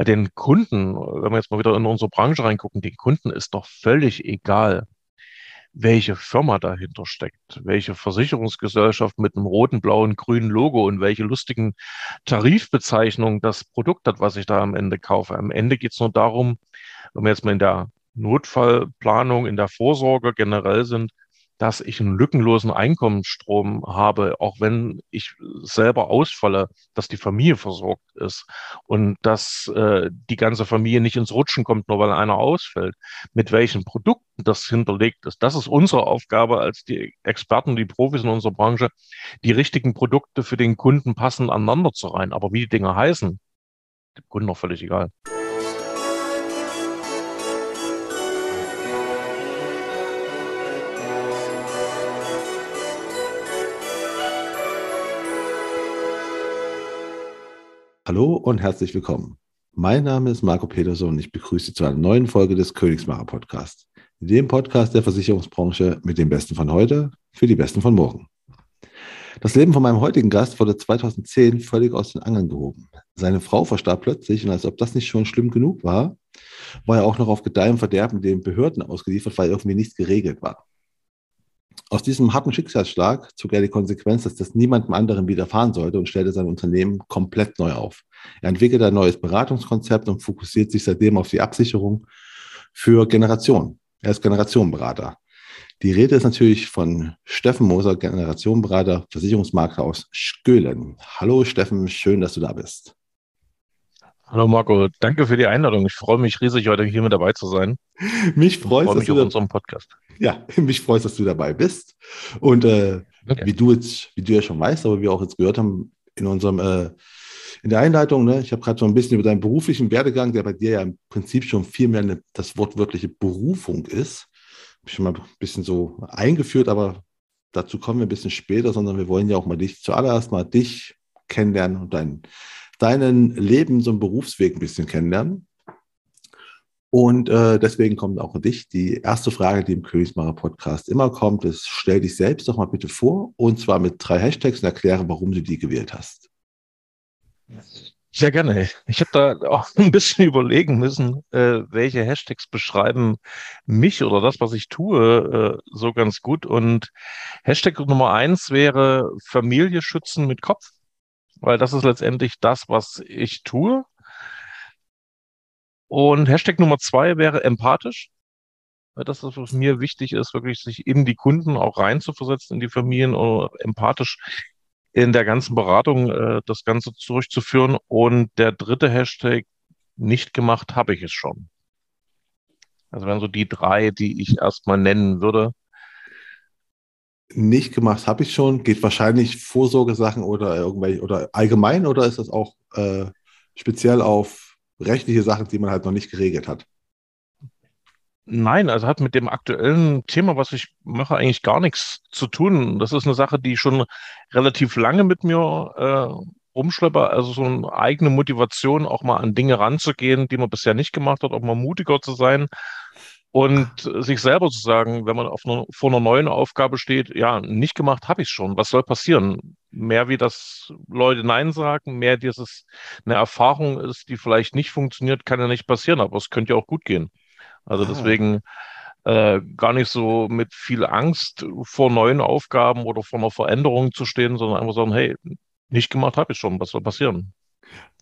Bei den Kunden, wenn wir jetzt mal wieder in unsere Branche reingucken, den Kunden ist doch völlig egal, welche Firma dahinter steckt, welche Versicherungsgesellschaft mit einem roten, blauen, grünen Logo und welche lustigen Tarifbezeichnungen das Produkt hat, was ich da am Ende kaufe. Am Ende geht es nur darum, wenn wir jetzt mal in der Notfallplanung, in der Vorsorge generell sind, dass ich einen lückenlosen Einkommensstrom habe, auch wenn ich selber ausfalle, dass die Familie versorgt ist und dass äh, die ganze Familie nicht ins Rutschen kommt, nur weil einer ausfällt. Mit welchen Produkten das hinterlegt ist, das ist unsere Aufgabe als die Experten, die Profis in unserer Branche, die richtigen Produkte für den Kunden passend aneinander zu rein. Aber wie die Dinge heißen, dem Kunden noch völlig egal. Hallo und herzlich willkommen. Mein Name ist Marco Peterson und ich begrüße Sie zu einer neuen Folge des Königsmacher Podcasts. Dem Podcast der Versicherungsbranche mit dem Besten von heute für die Besten von morgen. Das Leben von meinem heutigen Gast wurde 2010 völlig aus den Angeln gehoben. Seine Frau verstarb plötzlich und als ob das nicht schon schlimm genug war, war er auch noch auf Gedeih und Verderben den Behörden ausgeliefert, weil irgendwie nichts geregelt war. Aus diesem harten Schicksalsschlag zog er die Konsequenz, dass das niemandem anderen widerfahren sollte und stellte sein Unternehmen komplett neu auf. Er entwickelte ein neues Beratungskonzept und fokussiert sich seitdem auf die Absicherung für Generationen. Er ist Generationenberater. Die Rede ist natürlich von Steffen Moser, Generationenberater, Versicherungsmakler aus Skölen. Hallo Steffen, schön, dass du da bist. Hallo Marco, danke für die Einladung. Ich freue mich riesig, heute hier mit dabei zu sein. Mich freut, mich dass auf unserem Podcast. Ja, mich freut, dass du dabei bist. Und äh, okay. wie du jetzt, wie du ja schon weißt, aber wir auch jetzt gehört haben in unserem äh, in der Einleitung, ne, ich habe gerade so ein bisschen über deinen beruflichen Werdegang, der bei dir ja im Prinzip schon viel mehr eine, das wortwörtliche Berufung ist, habe ich schon mal ein bisschen so eingeführt, aber dazu kommen wir ein bisschen später, sondern wir wollen ja auch mal dich zuallererst mal dich kennenlernen und dein deinen Lebens- und Berufsweg ein bisschen kennenlernen. Und äh, deswegen kommt auch an dich die erste Frage, die im Königsmacher Podcast immer kommt, ist, stell dich selbst doch mal bitte vor und zwar mit drei Hashtags und erkläre, warum du die gewählt hast. Sehr gerne. Ich habe da auch ein bisschen überlegen müssen, äh, welche Hashtags beschreiben mich oder das, was ich tue, äh, so ganz gut. Und Hashtag Nummer eins wäre Familie schützen mit Kopf weil das ist letztendlich das, was ich tue. Und Hashtag Nummer zwei wäre empathisch. Das ist, was mir wichtig ist, wirklich sich in die Kunden auch reinzuversetzen, in die Familien oder empathisch in der ganzen Beratung äh, das Ganze zurückzuführen. Und der dritte Hashtag, nicht gemacht habe ich es schon. Also wären so die drei, die ich erstmal nennen würde nicht gemacht habe ich schon. Geht wahrscheinlich Vorsorgesachen oder irgendwelche oder allgemein oder ist das auch äh, speziell auf rechtliche Sachen, die man halt noch nicht geregelt hat? Nein, also hat mit dem aktuellen Thema, was ich mache, eigentlich gar nichts zu tun. Das ist eine Sache, die schon relativ lange mit mir äh, rumschleppe. Also so eine eigene Motivation, auch mal an Dinge ranzugehen, die man bisher nicht gemacht hat, auch mal mutiger zu sein und sich selber zu sagen, wenn man auf einer, vor einer neuen Aufgabe steht, ja, nicht gemacht habe ich schon. Was soll passieren? Mehr wie das Leute Nein sagen, mehr dieses eine Erfahrung ist, die vielleicht nicht funktioniert, kann ja nicht passieren, aber es könnte ja auch gut gehen. Also ah. deswegen äh, gar nicht so mit viel Angst vor neuen Aufgaben oder vor einer Veränderung zu stehen, sondern einfach sagen, hey, nicht gemacht habe ich schon, was soll passieren?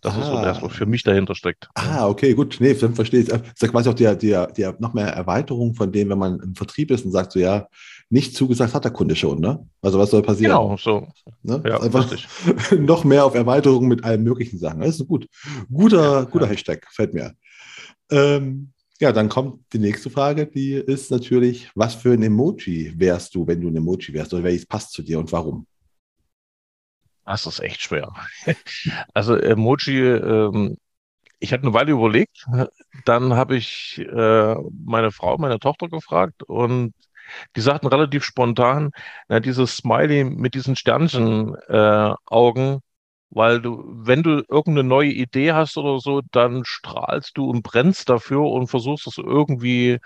Das ah. ist so das, was für mich dahinter steckt. Ah, okay, gut. Nee, dann verstehe ich. Das ist ja quasi auch die, die, die noch mehr Erweiterung von dem, wenn man im Vertrieb ist und sagt so, ja, nicht zugesagt hat der Kunde schon, ne? Also was soll passieren? Genau, so. Ne? Ja, einfach noch mehr auf Erweiterung mit allen möglichen Sachen. Das ist gut. Guter, ja, guter ja. Hashtag, fällt mir. Ähm, ja, dann kommt die nächste Frage, die ist natürlich, was für ein Emoji wärst du, wenn du ein Emoji wärst oder welches passt zu dir und warum? Das ist echt schwer. Also Emoji, ähm, ich hatte eine Weile überlegt, dann habe ich äh, meine Frau, meine Tochter gefragt und die sagten relativ spontan, na, dieses Smiley mit diesen Sternchen-Augen, äh, weil du, wenn du irgendeine neue Idee hast oder so, dann strahlst du und brennst dafür und versuchst es irgendwie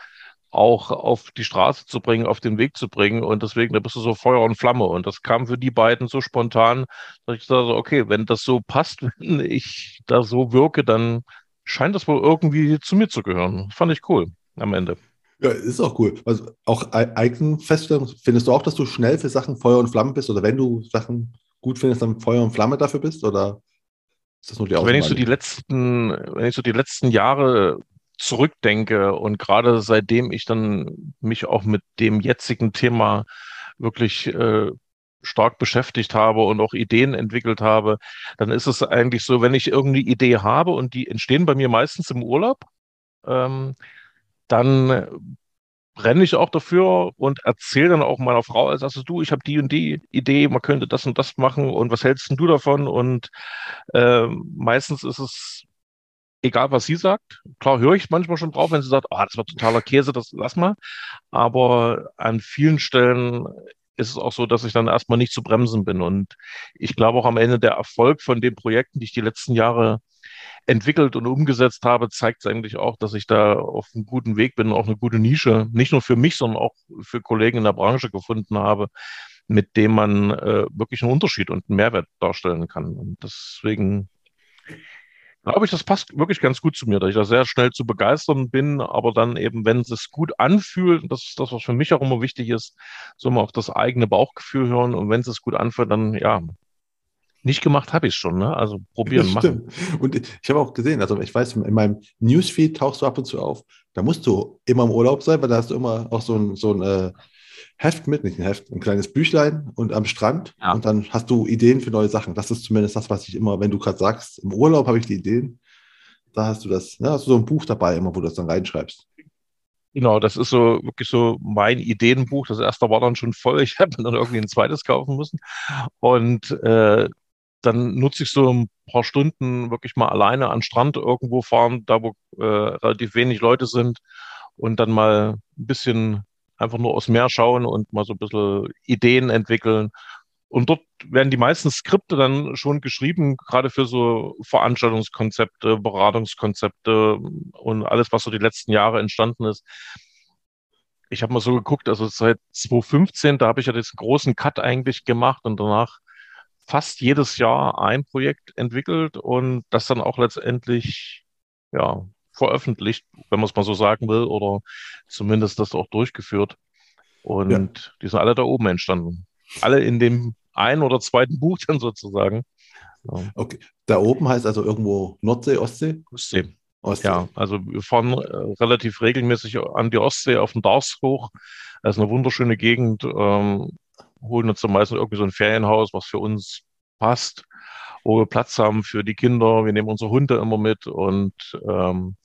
auch auf die Straße zu bringen, auf den Weg zu bringen. Und deswegen, da bist du so Feuer und Flamme. Und das kam für die beiden so spontan, dass ich sage, okay, wenn das so passt, wenn ich da so wirke, dann scheint das wohl irgendwie zu mir zu gehören. Fand ich cool am Ende. Ja, ist auch cool. Also auch Eigenfeststellung, findest du auch, dass du schnell für Sachen Feuer und Flamme bist? Oder wenn du Sachen gut findest, dann Feuer und Flamme dafür bist? Oder ist das nur die Auswahl? Wenn ich so die letzten, wenn ich so die letzten Jahre zurückdenke und gerade seitdem ich dann mich auch mit dem jetzigen Thema wirklich äh, stark beschäftigt habe und auch Ideen entwickelt habe, dann ist es eigentlich so, wenn ich irgendeine Idee habe und die entstehen bei mir meistens im Urlaub, ähm, dann brenne ich auch dafür und erzähle dann auch meiner Frau als erstes, du, ich habe die und die Idee, man könnte das und das machen und was hältst du davon? Und äh, meistens ist es egal, was sie sagt. Klar höre ich manchmal schon drauf, wenn sie sagt, ah, das war totaler Käse, das lass mal. Aber an vielen Stellen ist es auch so, dass ich dann erstmal nicht zu bremsen bin. Und ich glaube auch am Ende der Erfolg von den Projekten, die ich die letzten Jahre entwickelt und umgesetzt habe, zeigt eigentlich auch, dass ich da auf einem guten Weg bin, auch eine gute Nische, nicht nur für mich, sondern auch für Kollegen in der Branche gefunden habe, mit dem man äh, wirklich einen Unterschied und einen Mehrwert darstellen kann. Und deswegen glaube ich, das passt wirklich ganz gut zu mir, dass ich da sehr schnell zu begeistern bin, aber dann eben, wenn es gut anfühlt, das ist das, was für mich auch immer wichtig ist, so mal auf das eigene Bauchgefühl hören und wenn es gut anfühlt, dann ja, nicht gemacht habe ich es schon, ne? Also probieren, das machen. Und ich habe auch gesehen, also ich weiß, in meinem Newsfeed tauchst du ab und zu auf. Da musst du immer im Urlaub sein, weil da hast du immer auch so ein, so ein äh, Heft mit, nicht ein Heft, ein kleines Büchlein und am Strand. Ja. Und dann hast du Ideen für neue Sachen. Das ist zumindest das, was ich immer, wenn du gerade sagst, im Urlaub habe ich die Ideen. Da hast du das, ne, hast du so ein Buch dabei, immer, wo du das dann reinschreibst. Genau, das ist so wirklich so mein Ideenbuch. Das erste war dann schon voll. Ich habe dann irgendwie ein zweites kaufen müssen. Und äh, dann nutze ich so ein paar Stunden wirklich mal alleine an Strand irgendwo fahren, da wo äh, relativ wenig Leute sind und dann mal ein bisschen einfach nur aus Meer schauen und mal so ein bisschen Ideen entwickeln. Und dort werden die meisten Skripte dann schon geschrieben, gerade für so Veranstaltungskonzepte, Beratungskonzepte und alles, was so die letzten Jahre entstanden ist. Ich habe mal so geguckt, also seit 2015, da habe ich ja diesen großen Cut eigentlich gemacht und danach fast jedes Jahr ein Projekt entwickelt und das dann auch letztendlich ja, veröffentlicht, wenn man es mal so sagen will, oder zumindest das auch durchgeführt. Und ja. die sind alle da oben entstanden. Alle in dem einen oder zweiten Buch dann sozusagen. Ja. Okay. Da oben heißt also irgendwo Nordsee, Ostsee? Ostsee. Ostsee. Ja, also wir fahren äh, relativ regelmäßig an die Ostsee auf den Dars hoch. Das ist eine wunderschöne Gegend. Ähm, holen uns dann meistens irgendwie so ein Ferienhaus, was für uns passt, wo wir Platz haben für die Kinder. Wir nehmen unsere Hunde immer mit und ähm,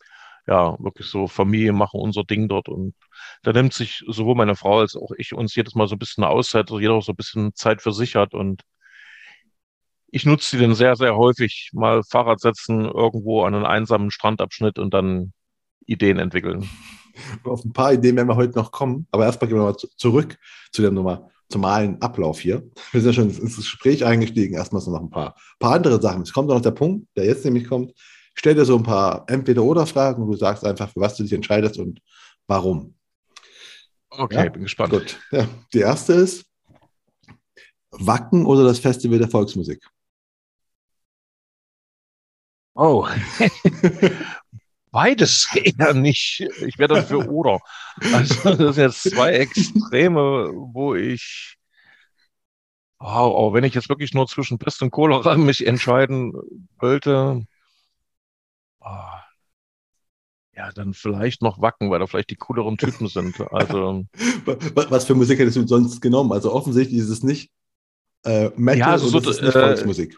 ja, wirklich so Familie machen unser Ding dort. Und da nimmt sich sowohl meine Frau als auch ich uns jedes Mal so ein bisschen eine Auszeit, dass jeder auch so ein bisschen Zeit für sich hat. Und ich nutze sie dann sehr, sehr häufig mal Fahrrad setzen, irgendwo an einen einsamen Strandabschnitt und dann Ideen entwickeln. Auf ein paar Ideen werden wir heute noch kommen, aber erstmal gehen wir mal zurück zu der Nummer normalen Ablauf hier. Wir sind ja schon ins Gespräch eingestiegen. Erstmal so noch ein paar, paar andere Sachen. Es kommt noch der Punkt, der jetzt nämlich kommt. Stell dir so ein paar Entweder-Oder-Fragen und du sagst einfach, für was du dich entscheidest und warum. Okay, ja? bin gespannt. Gut. Ja. Die erste ist Wacken oder das Festival der Volksmusik? Oh. Beides eher nicht. Ich wäre dann für oder. Also das sind jetzt zwei Extreme, wo ich Wow, aber wenn ich jetzt wirklich nur zwischen Pest und Cholera mich entscheiden wollte, oh, ja, dann vielleicht noch Wacken, weil da vielleicht die cooleren Typen sind. Also was für Musik hättest du sonst genommen? Also offensichtlich ist es nicht äh, Metal ja, also so, es ist nicht äh, Volksmusik.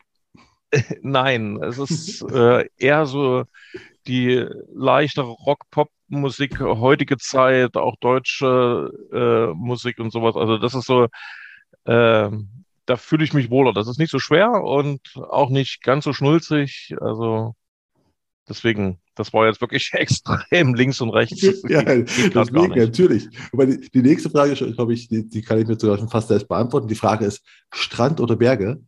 Nein, es ist äh, eher so die leichtere Rock-Pop-Musik, heutige Zeit, auch deutsche äh, Musik und sowas. Also das ist so, äh, da fühle ich mich wohler. Das ist nicht so schwer und auch nicht ganz so schnulzig. Also deswegen, das war jetzt wirklich extrem links und rechts. ja, deswegen, natürlich. Aber die, die nächste Frage, glaube ich, die, die kann ich mir sogar schon fast selbst beantworten. Die Frage ist, Strand oder Berge?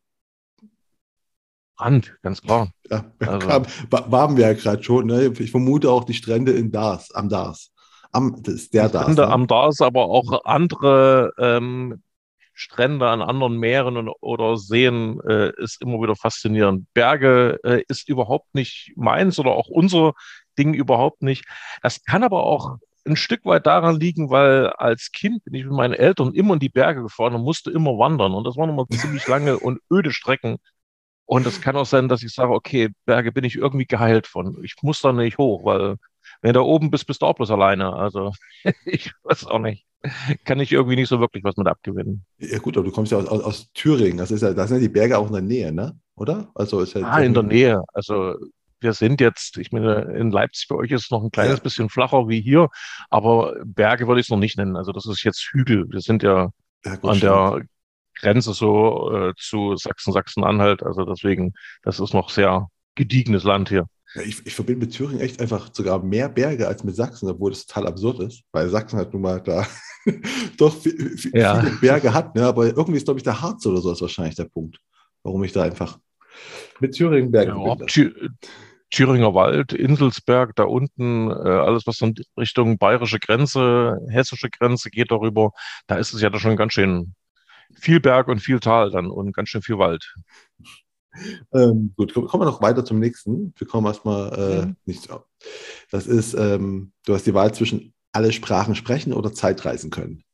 Strand, ganz klar. Ja, also. kam, waren wir ja gerade schon. Ne? Ich vermute auch die Strände in Dars, am Dars. Am, das ist der Dars. Strände ne? am Dars, aber auch andere ähm, Strände an anderen Meeren und, oder Seen äh, ist immer wieder faszinierend. Berge äh, ist überhaupt nicht meins oder auch unser Ding überhaupt nicht. Das kann aber auch ein Stück weit daran liegen, weil als Kind bin ich mit meinen Eltern immer in die Berge gefahren und musste immer wandern. Und das waren immer ziemlich lange und öde Strecken. Und es kann auch sein, dass ich sage, okay, Berge bin ich irgendwie geheilt von. Ich muss da nicht hoch, weil wenn du da oben bist, bist du auch bloß alleine. Also ich weiß auch nicht. Kann ich irgendwie nicht so wirklich was mit abgewinnen. Ja gut, aber du kommst ja aus, aus, aus Thüringen. Das, ist ja, das sind ja die Berge auch in der Nähe, ne? Oder? Also ist ja ah, in der Nähe. Also wir sind jetzt, ich meine, in Leipzig bei euch ist es noch ein kleines ja. bisschen flacher wie hier, aber Berge würde ich es noch nicht nennen. Also das ist jetzt Hügel. Wir sind ja, ja gut, an stimmt. der Grenze so äh, zu Sachsen, Sachsen-Anhalt. Also deswegen, das ist noch sehr gediegenes Land hier. Ja, ich, ich verbinde mit Thüringen echt einfach sogar mehr Berge als mit Sachsen, obwohl das total absurd ist, weil Sachsen halt nun mal da doch viel, viel, ja. viele Berge hat. Ne? Aber irgendwie ist, glaube ich, der Harz oder so ist wahrscheinlich der Punkt, warum ich da einfach mit Thüringen Berge ja, Thüringer Wald, Inselsberg, da unten, äh, alles, was in Richtung bayerische Grenze, hessische Grenze geht darüber, da ist es ja da schon ganz schön viel Berg und viel Tal dann und ganz schön viel Wald. Ähm, gut, kommen wir noch weiter zum nächsten. Wir kommen erstmal äh, mhm. nicht so. Das ist, ähm, du hast die Wahl zwischen alle Sprachen sprechen oder Zeitreisen können.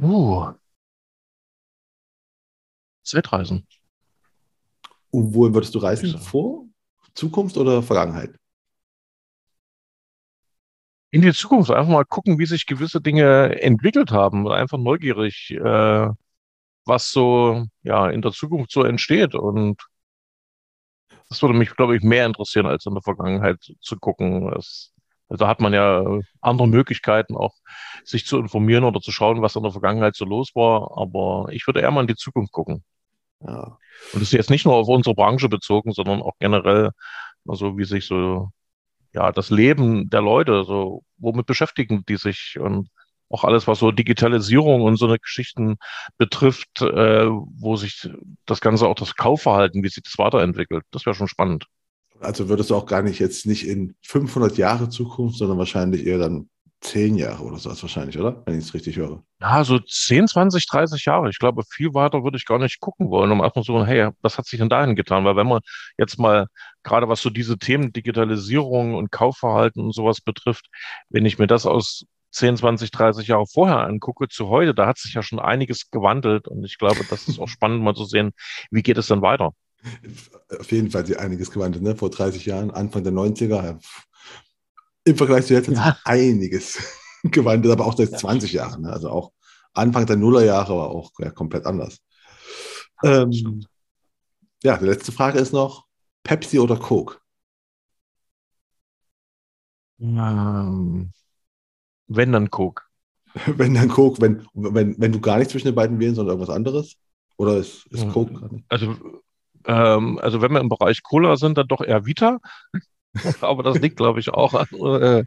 Uh. Zeitreisen. Und wohin würdest du reisen? Vor, Zukunft oder Vergangenheit? In die Zukunft. Einfach mal gucken, wie sich gewisse Dinge entwickelt haben. Einfach neugierig. Äh, was so ja in der Zukunft so entsteht. Und das würde mich, glaube ich, mehr interessieren, als in der Vergangenheit zu gucken. Das, also hat man ja andere Möglichkeiten, auch sich zu informieren oder zu schauen, was in der Vergangenheit so los war. Aber ich würde eher mal in die Zukunft gucken. Ja. Und das ist jetzt nicht nur auf unsere Branche bezogen, sondern auch generell, also wie sich so, ja, das Leben der Leute, so, womit beschäftigen die sich und auch alles, was so Digitalisierung und so eine Geschichten betrifft, äh, wo sich das Ganze auch das Kaufverhalten, wie sich das weiterentwickelt. Das wäre schon spannend. Also würdest du auch gar nicht jetzt nicht in 500 Jahre Zukunft, sondern wahrscheinlich eher dann 10 Jahre oder so wahrscheinlich, oder? Wenn ich es richtig höre. Ja, so 10, 20, 30 Jahre. Ich glaube, viel weiter würde ich gar nicht gucken wollen, um erstmal so, hey, was hat sich denn dahin getan? Weil wenn man jetzt mal, gerade was so diese Themen Digitalisierung und Kaufverhalten und sowas betrifft, wenn ich mir das aus 10, 20, 30 Jahre vorher angucke zu heute, da hat sich ja schon einiges gewandelt und ich glaube, das ist auch spannend mal zu sehen, wie geht es dann weiter. Auf jeden Fall hat einiges gewandelt, ne? vor 30 Jahren, Anfang der 90er. Im Vergleich zu jetzt ja. hat sich einiges gewandelt, aber auch seit 20 Jahren. Ne? Also auch Anfang der Nullerjahre war auch ja, komplett anders. Ähm, ja, die letzte Frage ist noch: Pepsi oder Coke? Ähm, wenn dann Coke. Wenn dann Coke, wenn, wenn, wenn du gar nicht zwischen den beiden wählen, sondern irgendwas anderes? Oder ist, ist Coke gar nicht? Also, ähm, also wenn wir im Bereich Cola sind, dann doch eher Vita. Aber das liegt, glaube ich, auch an äh,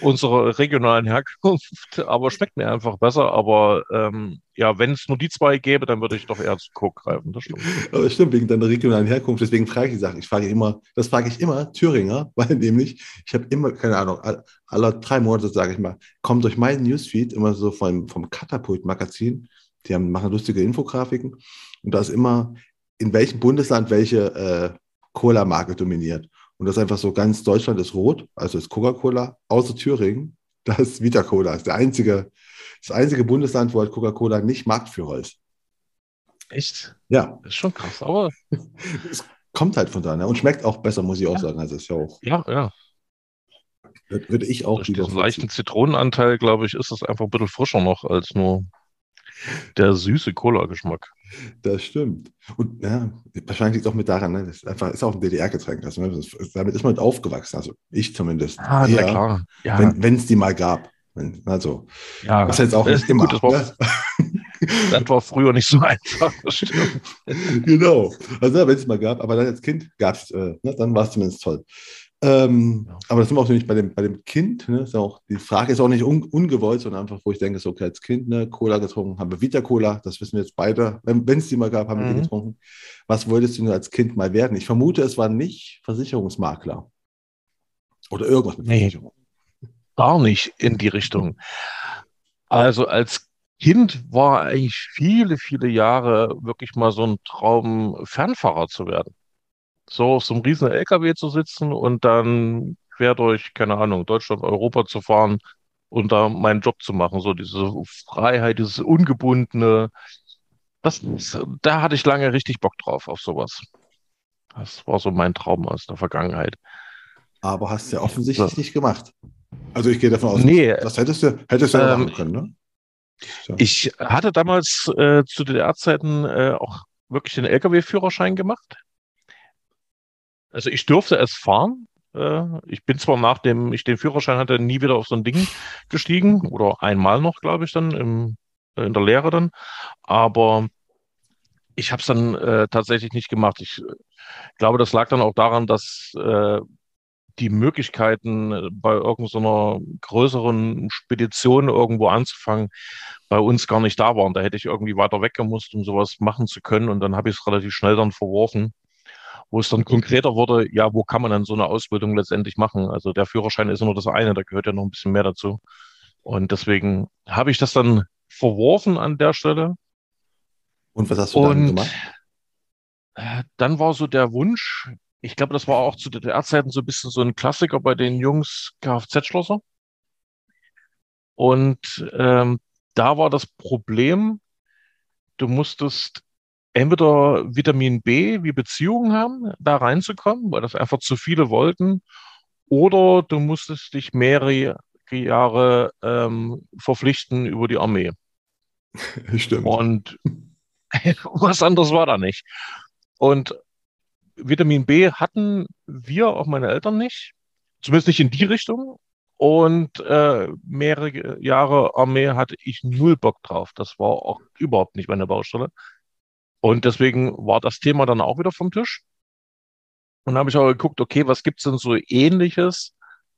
unserer regionalen Herkunft, aber schmeckt mir einfach besser. Aber ähm, ja, wenn es nur die zwei gäbe, dann würde ich doch eher zu Coke greifen. Das stimmt. Das stimmt, wegen deiner regionalen Herkunft. Deswegen frage ich die Sachen. Ich frage immer, das frage ich immer Thüringer, weil nämlich, ich habe immer, keine Ahnung, alle drei Monate, sage ich mal, kommt durch meinen Newsfeed immer so vom, vom Katapult-Magazin. Die haben, machen lustige Infografiken. Und da ist immer, in welchem Bundesland welche äh, Cola-Marke dominiert. Und das ist einfach so, ganz Deutschland ist rot, also ist Coca-Cola, außer Thüringen, das ist Vita Cola. Das ist der einzige, das einzige Bundesland, wo halt Coca-Cola nicht Marktführer ist. Echt? Ja. Das ist schon krass, aber. es kommt halt von da ne? und schmeckt auch besser, muss ich auch ja. sagen. Also ist ja auch. Ja, ja. Würde ich auch Durch diesen leichten Zitronenanteil, glaube ich, ist es einfach ein bisschen frischer noch als nur der süße Cola-Geschmack. Das stimmt. Und ja, wahrscheinlich liegt es auch mit daran, ne? das ist einfach ist auch ein DDR-Getränk. Also, ne? damit ist man aufgewachsen, also ich zumindest. Ah, ja, klar. Ja. Wenn es die mal gab. Wenn, also, ja, das jetzt auch nicht immer. Gut, das, war, das war früher nicht so einfach, genau. Also, wenn es mal gab, aber dann als Kind gab es, äh, ne? dann war es zumindest toll. Ähm, ja. Aber das sind wir auch nicht bei dem, bei dem Kind. Ne? Ist auch, die Frage ist auch nicht un, ungewollt, sondern einfach, wo ich denke, so, okay, als Kind ne, Cola getrunken, haben wir Vita Cola, das wissen wir jetzt beide. Wenn es die mal gab, haben mhm. wir die mhm. getrunken. Was wolltest du als Kind mal werden? Ich vermute, es war nicht Versicherungsmakler. Oder irgendwas mit nee, Versicherung. Gar nicht in die Richtung. Also als Kind war eigentlich viele, viele Jahre wirklich mal so ein Traum, Fernfahrer zu werden. So auf so einem riesen LKW zu sitzen und dann quer durch, keine Ahnung, Deutschland, Europa zu fahren und da meinen Job zu machen. So diese Freiheit, dieses Ungebundene. Das, da hatte ich lange richtig Bock drauf, auf sowas. Das war so mein Traum aus der Vergangenheit. Aber hast du ja offensichtlich so. nicht gemacht. Also ich gehe davon aus, nee, das hättest du, hättest du ähm, machen können, ne? Ja. Ich hatte damals äh, zu DDR-Zeiten äh, auch wirklich den Lkw-Führerschein gemacht. Also ich durfte es fahren. Äh, ich bin zwar nachdem ich den Führerschein hatte, nie wieder auf so ein Ding gestiegen oder einmal noch, glaube ich, dann im, in der Lehre dann. Aber ich habe es dann äh, tatsächlich nicht gemacht. Ich äh, glaube, das lag dann auch daran, dass äh, die Möglichkeiten, äh, bei irgendeiner größeren Spedition irgendwo anzufangen, bei uns gar nicht da waren. Da hätte ich irgendwie weiter weggemusst, um sowas machen zu können. Und dann habe ich es relativ schnell dann verworfen, wo es dann konkreter wurde, ja, wo kann man dann so eine Ausbildung letztendlich machen? Also der Führerschein ist nur das eine, da gehört ja noch ein bisschen mehr dazu. Und deswegen habe ich das dann verworfen an der Stelle. Und was hast du dann gemacht? Äh, dann war so der Wunsch, ich glaube, das war auch zu DDR-Zeiten so ein bisschen so ein Klassiker bei den Jungs Kfz-Schlosser. Und ähm, da war das Problem, du musstest entweder Vitamin B wie Beziehungen haben, da reinzukommen, weil das einfach zu viele wollten, oder du musstest dich mehrere Jahre ähm, verpflichten über die Armee. Stimmt. Und was anderes war da nicht. Und Vitamin B hatten wir, auch meine Eltern nicht. Zumindest nicht in die Richtung. Und äh, mehrere Jahre Armee hatte ich null Bock drauf. Das war auch überhaupt nicht meine Baustelle. Und deswegen war das Thema dann auch wieder vom Tisch. Und habe ich auch geguckt, okay, was gibt's denn so ähnliches?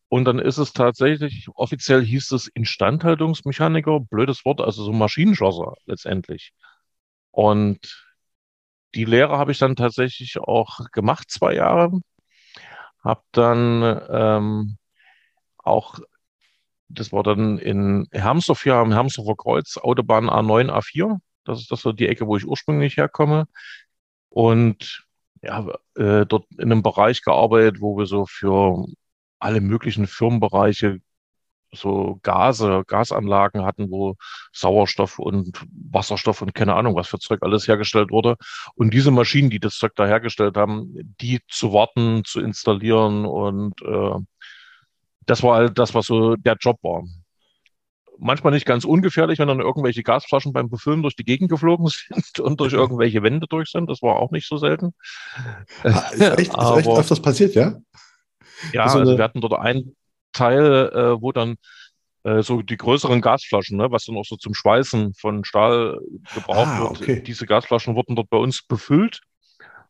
Und dann ist es tatsächlich, offiziell hieß es Instandhaltungsmechaniker, blödes Wort, also so Maschinenschlosser letztendlich. Und die Lehre habe ich dann tatsächlich auch gemacht, zwei Jahre. Habe dann ähm, auch, das war dann in Hermsdorf hier am Hermsdorfer Kreuz, Autobahn A9, A4. Das ist das so die Ecke, wo ich ursprünglich herkomme. Und ja, äh, dort in einem Bereich gearbeitet, wo wir so für alle möglichen Firmenbereiche so Gase, Gasanlagen hatten, wo Sauerstoff und Wasserstoff und keine Ahnung, was für Zeug alles hergestellt wurde. Und diese Maschinen, die das Zeug da hergestellt haben, die zu warten, zu installieren und äh, das war halt das, was so der Job war. Manchmal nicht ganz ungefährlich, wenn dann irgendwelche Gasflaschen beim Befüllen durch die Gegend geflogen sind und durch irgendwelche Wände durch sind. Das war auch nicht so selten. Ah, ist echt, ist echt öfters passiert, ja? Ja, also, also wir hatten dort einen Teil, äh, wo dann äh, so die größeren Gasflaschen, ne, was dann auch so zum Schweißen von Stahl gebraucht ah, wird, okay. diese Gasflaschen wurden dort bei uns befüllt.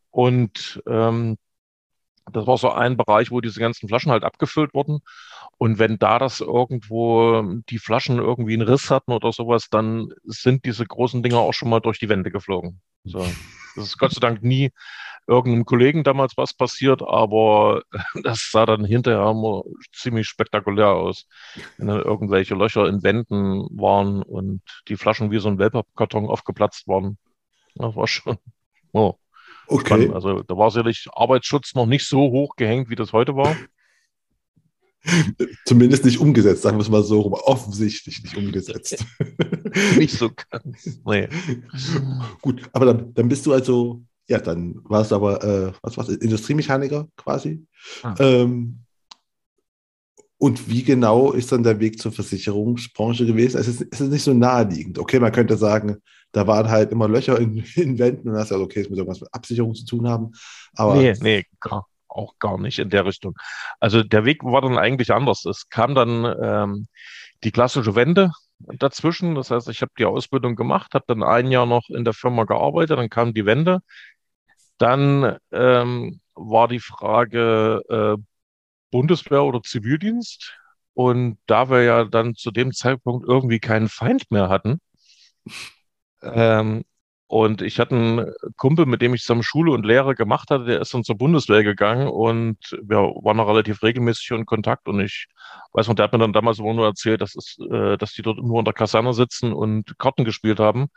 Und ähm, das war so ein Bereich, wo diese ganzen Flaschen halt abgefüllt wurden. Und wenn da das irgendwo die Flaschen irgendwie einen Riss hatten oder sowas, dann sind diese großen Dinger auch schon mal durch die Wände geflogen. So. Das ist Gott sei Dank nie irgendeinem Kollegen damals was passiert, aber das sah dann hinterher immer ziemlich spektakulär aus. Wenn dann irgendwelche Löcher in Wänden waren und die Flaschen wie so ein Wellpappkarton aufgeplatzt waren. Das war schon, oh, okay. Spannend. Also da war sicherlich Arbeitsschutz noch nicht so hoch gehängt, wie das heute war. Zumindest nicht umgesetzt, sagen wir es mal so rum. Offensichtlich nicht umgesetzt. nicht so ganz. Nee. Gut, aber dann, dann bist du also ja, dann war es aber, äh, was war Industriemechaniker quasi. Ah. Ähm, und wie genau ist dann der Weg zur Versicherungsbranche gewesen? Es ist, es ist nicht so naheliegend. Okay, man könnte sagen, da waren halt immer Löcher in, in Wänden und das ist ja okay, es muss irgendwas mit Absicherung zu tun haben. Aber nee, nee, gar, auch gar nicht in der Richtung. Also der Weg war dann eigentlich anders. Es kam dann ähm, die klassische Wende dazwischen. Das heißt, ich habe die Ausbildung gemacht, habe dann ein Jahr noch in der Firma gearbeitet, dann kam die Wende. Dann ähm, war die Frage äh, Bundeswehr oder Zivildienst. Und da wir ja dann zu dem Zeitpunkt irgendwie keinen Feind mehr hatten, ähm, Und ich hatte einen Kumpel, mit dem ich zusammen Schule und Lehre gemacht hatte, der ist dann zur Bundeswehr gegangen und wir waren noch relativ regelmäßig in Kontakt. Und ich weiß noch, der hat mir dann damals immer nur erzählt, dass, es, äh, dass die dort nur in der Kaserne sitzen und Karten gespielt haben.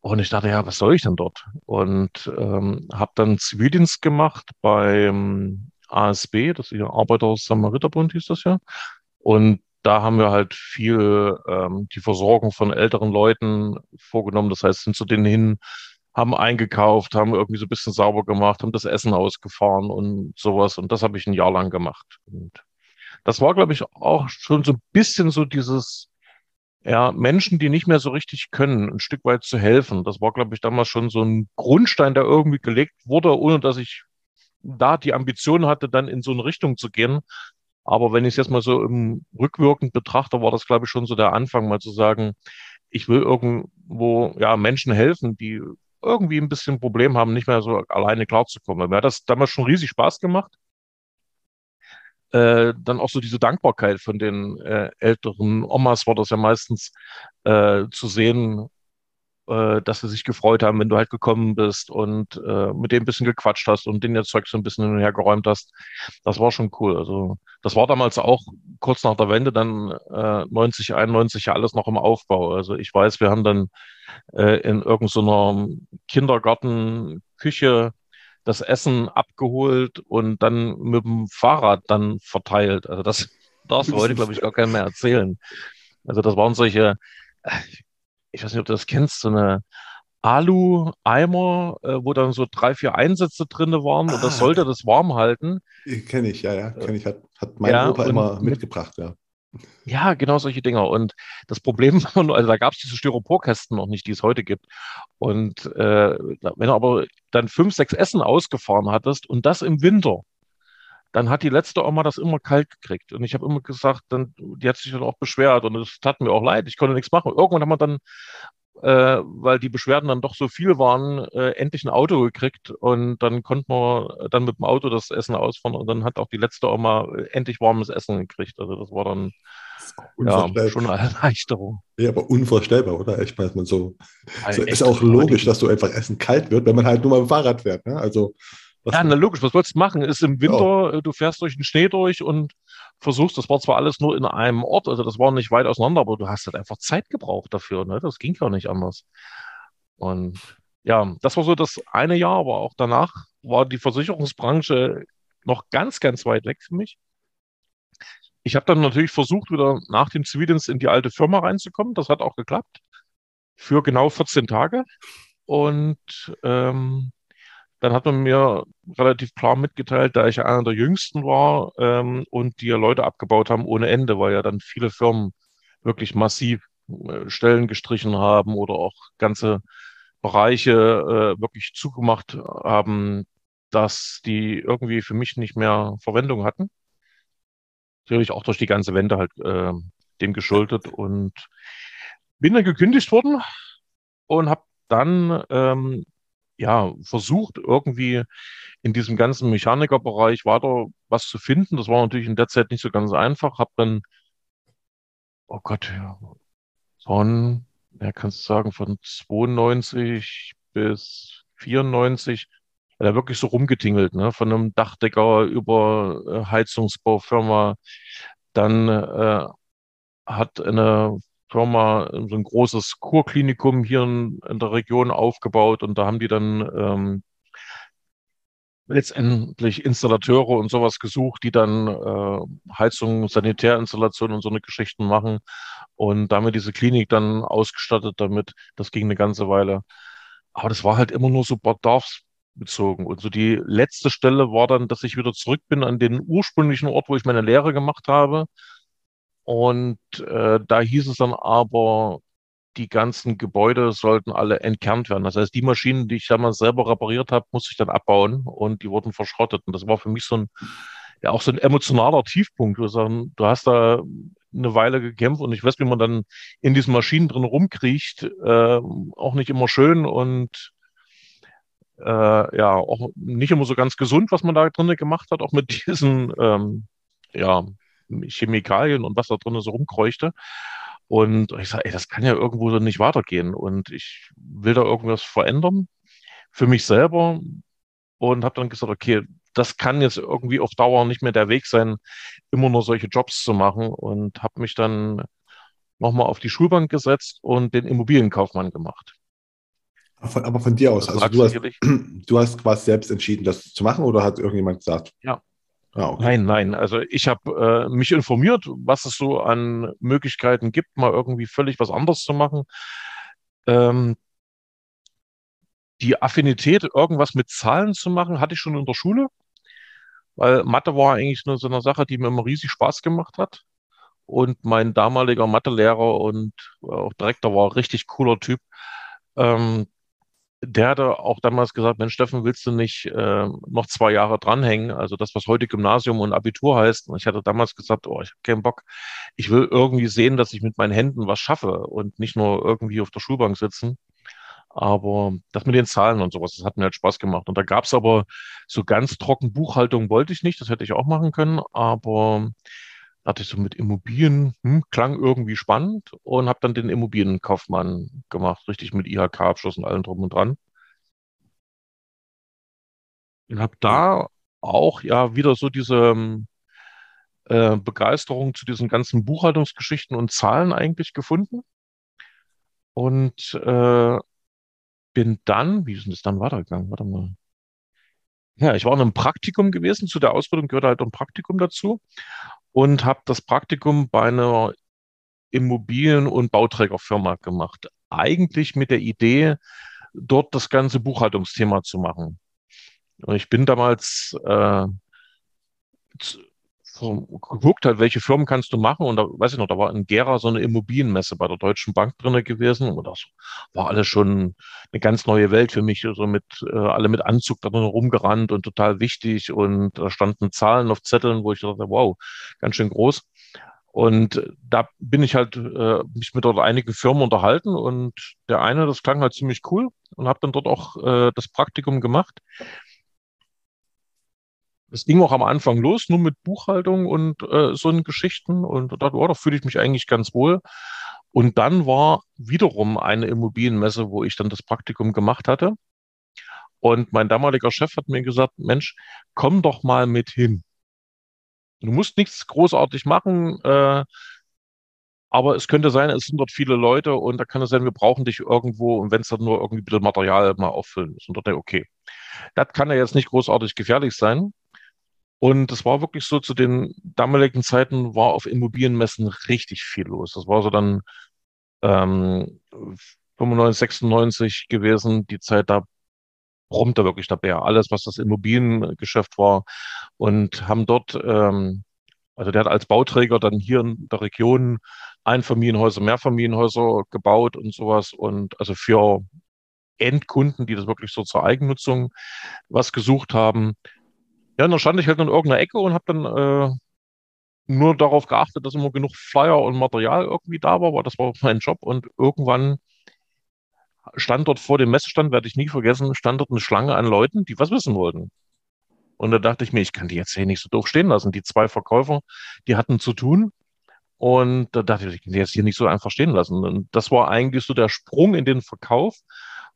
Und ich dachte, ja, was soll ich denn dort? Und ähm, habe dann Zivildienst gemacht beim ASB, das ist ja Arbeiter-Samariterbund hieß das ja. Und da haben wir halt viel ähm, die Versorgung von älteren Leuten vorgenommen. Das heißt, sind zu denen hin, haben eingekauft, haben irgendwie so ein bisschen sauber gemacht, haben das Essen ausgefahren und sowas. Und das habe ich ein Jahr lang gemacht. Und das war, glaube ich, auch schon so ein bisschen so dieses, ja, Menschen, die nicht mehr so richtig können, ein Stück weit zu helfen. Das war, glaube ich, damals schon so ein Grundstein, der irgendwie gelegt wurde, ohne dass ich da die Ambition hatte, dann in so eine Richtung zu gehen. Aber wenn ich es jetzt mal so im rückwirkend betrachte, war das, glaube ich, schon so der Anfang, mal zu sagen, ich will irgendwo ja Menschen helfen, die irgendwie ein bisschen Problem haben, nicht mehr so alleine klarzukommen. Mir hat das damals schon riesig Spaß gemacht. Äh, dann auch so diese Dankbarkeit von den äh, älteren Omas war das ja meistens äh, zu sehen, äh, dass sie sich gefreut haben, wenn du halt gekommen bist und äh, mit dem ein bisschen gequatscht hast und den ihr Zeug so ein bisschen hin und her geräumt hast. Das war schon cool. Also das war damals auch kurz nach der Wende, dann äh, 90, 91 ja alles noch im Aufbau. Also ich weiß, wir haben dann äh, in irgendeiner Kindergartenküche das Essen abgeholt und dann mit dem Fahrrad dann verteilt. Also das darfst du heute, glaube ich, gar keinem mehr erzählen. Also das waren solche, ich weiß nicht, ob du das kennst, so eine Alu-Eimer, äh, wo dann so drei, vier Einsätze drin waren ah, und das ah. sollte das warm halten. Kenne ich, ja, ja, kenne ich. Hat, hat mein ja, Opa immer mitgebracht, ja. Ja, genau solche Dinger. Und das Problem war nur, also da gab es diese Styroporkästen noch nicht, die es heute gibt. Und äh, wenn du aber dann fünf, sechs Essen ausgefahren hattest und das im Winter, dann hat die letzte Oma das immer kalt gekriegt. Und ich habe immer gesagt, dann, die hat sich dann auch beschwert und es tat mir auch leid, ich konnte nichts machen. Irgendwann haben wir dann, äh, weil die Beschwerden dann doch so viel waren, äh, endlich ein Auto gekriegt und dann konnten wir dann mit dem Auto das Essen ausfahren und dann hat auch die letzte Oma endlich warmes Essen gekriegt. Also das war dann ja, schon eine Erleichterung. Ja, aber unvorstellbar, oder? Ich meine, man so, so ist auch logisch, dass so einfach Essen kalt wird, wenn man halt nur mal im Fahrrad fährt. Ne? Also was ja, na logisch, was wolltest du machen? Ist im Winter, ja. Äh, du fährst durch den Schnee durch und versuchst, das war zwar alles nur in einem Ort, also das war nicht weit auseinander, aber du hast halt einfach Zeit gebraucht dafür, ne? Das ging ja nicht anders. Und ja, das war so das eine Jahr, aber auch danach war die Versicherungsbranche noch ganz, ganz weit weg für mich. Ich habe dann natürlich versucht, wieder nach dem Zivildienst in die alte Firma reinzukommen. Das hat auch geklappt. Für genau 14 Tage. Und ähm, dann hat man mir relativ klar mitgeteilt, da ich einer der Jüngsten war ähm, und die ja Leute abgebaut haben ohne Ende, weil ja dann viele Firmen wirklich massiv äh, Stellen gestrichen haben oder auch ganze Bereiche äh, wirklich zugemacht haben, dass die irgendwie für mich nicht mehr Verwendung hatten. Natürlich auch durch die ganze Wende halt äh, dem geschuldet und bin dann gekündigt worden und habe dann ähm, ja, versucht, irgendwie in diesem ganzen Mechanikerbereich weiter was zu finden. Das war natürlich in der Zeit nicht so ganz einfach. Hab dann, oh Gott, von, ja, kannst du sagen, von 92 bis 94, da wirklich so rumgetingelt, ne? Von einem Dachdecker über äh, Heizungsbaufirma. Dann äh, hat eine Firma so ein großes Kurklinikum hier in, in, der Region aufgebaut und da haben die dann ähm, letztendlich Installateure und sowas gesucht, die dann äh, Heizung, Sanitärinstallationen und so eine Geschichten machen und damit diese Klinik dann ausgestattet damit. Das ging eine ganze Weile. Aber das war halt immer nur so bedarfsbezogen. Und so die letzte Stelle war dann, dass ich wieder zurück bin an den ursprünglichen Ort, wo ich meine Lehre gemacht habe und äh, da hieß es dann aber, die ganzen Gebäude sollten alle entkernt werden. Das heißt, die Maschinen, die ich damals selber repariert habe, musste ich dann abbauen und die wurden verschrottet. Und das war für mich so ein, ja, auch so ein emotionaler Tiefpunkt. Du, sagen, du hast da eine Weile gekämpft und ich weiß, wie man dann in diesen Maschinen drin rumkriecht, äh, auch nicht immer schön und äh, ja, auch nicht immer so ganz gesund, was man da drinnen gemacht hat, auch mit diesen ähm, ja, Chemikalien und was da drin so rumkreuchte. Und ich sage, ey, das kann ja irgendwo so nicht weitergehen. Und ich will da irgendwas verändern für mich selber. Und habe dann gesagt, okay, das kann jetzt irgendwie auf Dauer nicht mehr der Weg sein, immer nur solche Jobs zu machen. Und habe mich dann nochmal auf die Schulbank gesetzt und den Immobilienkaufmann gemacht. Von, aber von dir aus, also du hast, du hast quasi selbst entschieden, das zu machen oder hat irgendjemand gesagt? Ja. Ah, okay. Nein, nein. Also ich habe äh, mich informiert, was es so an Möglichkeiten gibt, mal irgendwie völlig was anderes zu machen. Ähm, die Affinität, irgendwas mit Zahlen zu machen, hatte ich schon in der Schule, weil Mathe war eigentlich nur so eine Sache, die mir immer riesig Spaß gemacht hat. Und mein damaliger Mathelehrer und auch Direktor war ein richtig cooler Typ. Ähm, der hatte auch damals gesagt, Mensch, Steffen, willst du nicht äh, noch zwei Jahre dranhängen? Also das, was heute Gymnasium und Abitur heißt. Und ich hatte damals gesagt, oh, ich habe keinen Bock. Ich will irgendwie sehen, dass ich mit meinen Händen was schaffe und nicht nur irgendwie auf der Schulbank sitzen. Aber das mit den Zahlen und sowas, das hat mir halt Spaß gemacht. Und da gab es aber so ganz trocken Buchhaltung wollte ich nicht, das hätte ich auch machen können. Aber hatte ich so mit Immobilien, hm, klang irgendwie spannend und habe dann den Immobilienkaufmann gemacht, richtig mit IHK-Abschluss und allem drum und dran. Und habe da auch ja wieder so diese ähm, äh, Begeisterung zu diesen ganzen Buchhaltungsgeschichten und Zahlen eigentlich gefunden. Und äh, bin dann, wie ist denn das dann weitergegangen? Warte mal. Ja, ich war in einem Praktikum gewesen. Zu der Ausbildung gehört halt ein Praktikum dazu und habe das Praktikum bei einer Immobilien- und Bauträgerfirma gemacht. Eigentlich mit der Idee, dort das ganze Buchhaltungsthema zu machen. Und ich bin damals äh, geguckt halt, welche Firmen kannst du machen. Und da weiß ich noch, da war in Gera so eine Immobilienmesse bei der Deutschen Bank drinne gewesen. Und das war alles schon eine ganz neue Welt für mich. So mit, äh, alle mit Anzug da drin rumgerannt und total wichtig. Und da standen Zahlen auf Zetteln, wo ich dachte, wow, ganz schön groß. Und da bin ich halt äh, mich mit dort einigen Firmen unterhalten und der eine, das klang halt ziemlich cool und habe dann dort auch äh, das Praktikum gemacht. Es ging auch am Anfang los, nur mit Buchhaltung und äh, so einen Geschichten. Und da dachte, oh, da fühle ich mich eigentlich ganz wohl. Und dann war wiederum eine Immobilienmesse, wo ich dann das Praktikum gemacht hatte. Und mein damaliger Chef hat mir gesagt, Mensch, komm doch mal mit hin. Du musst nichts großartig machen, äh, aber es könnte sein, es sind dort viele Leute und da kann es sein, wir brauchen dich irgendwo und wenn es dann nur irgendwie ein bisschen Material mal auffüllen ist. Und dort, okay, das kann ja jetzt nicht großartig gefährlich sein. Und es war wirklich so, zu den damaligen Zeiten war auf Immobilienmessen richtig viel los. Das war so dann ähm, 95, 96 gewesen, die Zeit, da brummte wirklich der Bär. Alles, was das Immobiliengeschäft war. Und haben dort, ähm, also der hat als Bauträger dann hier in der Region Einfamilienhäuser, Mehrfamilienhäuser gebaut und sowas. Und also für Endkunden, die das wirklich so zur Eigennutzung was gesucht haben, ja, dann stand ich halt in irgendeiner Ecke und habe dann äh, nur darauf geachtet, dass immer genug Flyer und Material irgendwie da war, weil das war mein Job. Und irgendwann stand dort vor dem Messestand, werde ich nie vergessen, stand dort eine Schlange an Leuten, die was wissen wollten. Und da dachte ich mir, ich kann die jetzt hier nicht so doof stehen lassen. Die zwei Verkäufer, die hatten zu tun. Und da dachte ich, ich kann die jetzt hier nicht so einfach stehen lassen. Und das war eigentlich so der Sprung in den Verkauf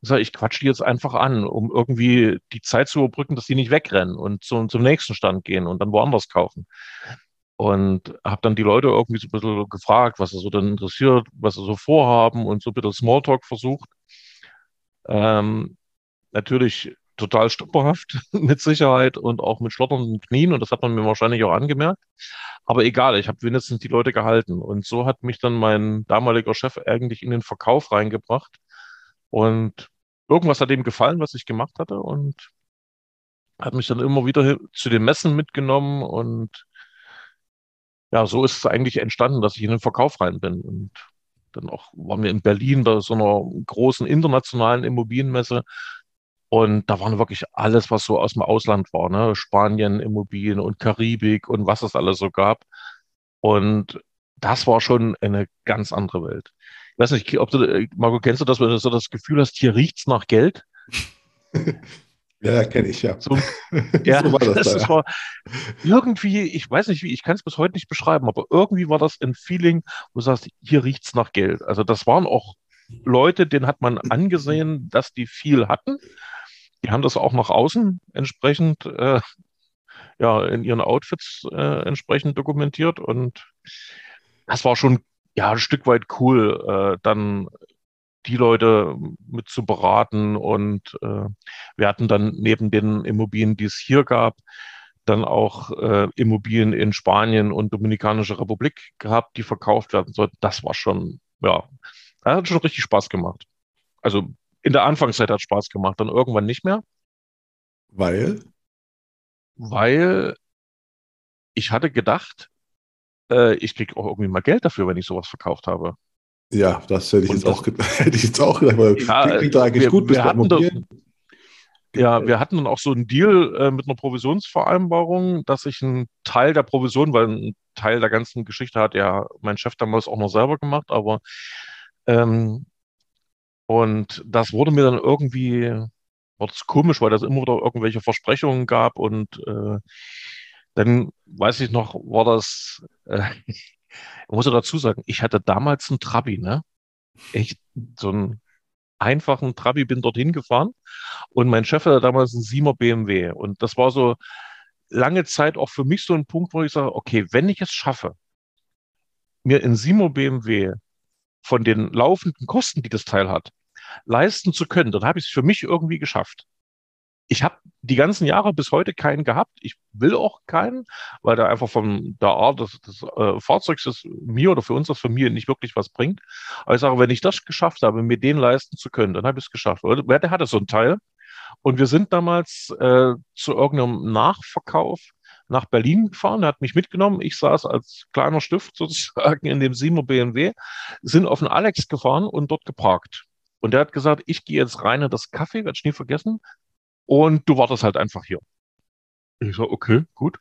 sage ich, quatsch die jetzt einfach an, um irgendwie die Zeit zu überbrücken, dass die nicht wegrennen und zum, zum nächsten Stand gehen und dann woanders kaufen. Und habe dann die Leute irgendwie so ein bisschen gefragt, was sie so denn interessiert, was sie so vorhaben und so ein bisschen Smalltalk versucht. Ähm, natürlich total stümperhaft mit Sicherheit und auch mit schlotternden Knien und das hat man mir wahrscheinlich auch angemerkt. Aber egal, ich habe wenigstens die Leute gehalten und so hat mich dann mein damaliger Chef eigentlich in den Verkauf reingebracht und irgendwas hat ihm gefallen, was ich gemacht hatte und hat mich dann immer wieder zu den Messen mitgenommen und ja, so ist es eigentlich entstanden, dass ich in den Verkauf rein bin. Und dann auch waren wir in Berlin bei so einer großen internationalen Immobilienmesse. Und da waren wirklich alles, was so aus dem Ausland war, ne? Spanien, Immobilien und Karibik und was es alles so gab. Und das war schon eine ganz andere Welt weiß nicht, ob du, äh, Marco, kennst du das, wenn du so das Gefühl hast, hier riecht's nach Geld? Ja, kenne ich, ja. So, ja, so war das, das, das war irgendwie, ich weiß nicht wie, ich kann es bis heute nicht beschreiben, aber irgendwie war das ein Feeling, wo du sagst, hier riecht's nach Geld. Also das waren auch Leute, denen hat man angesehen, dass die viel hatten. Die haben das auch nach außen entsprechend äh, ja, in ihren Outfits äh, entsprechend dokumentiert und das war schon ja ein Stück weit cool, äh, dann die Leute mit zu beraten und äh, wir hatten dann neben den Immobilien, die es hier gab, dann auch äh, Immobilien in Spanien und Dominikanische Republik gehabt, die verkauft werden sollten. Das war schon, ja, das hat schon richtig Spaß gemacht. Also in der Anfangszeit hat Spaß gemacht, dann irgendwann nicht mehr. Weil? Weil ich hatte gedacht, äh, ich kriege auch irgendwie mal Geld dafür, wenn ich sowas verkauft habe. Ja, das hätte ich, jetzt, das, auch, hätte ich jetzt auch gedacht. Weil ja, klingt eigentlich wir, gut, bis hatten da, ja, wir hatten dann auch so einen Deal äh, mit einer Provisionsvereinbarung, dass ich einen Teil der Provision, weil ein Teil der ganzen Geschichte hat ja mein Chef damals auch noch selber gemacht, aber ähm, und das wurde mir dann irgendwie, war das komisch, weil das immer wieder irgendwelche Versprechungen gab und äh, dann weiß ich noch, war das, äh, ich muss dazu sagen, ich hatte damals einen Trabi, ne? Echt so einen einfachen Trabi, bin dorthin gefahren und mein Chef hatte damals einen Siemer BMW und das war so lange Zeit auch für mich so ein Punkt, wo ich sage, okay, wenn ich es schaffe, mir in Simo BMW von den laufenden Kosten, die das Teil hat, leisten zu können, dann habe ich es für mich irgendwie geschafft. Ich habe die ganzen Jahre bis heute keinen gehabt. Ich will auch keinen, weil der einfach von der Art des, des äh, Fahrzeugs ist mir oder für uns als Familie nicht wirklich was bringt. Aber ich sage, wenn ich das geschafft habe, mir den leisten zu können, dann habe ich es geschafft. Wer der hatte so ein Teil. Und wir sind damals äh, zu irgendeinem Nachverkauf nach Berlin gefahren, er hat mich mitgenommen. Ich saß als kleiner Stift sozusagen in dem Simo BMW, sind auf den Alex gefahren und dort geparkt. Und der hat gesagt, ich gehe jetzt rein in das Kaffee, werde ich nie vergessen. Und du wartest halt einfach hier. Ich so, okay, gut.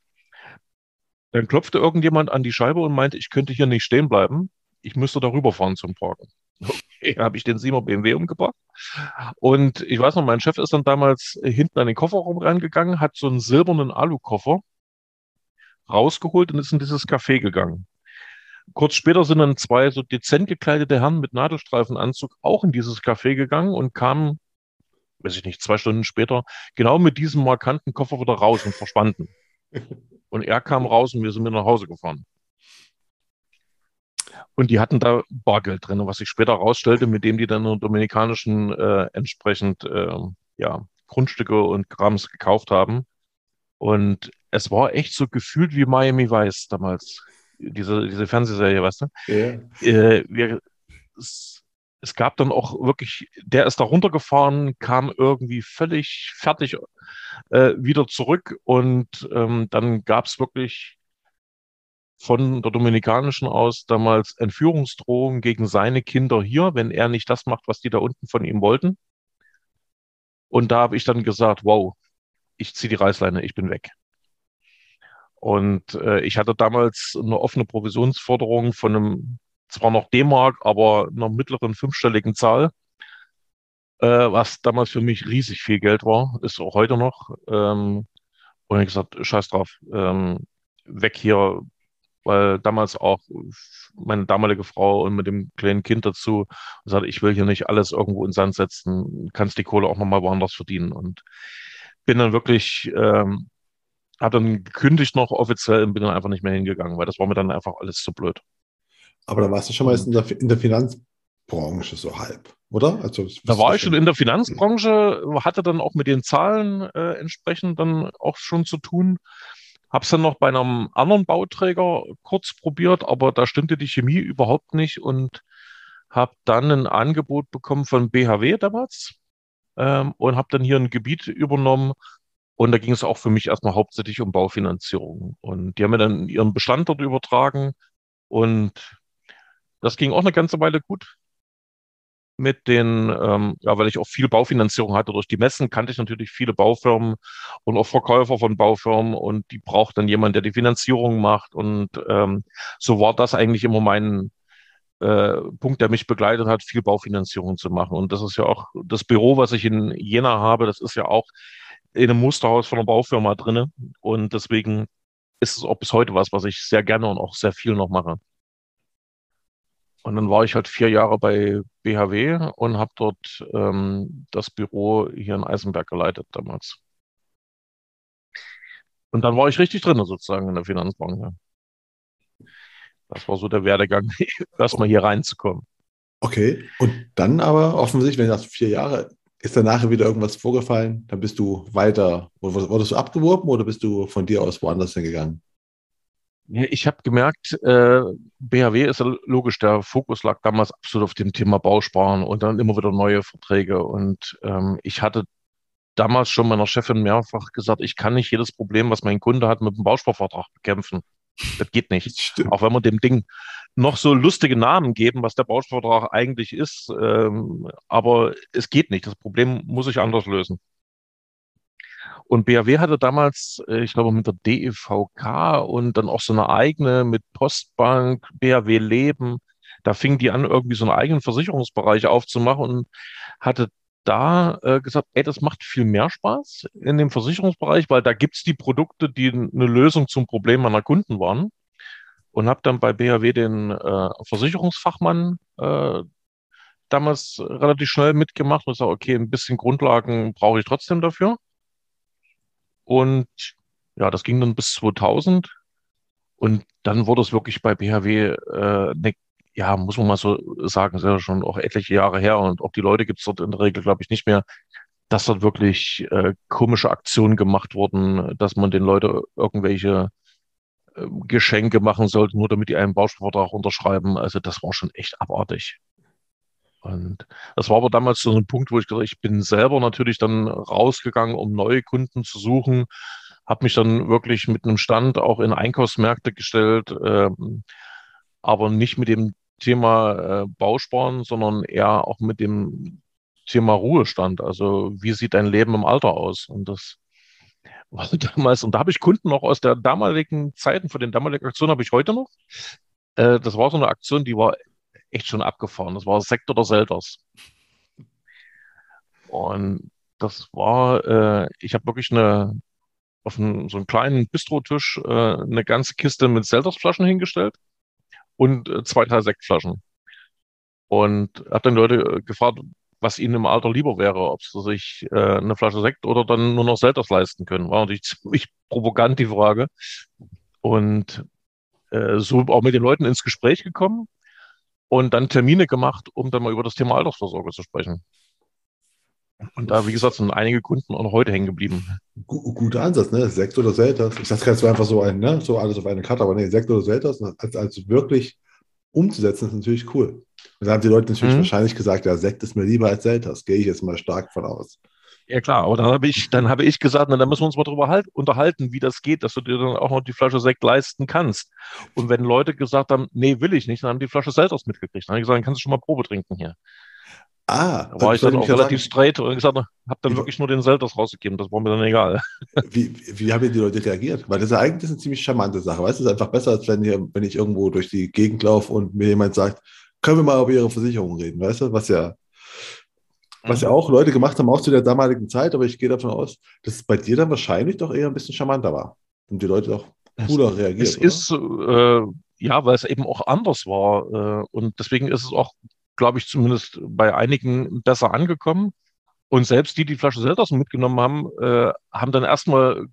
Dann klopfte irgendjemand an die Scheibe und meinte, ich könnte hier nicht stehen bleiben. Ich müsste darüber fahren zum Parken. Okay, habe ich den Simo BMW umgebracht. Und ich weiß noch, mein Chef ist dann damals hinten an den Kofferraum reingegangen, hat so einen silbernen Alukoffer rausgeholt und ist in dieses Café gegangen. Kurz später sind dann zwei so dezent gekleidete Herren mit Nadelstreifenanzug auch in dieses Café gegangen und kamen, weiß ich nicht, zwei Stunden später, genau mit diesem markanten Koffer wieder raus und verschwanden. Und er kam raus und wir sind mit nach Hause gefahren. Und die hatten da Bargeld drin, was sich später herausstellte, mit dem die dann in der dominikanischen äh, entsprechend äh, ja, Grundstücke und Krams gekauft haben. Und es war echt so gefühlt wie Miami Vice damals. Diese, diese Fernsehserie, weißt du? Ja. Äh, wir, es, gab dann auch wirklich, der ist da runtergefahren, kam irgendwie völlig fertig äh, wieder zurück und ähm, dann gab es wirklich von der Dominikanischen aus damals Entführungsdrohungen gegen seine Kinder hier, wenn er nicht das macht, was die da unten von ihm wollten. Und da habe ich dann gesagt, wow, ich ziehe die Reißleine, ich bin weg. Und äh, ich hatte damals eine offene Provisionsforderung von einem, zwar noch D-Mark, aber einer mittleren fünfstelligen Zahl, äh, was damals für mich riesig viel Geld war, ist auch heute noch. Ähm, und ich gesagt, scheiß drauf, ähm, weg hier, weil damals auch meine damalige Frau und mit dem kleinen Kind dazu gesagt, ich will hier nicht alles irgendwo in Sand setzen, kannst die Kohle auch nochmal woanders verdienen. Und bin dann wirklich ähm, habe dann gekündigt noch offiziell und bin dann einfach nicht mehr hingegangen, weil das war mir dann einfach alles zu blöd. Aber da warst du schon mal in der, in der Finanzbranche so halb, oder? Also, da war ich schon in der Finanzbranche, hatte dann auch mit den Zahlen äh, entsprechend dann auch schon zu tun. Hab's dann noch bei einem anderen Bauträger kurz probiert, aber da stimmte die Chemie überhaupt nicht und habe dann ein Angebot bekommen von BHW damals ähm, und habe dann hier ein Gebiet übernommen, und da ging es auch für mich erstmal hauptsächlich um Baufinanzierung. Und die haben mir dann ihren Bestand dort übertragen. Und das ging auch eine ganze Weile gut mit den, ähm, ja, weil ich auch viel Baufinanzierung hatte durch die Messen, kannte ich natürlich viele Baufirmen und auch Verkäufer von Baufirmen und die braucht dann jemand, der die Finanzierung macht. Und ähm, so war das eigentlich immer mein äh, Punkt, der mich begleitet hat, viel Baufinanzierung zu machen. Und das ist ja auch das Büro, was ich in Jena habe, das ist ja auch in einem Musterhaus von einer Baufirma drinne und deswegen ist es auch bis heute was, was ich sehr gerne und auch sehr viel noch mache. Und dann war ich halt vier Jahre bei BHW und habe dort ähm, das Büro hier in Eisenberg geleitet damals. Und dann war ich richtig drin sozusagen in der Finanzbranche. Das war so der Werdegang, erstmal hier reinzukommen. Okay, und dann aber offensichtlich, wenn du sagst vier Jahre, ist danach wieder irgendwas vorgefallen? Dann bist du weiter, wurdest du abgeworben oder bist du von dir aus woanders hingegangen? Ja, ich habe gemerkt, äh, BHW ist ja logisch, der Fokus lag damals absolut auf dem Thema Bausparen und dann immer wieder neue Verträge. Und ähm, ich hatte damals schon meiner Chefin mehrfach gesagt, ich kann nicht jedes Problem, was mein Kunde hat, mit dem Bausparvertrag bekämpfen. Das geht nicht. Stimmt. Auch wenn wir dem Ding noch so lustige Namen geben, was der Bausparvertrag eigentlich ist. Ähm, aber es geht nicht. Das Problem muss ich anders lösen. Und BAW hatte damals, äh, ich glaube, mit der DEVK und dann auch so eine eigene mit Postbank, BAW Leben. Da fing die an, irgendwie so einen eigenen Versicherungsbereich aufzumachen und hatte da äh, gesagt, ey, das macht viel mehr Spaß in dem Versicherungsbereich, weil da gibt's die Produkte, die eine Lösung zum Problem meiner Kunden waren. Und habe dann bei BAW den äh, Versicherungsfachmann äh, damals relativ schnell mitgemacht und gesagt, okay, ein bisschen Grundlagen brauche ich trotzdem dafür. Und ja, das ging dann bis 2000. Und dann wurde es wirklich bei BHW, äh, ne, ja, muss man mal so sagen, ist ja schon auch etliche Jahre her und auch die Leute gibt es dort in der Regel, glaube ich, nicht mehr, dass dort wirklich äh, komische Aktionen gemacht wurden, dass man den Leuten irgendwelche äh, Geschenke machen sollte, nur damit die einen Bausparvertrag unterschreiben. Also das war schon echt abartig. Und das war aber damals so ein Punkt, wo ich gesagt habe, ich bin selber natürlich dann rausgegangen, um neue Kunden zu suchen, habe mich dann wirklich mit einem Stand auch in Einkaufsmärkte gestellt, äh, aber nicht mit dem Thema äh, Bausparen, sondern eher auch mit dem Thema Ruhestand. Also wie sieht dein Leben im Alter aus? Und das war damals, und da habe ich Kunden noch aus der damaligen Zeiten, von den damaligen Aktionen habe ich heute noch. Äh, das war so eine Aktion, die war echt schon abgefahren. Das war Sekt oder Selters. Und das war, äh, ich habe wirklich eine, auf einen, so einen kleinen Bistrotisch äh, eine ganze Kiste mit Seltersflaschen hingestellt und äh, zwei, drei Sektflaschen. Und habe dann Leute äh, gefragt, was ihnen im Alter lieber wäre, ob sie sich äh, eine Flasche Sekt oder dann nur noch Selters leisten können. War natürlich ziemlich provokant die Frage. Und äh, so auch mit den Leuten ins Gespräch gekommen und dann Termine gemacht, um dann mal über das Thema Altersvorsorge zu sprechen. Und da, wie gesagt, sind einige Kunden auch noch heute hängen geblieben. Guter Ansatz, ne? Sekt oder Selters. Ich sage jetzt einfach so ein, ne? So alles auf eine Karte, aber nee, Sekt oder Selters, als, als wirklich umzusetzen, ist natürlich cool. Und da haben die Leute natürlich mhm. wahrscheinlich gesagt, ja, Sekt ist mir lieber als Selters. Gehe ich jetzt mal stark von aus. Ja klar, aber dann habe ich, dann habe ich gesagt, na, dann müssen wir uns mal darüber halt, unterhalten, wie das geht, dass du dir dann auch noch die Flasche Sekt leisten kannst. Und wenn Leute gesagt haben, nee, will ich nicht, dann haben die Flasche Selters mitgekriegt. Dann habe ich gesagt, dann kannst du schon mal Probe trinken hier. Ah, da war ich dann auch relativ sagen, straight und gesagt, habe dann wirklich nur den Selters rausgegeben. Das war mir dann egal. Wie, wie haben die Leute reagiert? Weil das ist eigentlich eine ziemlich charmante Sache. Weißt du, es ist einfach besser, als wenn, hier, wenn ich irgendwo durch die Gegend laufe und mir jemand sagt, können wir mal über ihre Versicherung reden, weißt du? Was ja was ja auch Leute gemacht haben, auch zu der damaligen Zeit, aber ich gehe davon aus, dass es bei dir dann wahrscheinlich doch eher ein bisschen charmanter war und die Leute doch cooler es, reagiert. Es oder? ist, äh, ja, weil es eben auch anders war. Äh, und deswegen ist es auch, glaube ich, zumindest bei einigen besser angekommen. Und selbst die, die Flasche Selters mitgenommen haben, äh, haben dann erstmal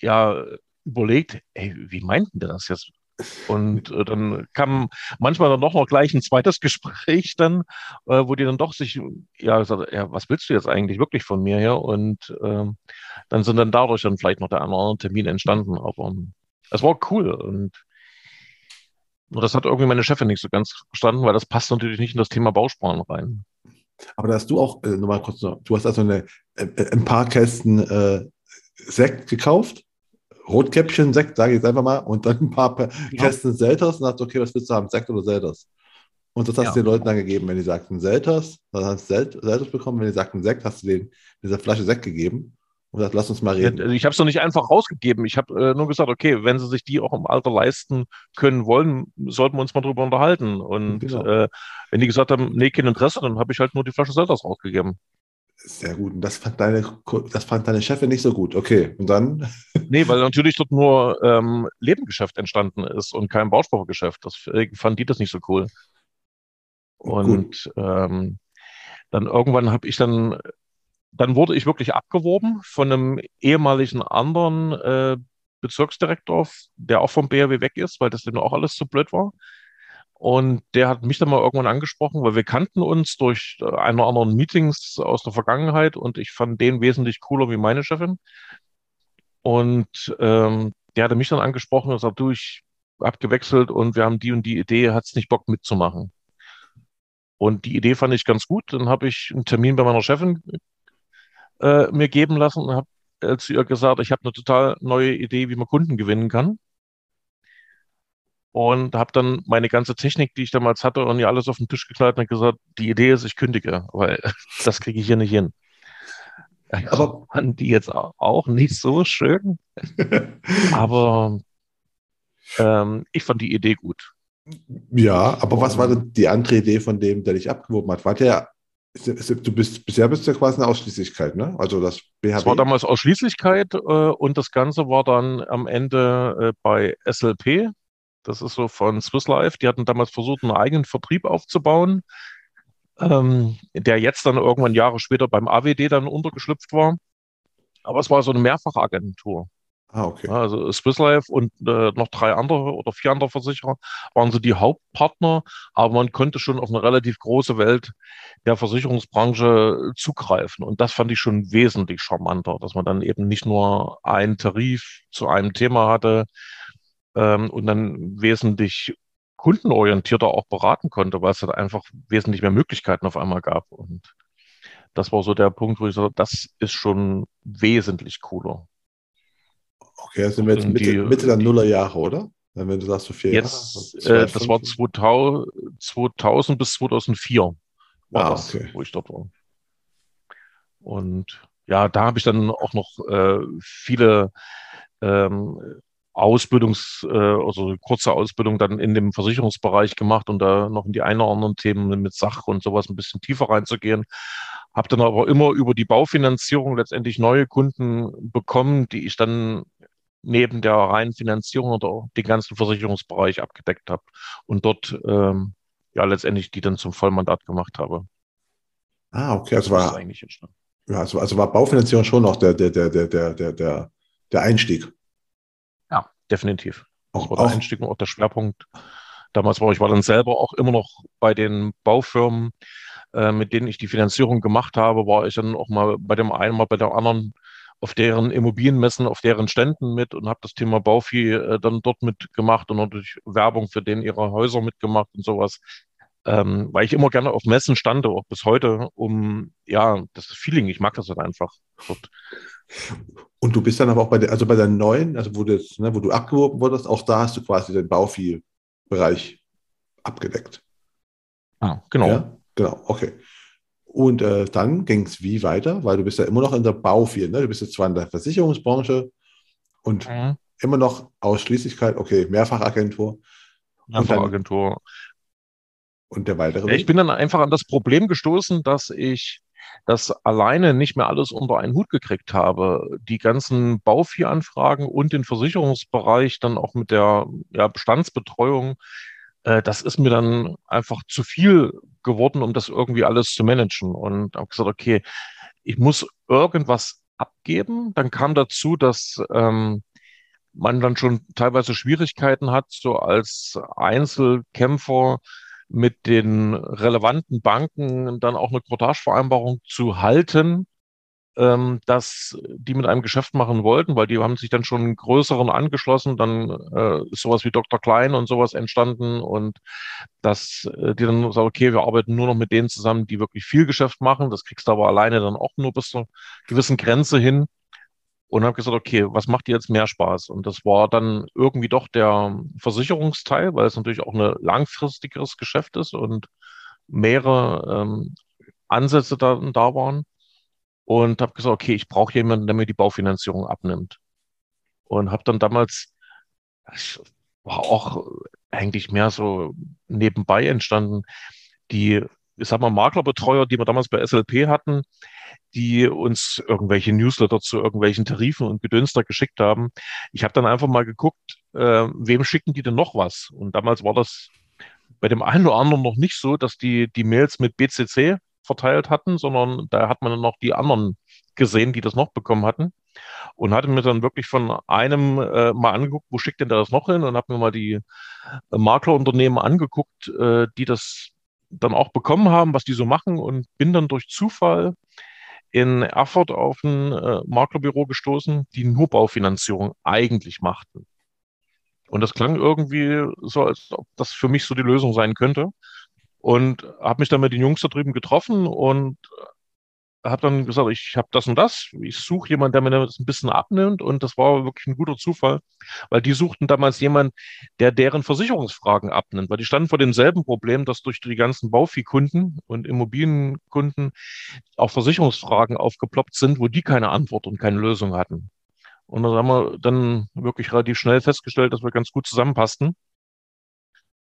ja überlegt, ey, wie meinten der das jetzt? Und äh, dann kam manchmal dann doch noch gleich ein zweites Gespräch dann, äh, wo die dann doch sich, ja, gesagt, ja, was willst du jetzt eigentlich wirklich von mir hier? Und ähm, dann sind dann dadurch dann vielleicht noch der andere Termin entstanden. Aber es war cool und das hat irgendwie meine Chefin nicht so ganz verstanden, weil das passt natürlich nicht in das Thema Bausparen rein. Aber da hast du auch, äh, nochmal kurz noch, du hast also eine, äh, ein paar Kästen äh, Sekt gekauft Rotkäppchen-Sekt, sage ich jetzt einfach mal, und dann ein paar ja. Kästen Selters und sagst, okay, was willst du haben, Sekt oder Selters? Und das hast ja. du den Leuten dann gegeben. Wenn die sagten Selters, dann hast du Selters bekommen. Wenn die sagten Sekt, hast du denen diese Flasche Sekt gegeben und gesagt, lass uns mal reden. Ich habe es doch nicht einfach rausgegeben. Ich habe äh, nur gesagt, okay, wenn sie sich die auch im Alter leisten können wollen, sollten wir uns mal drüber unterhalten. Und genau. äh, wenn die gesagt haben, nee, kein Interesse, dann habe ich halt nur die Flasche Selters rausgegeben. Sehr gut. Und das fand deine, das fand deine Chefin nicht so gut. Okay. Und dann? Nee, weil natürlich dort nur ähm, Lebengeschäft entstanden ist und kein Bauspargeschäft. Das fand die das nicht so cool. Und ähm, dann irgendwann habe ich dann, dann wurde ich wirklich abgeworben von einem ehemaligen anderen äh, Bezirksdirektor, der auch vom BRW weg ist, weil das dann auch alles zu blöd war. Und der hat mich dann mal irgendwann angesprochen, weil wir kannten uns durch äh, eine oder anderen Meetings aus der Vergangenheit und ich fand den wesentlich cooler wie meine Chefin. Und ähm, der hatte mich dann angesprochen und gesagt, du, ich hab gewechselt und wir haben die und die Idee, hat's nicht Bock mitzumachen. Und die Idee fand ich ganz gut. Dann habe ich einen Termin bei meiner Chefin äh, mir geben lassen und habe äh, zu ihr gesagt, ich habe eine total neue Idee, wie man Kunden gewinnen kann und habe dann meine ganze Technik, die ich damals hatte, und ihr alles auf den Tisch gekleidet und gesagt, die Idee ist, ich kündige, weil das kriege ich hier nicht hin. Aber fanden die jetzt auch nicht so schön. aber ähm, ich fand die Idee gut. Ja, aber was war denn die andere Idee von dem, der dich abgeworben hat? War der, du bist, bisher bist du ja quasi eine Ausschließlichkeit, ne? Also das BHB. Es war damals Ausschließlichkeit äh, und das Ganze war dann am Ende äh, bei SLP, das ist so von Swiss Life. Die hatten damals versucht, einen eigenen Vertrieb aufzubauen, ähm, der jetzt dann irgendwann Jahre später beim AWD dann untergeschlüpft war. Aber es war so eine Mehrfachagentur. Ah, okay. Also Swiss Life und äh, noch drei andere oder vier andere Versicherer waren so die Hauptpartner, aber man konnte schon auf eine relativ große Welt der Versicherungsbranche zugreifen. Und das fand ich schon wesentlich charmanter, dass man dann eben nicht nur einen Tarif zu einem Thema hatte, ähm, und dann wesentlich kundenorientierter auch beraten konnte, weil es halt einfach wesentlich mehr Möglichkeiten auf einmal gab. Und das war so der Punkt, wo ich sage, das ist schon wesentlich cooler. Okay, sind wir jetzt Mitte, die, Mitte der Nullerjahre, oder? Wenn du sagst, so vier jetzt, Jahre. Äh, das war 2000, 2000 bis 2004 war ah, das, okay. wo ich dort war. Und ja, da habe ich dann auch noch äh, viele ähm, Ausbildungs, äh, also kurze Ausbildung dann in dem Versicherungsbereich gemacht und da noch in die ein oder anderen Themen mit Sach und sowas ein bisschen tiefer reinzugehen. Habe dann aber immer über die Baufinanzierung letztendlich neue Kunden bekommen, die ich dann neben der reinen Finanzierung oder den ganzen Versicherungsbereich abgedeckt habe und dort ähm, ja letztendlich die dann zum Vollmandat gemacht habe. Ah, okay, also war eigentlich ja, also, also war Baufinanzierung schon noch der der der der der der der Einstieg definitiv. Auch, war der Einstieg und auch der Schwerpunkt. Damals war ich war dann selber auch immer noch bei den Baufirmen, äh, mit denen ich die Finanzierung gemacht habe, war ich dann auch mal bei dem einen, mal bei der anderen auf deren Immobilienmessen, auf deren Ständen mit und habe das Thema Bauvieh äh, dann dort mitgemacht und natürlich Werbung für den ihre Häuser mitgemacht und sowas. Ähm, weil ich immer gerne auf Messen stande, auch bis heute, um ja, das Feeling, ich mag das halt einfach. Dort und du bist dann aber auch bei der, also bei der neuen, also wo du, jetzt, ne, wo du abgeworben wurdest, auch da hast du quasi den Bauvieh-Bereich abgedeckt. Ah, genau. Ja, genau, okay. Und äh, dann ging es wie weiter, weil du bist ja immer noch in der Bauvieh, ne? Du bist jetzt zwar in der Versicherungsbranche und mhm. immer noch Ausschließlichkeit, okay, Mehrfachagentur. Mehrfachagentur. Und, und der weitere. Ja, ich bin dann einfach an das Problem gestoßen, dass ich das alleine nicht mehr alles unter einen Hut gekriegt habe. Die ganzen Baufieranfragen und den Versicherungsbereich dann auch mit der ja, Bestandsbetreuung, äh, das ist mir dann einfach zu viel geworden, um das irgendwie alles zu managen. Und habe gesagt, okay, ich muss irgendwas abgeben. Dann kam dazu, dass ähm, man dann schon teilweise Schwierigkeiten hat, so als Einzelkämpfer mit den relevanten Banken dann auch eine Quotagevereinbarung zu halten, ähm, dass die mit einem Geschäft machen wollten, weil die haben sich dann schon größeren angeschlossen, dann äh, ist sowas wie Dr. Klein und sowas entstanden und dass äh, die dann sagen, okay, wir arbeiten nur noch mit denen zusammen, die wirklich viel Geschäft machen. Das kriegst du aber alleine dann auch nur bis zu einer gewissen Grenze hin und habe gesagt, okay, was macht dir jetzt mehr Spaß? Und das war dann irgendwie doch der Versicherungsteil, weil es natürlich auch ein langfristigeres Geschäft ist und mehrere ähm, Ansätze da, da waren. Und habe gesagt, okay, ich brauche jemanden, der mir die Baufinanzierung abnimmt. Und habe dann damals, das war auch eigentlich mehr so nebenbei entstanden, die ich sag mal, Maklerbetreuer, die wir damals bei SLP hatten, die uns irgendwelche Newsletter zu irgendwelchen Tarifen und Gedönster geschickt haben. Ich habe dann einfach mal geguckt, äh, wem schicken die denn noch was? Und damals war das bei dem einen oder anderen noch nicht so, dass die die Mails mit BCC verteilt hatten, sondern da hat man dann noch die anderen gesehen, die das noch bekommen hatten. Und hatte mir dann wirklich von einem äh, mal angeguckt, wo schickt denn der das noch hin? Und habe mir mal die äh, Maklerunternehmen angeguckt, äh, die das dann auch bekommen haben, was die so machen und bin dann durch Zufall in Erfurt auf ein äh, Maklerbüro gestoßen, die nur Baufinanzierung eigentlich machten. Und das klang irgendwie so, als ob das für mich so die Lösung sein könnte. Und habe mich dann mit den Jungs da drüben getroffen und habe dann gesagt, ich habe das und das, ich suche jemanden, der mir das ein bisschen abnimmt und das war wirklich ein guter Zufall, weil die suchten damals jemanden, der deren Versicherungsfragen abnimmt, weil die standen vor demselben Problem, dass durch die ganzen Bauviehkunden und Immobilienkunden auch Versicherungsfragen aufgeploppt sind, wo die keine Antwort und keine Lösung hatten. Und da haben wir dann wirklich relativ schnell festgestellt, dass wir ganz gut zusammenpassten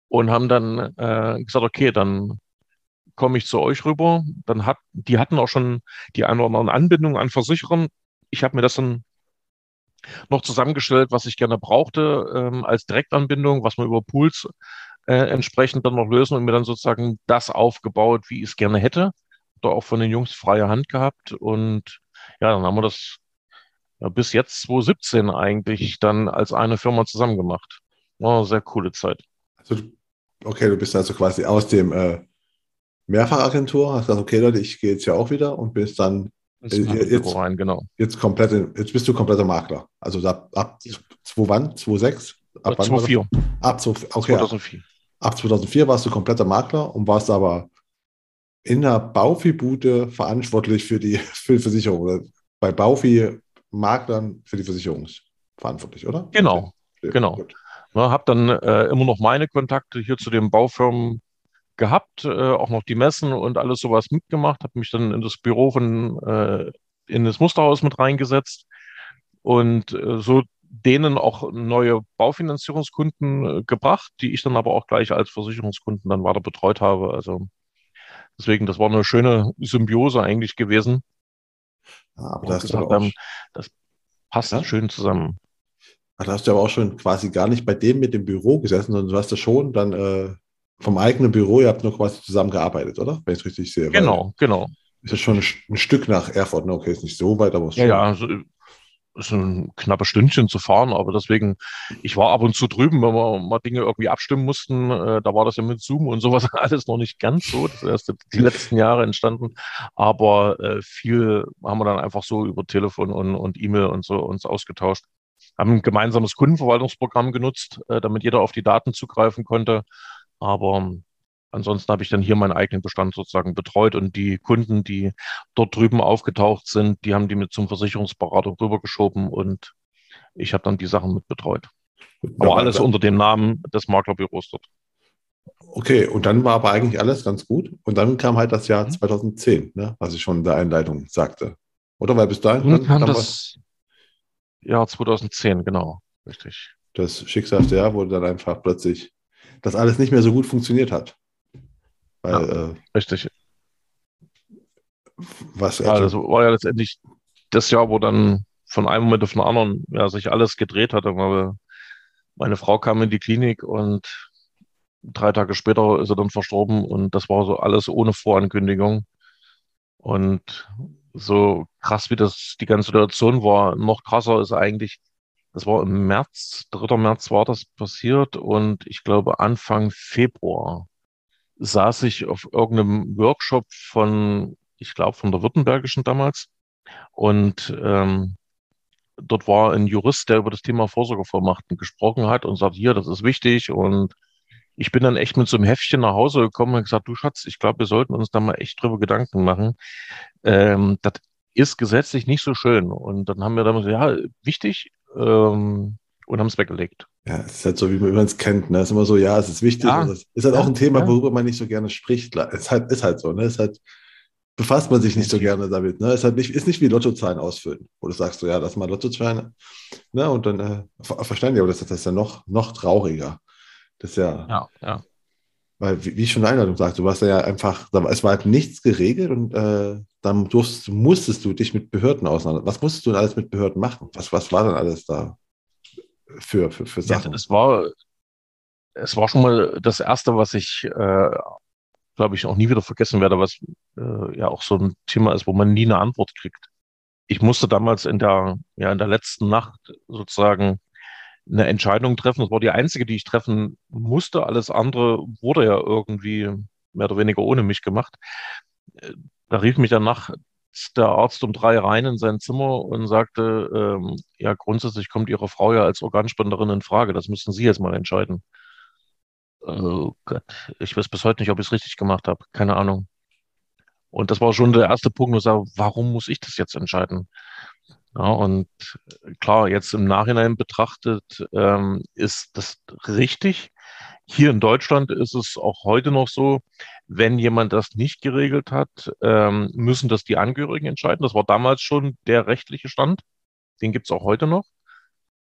und haben dann äh, gesagt, okay, dann komme ich zu euch rüber. Dann hat, die hatten auch schon die eine oder andere Anbindung an Versicherern. Ich habe mir das dann noch zusammengestellt, was ich gerne brauchte ähm, als Direktanbindung, was man über Pools äh, entsprechend dann noch lösen und mir dann sozusagen das aufgebaut, wie ich es gerne hätte. Da auch von den Jungs freie Hand gehabt und ja, dann haben wir das ja, bis jetzt 2017 eigentlich dann als eine Firma zusammen gemacht. War eine sehr coole Zeit. Also, okay, du bist also quasi aus dem äh, Mehrfachagentur, hast gesagt, okay Leute, ich gehe jetzt ja auch wieder und bist dann äh, jetzt, rein, genau. jetzt komplett, jetzt bist du kompletter Makler. Also ab, ab ja. 2 wann? 2006? Ab 2004. Ab, okay, 2004. ab 2004 warst du kompletter Makler und warst aber in der Bauviehbude verantwortlich für die, für die Versicherung oder bei Bauvieh-Maklern für die Versicherung verantwortlich, oder? Genau, okay. genau. Gut. habe dann äh, immer noch meine Kontakte hier zu den Baufirmen gehabt, äh, auch noch die Messen und alles sowas mitgemacht, habe mich dann in das Büro von, äh, in das Musterhaus mit reingesetzt und äh, so denen auch neue Baufinanzierungskunden äh, gebracht, die ich dann aber auch gleich als Versicherungskunden dann weiter betreut habe. Also deswegen, das war eine schöne Symbiose eigentlich gewesen. Ja, aber das, gesagt, haben, das passt ja? schön zusammen. Da hast du aber auch schon quasi gar nicht bei dem mit dem Büro gesessen, sondern du hast ja schon dann äh, vom eigenen Büro, ihr habt nur quasi zusammengearbeitet, oder? Wenn ich es richtig sehe. Genau, genau. Ist das schon ein, ein, Stück nach Erfurt? Ne? Okay, ist nicht so weit, aber es ja, ja, also, ist ein knappes Stündchen zu fahren, aber deswegen, ich war ab und zu drüben, wenn wir mal Dinge irgendwie abstimmen mussten, äh, da war das ja mit Zoom und sowas alles noch nicht ganz so. Das ist erst die letzten Jahre entstanden. Aber äh, viel haben wir dann einfach so über Telefon und, und E-Mail und so uns ausgetauscht. Haben ein gemeinsames Kundenverwaltungsprogramm genutzt, äh, damit jeder auf die Daten zugreifen konnte. Aber ansonsten habe ich dann hier meinen eigenen Bestand sozusagen betreut und die Kunden, die dort drüben aufgetaucht sind, die haben die mit zum Versicherungsberater rübergeschoben und ich habe dann die Sachen mit betreut. Aber alles unter dem Namen des Maklerbüros dort. Okay, und dann war aber eigentlich alles ganz gut. Und dann kam halt das Jahr 2010, mhm. ne, was ich schon in der Einleitung sagte. Oder weil bis dahin. Dann kam das Jahr 2010, genau, richtig. Das schicksalste Jahr wurde dann einfach plötzlich das alles nicht mehr so gut funktioniert hat. Weil, ja, äh, richtig. Was das war ja letztendlich das Jahr, wo dann von einem Moment auf den anderen ja, sich alles gedreht hatte, meine Frau kam in die Klinik und drei Tage später ist er dann verstorben und das war so alles ohne Vorankündigung. Und so krass wie das die ganze Situation war, noch krasser ist eigentlich, das war im März, 3. März war das passiert und ich glaube Anfang Februar saß ich auf irgendeinem Workshop von, ich glaube von der Württembergischen damals und ähm, dort war ein Jurist, der über das Thema Vorsorgevollmachten gesprochen hat und sagt, hier, das ist wichtig und ich bin dann echt mit so einem Heftchen nach Hause gekommen und gesagt, du Schatz, ich glaube, wir sollten uns da mal echt drüber Gedanken machen. Ähm, das ist gesetzlich nicht so schön. Und dann haben wir dann gesagt, ja, wichtig, ähm, und haben es weggelegt. Ja, es ist halt so, wie man es kennt. Ne? Es ist immer so, ja, es ist wichtig. Ja. Es ist halt auch ein Thema, worüber man nicht so gerne spricht. Es ist halt, ist halt so. Ne? Es ist halt, befasst man sich nicht so gerne damit. Ne? Es ist, halt nicht, ist nicht wie Lottozahlen ausfüllen, wo du sagst, so, ja, lass mal Lottozahlen. Ne? Und dann äh, verstanden die, aber das, das ist ja noch, noch trauriger. Das ist ja. Ja, ja. Weil, wie, ich schon in der Einladung sagte, du warst ja einfach, es war halt nichts geregelt und äh, dann durfst, musstest du dich mit Behörden auseinander. Was musstest du denn alles mit Behörden machen? Was, was war denn alles da für, für, für Sachen? Ja, es war, es war schon mal das Erste, was ich, äh, glaube ich, auch nie wieder vergessen werde, was äh, ja auch so ein Thema ist, wo man nie eine Antwort kriegt. Ich musste damals in der, ja, in der letzten Nacht sozusagen eine Entscheidung treffen. Das war die einzige, die ich treffen musste. Alles andere wurde ja irgendwie mehr oder weniger ohne mich gemacht. Da rief mich danach der Arzt um drei rein in sein Zimmer und sagte, ähm, ja, grundsätzlich kommt Ihre Frau ja als Organspenderin in Frage. Das müssen Sie jetzt mal entscheiden. Oh Gott, ich weiß bis heute nicht, ob ich es richtig gemacht habe. Keine Ahnung. Und das war schon der erste Punkt, wo ich sage, warum muss ich das jetzt entscheiden? Ja, und klar, jetzt im Nachhinein betrachtet ähm, ist das richtig. Hier in Deutschland ist es auch heute noch so, wenn jemand das nicht geregelt hat, ähm, müssen das die Angehörigen entscheiden. Das war damals schon der rechtliche Stand. Den gibt es auch heute noch.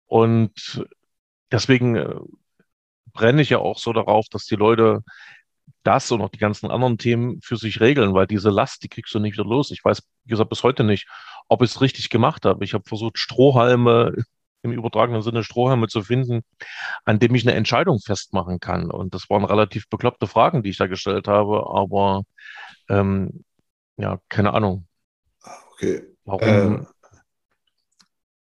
Und deswegen äh, brenne ich ja auch so darauf, dass die Leute das und auch die ganzen anderen Themen für sich regeln, weil diese Last, die kriegst du nicht wieder los. Ich weiß, wie gesagt, bis heute nicht, ob ich es richtig gemacht habe. Ich habe versucht, Strohhalme im übertragenen Sinne Strohhalme zu finden, an dem ich eine Entscheidung festmachen kann. Und das waren relativ bekloppte Fragen, die ich da gestellt habe, aber ähm, ja, keine Ahnung. Okay. Warum? Äh,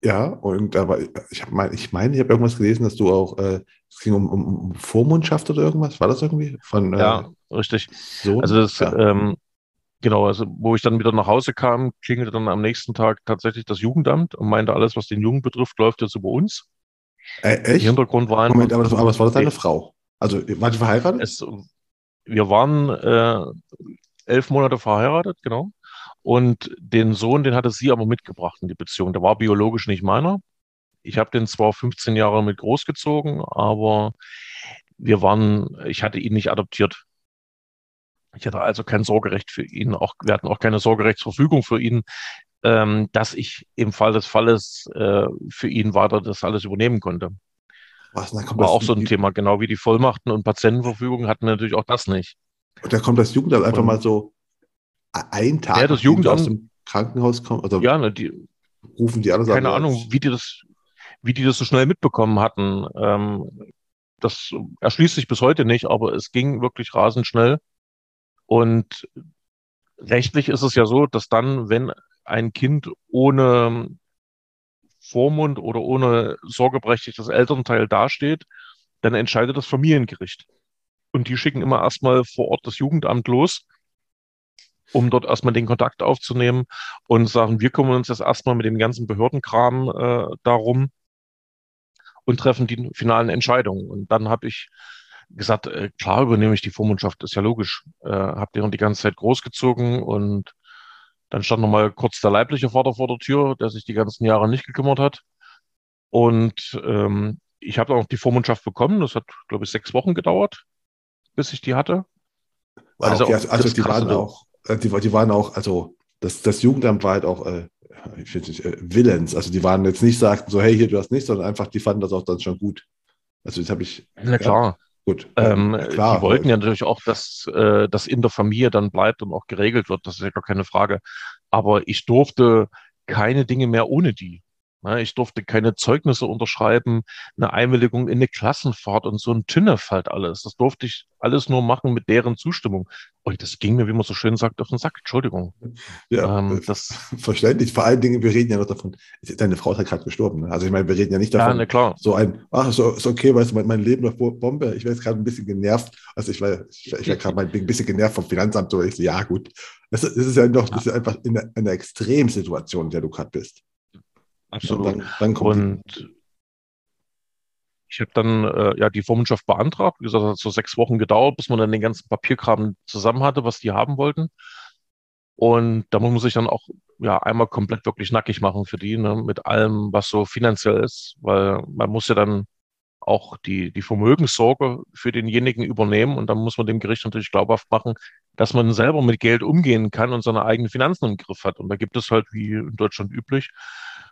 ja, und aber ich habe mein, ich meine, ich habe irgendwas gelesen, dass du auch, äh, es ging um, um, um, Vormundschaft oder irgendwas. War das irgendwie? Von, äh, ja, richtig. So? Also das, ja. ähm, genau, also wo ich dann wieder nach Hause kam, klingelte dann am nächsten Tag tatsächlich das Jugendamt und meinte, alles, was den Jungen betrifft, läuft jetzt über uns. Äh, echt? Hintergrund war einfach, Moment, aber, das, aber was war das deine Frau? Also war die verheiratet? Es, wir waren äh, elf Monate verheiratet, genau. Und den Sohn, den hatte sie aber mitgebracht in die Beziehung. Der war biologisch nicht meiner. Ich habe den zwar 15 Jahre mit großgezogen, aber wir waren, ich hatte ihn nicht adoptiert. Ich hatte also kein Sorgerecht für ihn, auch, wir hatten auch keine Sorgerechtsverfügung für ihn, ähm, dass ich im Fall des Falles äh, für ihn weiter das alles übernehmen konnte. Was, War auch so ein Thema, genau wie die Vollmachten und Patientenverfügung hatten wir natürlich auch das nicht. Und da kommt das Jugendamt einfach und, mal so ein Tag, ja, das Jugendamt aus dem Krankenhaus kommen? Oder ja, ne, die, rufen die alle Keine Ahnung, wie die das, wie die das so schnell mitbekommen hatten. Ähm, das erschließt sich bis heute nicht, aber es ging wirklich rasend schnell. Und rechtlich ist es ja so, dass dann, wenn ein Kind ohne Vormund oder ohne sorgeberechtigtes Elternteil dasteht, dann entscheidet das Familiengericht. Und die schicken immer erstmal vor Ort das Jugendamt los um dort erstmal den Kontakt aufzunehmen und sagen, wir kümmern uns jetzt erstmal mit dem ganzen Behördenkram äh, darum und treffen die finalen Entscheidungen. Und dann habe ich gesagt, äh, klar übernehme ich die Vormundschaft, ist ja logisch. Äh, habe den die ganze Zeit großgezogen und dann stand nochmal kurz der leibliche Vater vor der Tür, der sich die ganzen Jahre nicht gekümmert hat. Und ähm, ich habe dann auch die Vormundschaft bekommen. Das hat, glaube ich, sechs Wochen gedauert, bis ich die hatte. Weil ah, okay, also, also die waren auch die, die waren auch, also das, das Jugendamt war halt auch, äh, ich finde nicht, äh, Willens. Also die waren jetzt nicht, sagten so, hey, hier, du hast nichts, sondern einfach, die fanden das auch dann schon gut. Also das habe ich. Na klar. Ja, gut. Ähm, klar, die wollten ja natürlich auch, dass äh, das in der Familie dann bleibt und auch geregelt wird. Das ist ja gar keine Frage. Aber ich durfte keine Dinge mehr ohne die. Ich durfte keine Zeugnisse unterschreiben, eine Einwilligung in eine Klassenfahrt und so ein Tünnef halt alles. Das durfte ich alles nur machen mit deren Zustimmung. Und das ging mir, wie man so schön sagt, auf den Sack. Entschuldigung. Ja, ähm, das verständlich. Vor allen Dingen, wir reden ja noch davon, deine Frau ist ja gerade gestorben. Ne? Also ich meine, wir reden ja nicht davon, ja, ne, klar. so ein, ach, so, ist okay, weißt du, mein, mein Leben läuft Bombe. Ich wäre jetzt gerade ein bisschen genervt. Also ich war, ich, ich war gerade ein bisschen genervt vom Finanzamt. Ich so, ja gut. Das, das ist ja noch, das ist einfach in einer, in einer Extremsituation, in der du gerade bist. Absolut. Dann, dann und ich habe dann äh, ja die Vormundschaft beantragt. Wie gesagt, es hat so sechs Wochen gedauert, bis man dann den ganzen Papierkram zusammen hatte, was die haben wollten. Und da muss man sich dann auch ja einmal komplett wirklich nackig machen für die, ne, mit allem, was so finanziell ist, weil man muss ja dann auch die, die Vermögenssorge für denjenigen übernehmen und dann muss man dem Gericht natürlich glaubhaft machen, dass man selber mit Geld umgehen kann und seine eigenen Finanzen im Griff hat. Und da gibt es halt, wie in Deutschland üblich,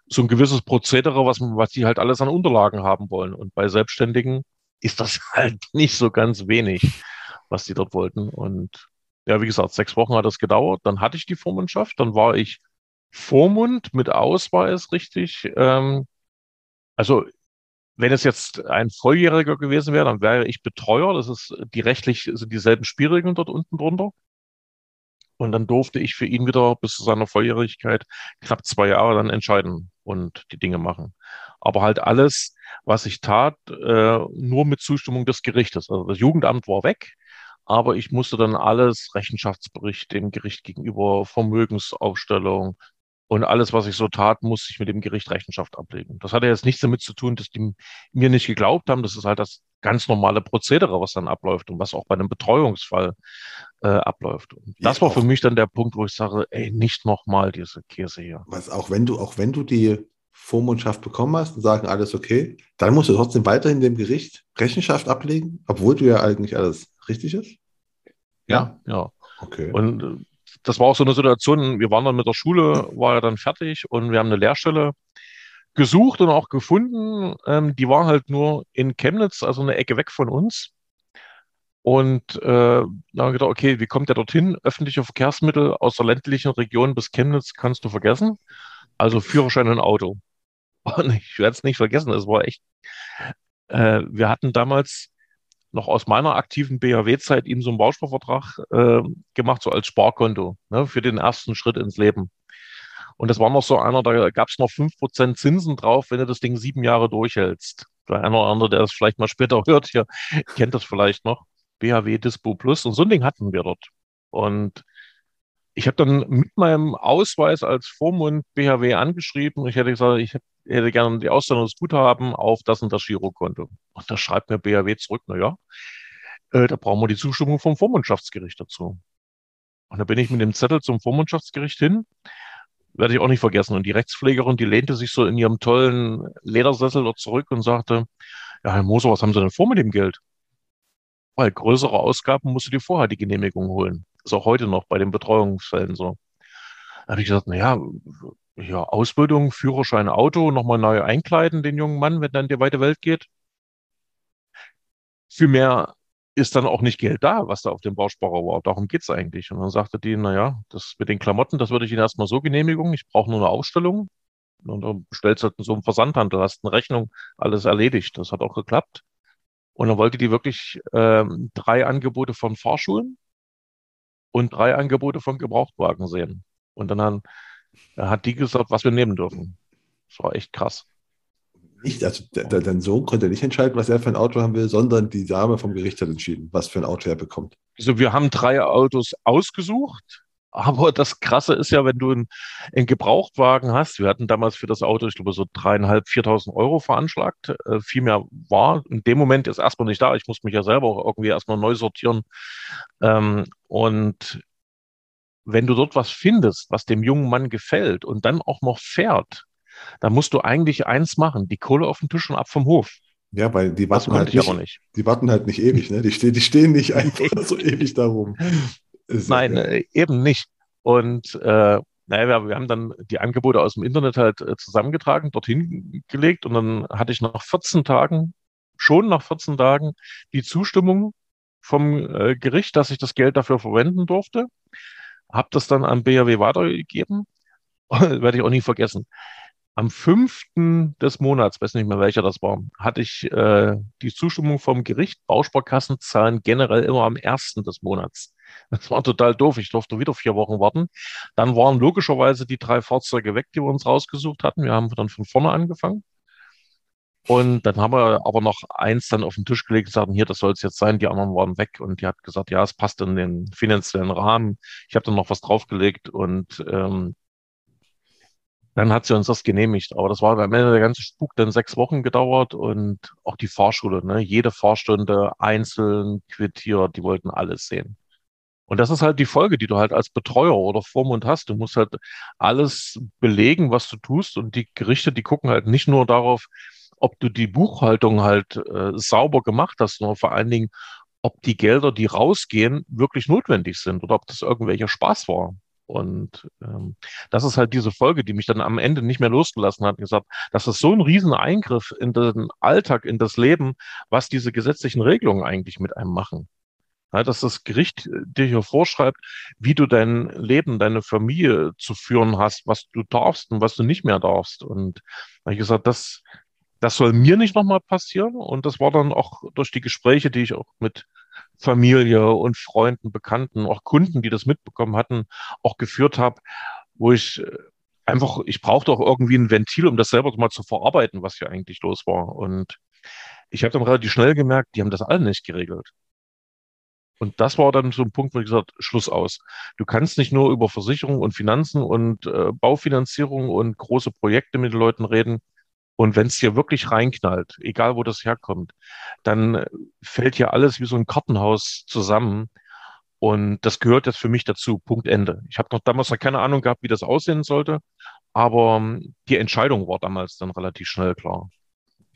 so ein gewisses Prozedere, was, was die halt alles an Unterlagen haben wollen. Und bei Selbstständigen ist das halt nicht so ganz wenig. was die dort wollten. Und ja, wie gesagt, sechs Wochen hat das gedauert. Dann hatte ich die Vormundschaft, dann war ich Vormund mit Ausweis, richtig. Ähm, also wenn es jetzt ein Volljähriger gewesen wäre, dann wäre ich Betreuer. Das ist die rechtlich sind dieselben Spielregeln dort unten drunter. Und dann durfte ich für ihn wieder bis zu seiner Volljährigkeit knapp zwei Jahre dann entscheiden und die Dinge machen. Aber halt alles, was ich tat, äh, nur mit Zustimmung des Gerichtes. Also das Jugendamt war weg, aber ich musste dann alles, Rechenschaftsbericht dem Gericht gegenüber, Vermögensaufstellung, und alles, was ich so tat, musste ich mit dem Gericht Rechenschaft ablegen. Das hatte jetzt nichts damit zu tun, dass die mir nicht geglaubt haben. Das ist halt das ganz normale Prozedere, was dann abläuft und was auch bei einem Betreuungsfall äh, abläuft. Und das ja, war für mich dann der Punkt, wo ich sage, ey, nicht nochmal diese Käse hier. Was auch wenn du, auch wenn du die Vormundschaft bekommen hast und sagen alles okay, dann musst du trotzdem weiterhin dem Gericht Rechenschaft ablegen, obwohl du ja eigentlich alles richtig ist? Ja, ja. Okay. Und äh, das war auch so eine Situation, wir waren dann mit der Schule, war ja dann fertig und wir haben eine Lehrstelle gesucht und auch gefunden. Ähm, die war halt nur in Chemnitz, also eine Ecke weg von uns. Und äh, dann haben wir gedacht, okay, wie kommt der dorthin? Öffentliche Verkehrsmittel aus der ländlichen Region bis Chemnitz kannst du vergessen. Also Führerschein und Auto. Und ich werde es nicht vergessen, es war echt. Äh, wir hatten damals noch aus meiner aktiven BHW-Zeit ihm so einen Bausparvertrag äh, gemacht, so als Sparkonto, ne, für den ersten Schritt ins Leben. Und das war noch so einer, da gab es noch fünf Prozent Zinsen drauf, wenn du das Ding sieben Jahre durchhältst. Der eine oder andere, der das vielleicht mal später hört, hier kennt das vielleicht noch. BHW Dispo Plus und so ein Ding hatten wir dort. Und ich habe dann mit meinem Ausweis als Vormund BHW angeschrieben. Ich hätte gesagt, ich hätte gerne die Auszahlung des Guthaben auf das und das Girokonto. Und da schreibt mir BHW zurück, na ja, äh, da brauchen wir die Zustimmung vom Vormundschaftsgericht dazu. Und da bin ich mit dem Zettel zum Vormundschaftsgericht hin. Werde ich auch nicht vergessen. Und die Rechtspflegerin, die lehnte sich so in ihrem tollen Ledersessel dort zurück und sagte, ja, Herr Moser, was haben Sie denn vor mit dem Geld? Weil größere Ausgaben musst du dir vorher die Genehmigung holen. Ist auch heute noch bei den Betreuungsfällen so. Da habe ich gesagt, na ja, Ausbildung, Führerschein, Auto, nochmal neu einkleiden, den jungen Mann, wenn dann die weite Welt geht. Für mehr ist dann auch nicht Geld da, was da auf dem Bausparer war. Darum geht's eigentlich. Und dann sagte die, na ja, das mit den Klamotten, das würde ich Ihnen erstmal so genehmigen. Ich brauche nur eine Ausstellung. Und dann bestellst du halt so einen Versandhandel, hast eine Rechnung, alles erledigt. Das hat auch geklappt. Und dann wollte die wirklich ähm, drei Angebote von Fahrschulen und drei Angebote von Gebrauchtwagen sehen. Und dann haben, hat die gesagt, was wir nehmen dürfen. Das war echt krass. Nicht, also der, dein Sohn konnte nicht entscheiden, was er für ein Auto haben will, sondern die Dame vom Gericht hat entschieden, was für ein Auto er bekommt. Also wir haben drei Autos ausgesucht aber das Krasse ist ja, wenn du einen, einen Gebrauchtwagen hast, wir hatten damals für das Auto, ich glaube, so dreieinhalb, viertausend Euro veranschlagt. Äh, viel mehr war in dem Moment ist erstmal nicht da. Ich muss mich ja selber auch irgendwie erstmal neu sortieren. Ähm, und wenn du dort was findest, was dem jungen Mann gefällt und dann auch noch fährt, dann musst du eigentlich eins machen, die Kohle auf den Tisch und ab vom Hof. Ja, weil die warten halt nicht, nicht, Die warten halt nicht ewig, ne? Die, stehen, die stehen nicht einfach so ewig darum. Nein, äh, eben nicht. Und äh, naja, wir, haben dann die Angebote aus dem Internet halt äh, zusammengetragen, dorthin gelegt und dann hatte ich nach 14 Tagen, schon nach 14 Tagen, die Zustimmung vom äh, Gericht, dass ich das Geld dafür verwenden durfte. Hab das dann an BAW weitergegeben. Werde ich auch nie vergessen. Am fünften des Monats, weiß nicht mehr welcher das war, hatte ich äh, die Zustimmung vom Gericht. Bausparkassen zahlen generell immer am ersten des Monats. Das war total doof. Ich durfte wieder vier Wochen warten. Dann waren logischerweise die drei Fahrzeuge weg, die wir uns rausgesucht hatten. Wir haben dann von vorne angefangen. Und dann haben wir aber noch eins dann auf den Tisch gelegt und gesagt, hier, das soll es jetzt sein. Die anderen waren weg. Und die hat gesagt, ja, es passt in den finanziellen Rahmen. Ich habe dann noch was draufgelegt und ähm, dann hat sie uns das genehmigt. Aber das war am Ende der ganze Spuk dann sechs Wochen gedauert und auch die Fahrschule, ne? jede Fahrstunde einzeln quittiert, die wollten alles sehen. Und das ist halt die Folge, die du halt als Betreuer oder Vormund hast. Du musst halt alles belegen, was du tust. Und die Gerichte, die gucken halt nicht nur darauf, ob du die Buchhaltung halt äh, sauber gemacht hast, sondern vor allen Dingen, ob die Gelder, die rausgehen, wirklich notwendig sind oder ob das irgendwelcher Spaß war. Und ähm, das ist halt diese Folge, die mich dann am Ende nicht mehr losgelassen hat, gesagt, das ist so ein Rieseneingriff in den Alltag, in das Leben, was diese gesetzlichen Regelungen eigentlich mit einem machen. Ja, dass das Gericht dir hier vorschreibt, wie du dein Leben, deine Familie zu führen hast, was du darfst und was du nicht mehr darfst. Und da habe ich gesagt, das, das soll mir nicht nochmal passieren. Und das war dann auch durch die Gespräche, die ich auch mit Familie und Freunden, Bekannten, auch Kunden, die das mitbekommen hatten, auch geführt habe, wo ich äh, einfach, ich brauchte auch irgendwie ein Ventil, um das selber mal zu verarbeiten, was hier eigentlich los war. Und ich habe dann relativ schnell gemerkt, die haben das alle nicht geregelt. Und das war dann so ein Punkt, wo ich gesagt Schluss aus. Du kannst nicht nur über Versicherung und Finanzen und äh, Baufinanzierung und große Projekte mit den Leuten reden. Und wenn es dir wirklich reinknallt, egal wo das herkommt, dann fällt hier alles wie so ein Kartenhaus zusammen. Und das gehört jetzt für mich dazu. Punkt Ende. Ich habe noch damals noch keine Ahnung gehabt, wie das aussehen sollte, aber ähm, die Entscheidung war damals dann relativ schnell klar.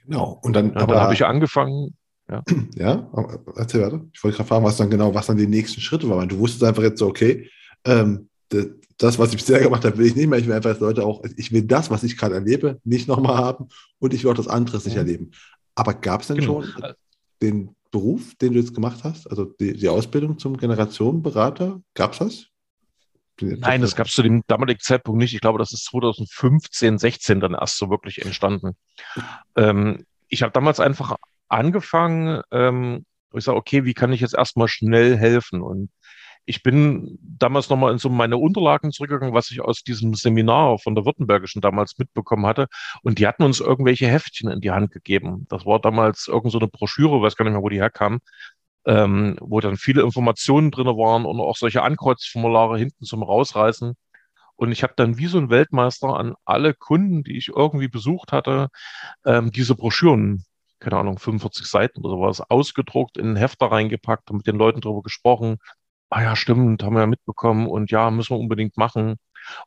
Genau. Und dann, ja, dann habe ich angefangen. Ja, ja erzähl weiter. Ich wollte gerade fragen, was dann genau, was dann die nächsten Schritte waren. Du wusstest einfach jetzt so, okay, ähm, das, was ich bisher gemacht habe, will ich nicht mehr. Ich will einfach, dass Leute auch, ich will das, was ich gerade erlebe, nicht nochmal haben und ich will auch das andere nicht erleben. Aber gab es denn genau. schon den Beruf, den du jetzt gemacht hast, also die, die Ausbildung zum Generationenberater, gab es das? Nein, das gab es zu dem damaligen Zeitpunkt nicht. Ich glaube, das ist 2015, 16 dann erst so wirklich entstanden. Ähm, ich habe damals einfach angefangen, ähm, ich sage, okay, wie kann ich jetzt erstmal schnell helfen? Und ich bin damals nochmal in so meine Unterlagen zurückgegangen, was ich aus diesem Seminar von der Württembergischen damals mitbekommen hatte. Und die hatten uns irgendwelche Heftchen in die Hand gegeben. Das war damals irgend so eine Broschüre, weiß gar nicht mehr, wo die herkam, ähm, wo dann viele Informationen drin waren und auch solche Ankreuzformulare hinten zum Rausreißen. Und ich habe dann wie so ein Weltmeister an alle Kunden, die ich irgendwie besucht hatte, ähm, diese Broschüren, keine Ahnung, 45 Seiten oder sowas, ausgedruckt, in Hefter reingepackt und mit den Leuten darüber gesprochen. Ah ja, stimmt, haben wir ja mitbekommen und ja, müssen wir unbedingt machen.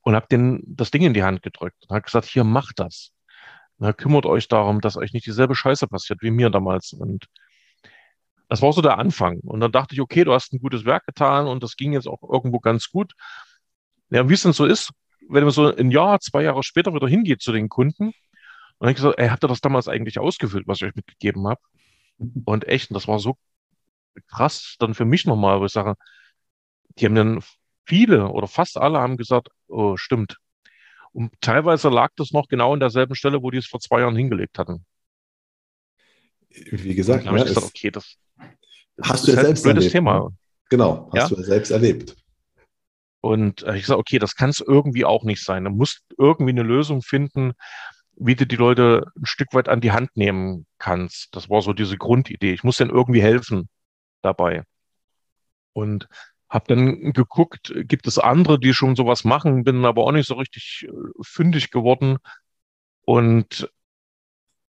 Und habe denen das Ding in die Hand gedrückt und habe gesagt, hier, macht das. Na, kümmert euch darum, dass euch nicht dieselbe Scheiße passiert wie mir damals. Und das war so der Anfang. Und dann dachte ich, okay, du hast ein gutes Werk getan und das ging jetzt auch irgendwo ganz gut. Ja, wie es denn so ist, wenn man so ein Jahr, zwei Jahre später wieder hingeht zu den Kunden, und dann ich gesagt, ey, habt ihr das damals eigentlich ausgefüllt, was ich euch mitgegeben habe? Und echt, und das war so krass dann für mich nochmal, wo ich sage, die haben dann viele oder fast alle haben gesagt, oh, stimmt. Und teilweise lag das noch genau an derselben Stelle, wo die es vor zwei Jahren hingelegt hatten. Wie gesagt, ja, ich gesagt, okay, das, Hast du ja halt selbst erlebt. Thema. Ne? Genau, hast ja? du ja selbst erlebt. Und äh, ich sage, okay, das kann es irgendwie auch nicht sein. Du musst irgendwie eine Lösung finden, wie du die Leute ein Stück weit an die Hand nehmen kannst. Das war so diese Grundidee. Ich muss denen irgendwie helfen dabei. Und habe dann geguckt, gibt es andere, die schon sowas machen, bin aber auch nicht so richtig äh, fündig geworden und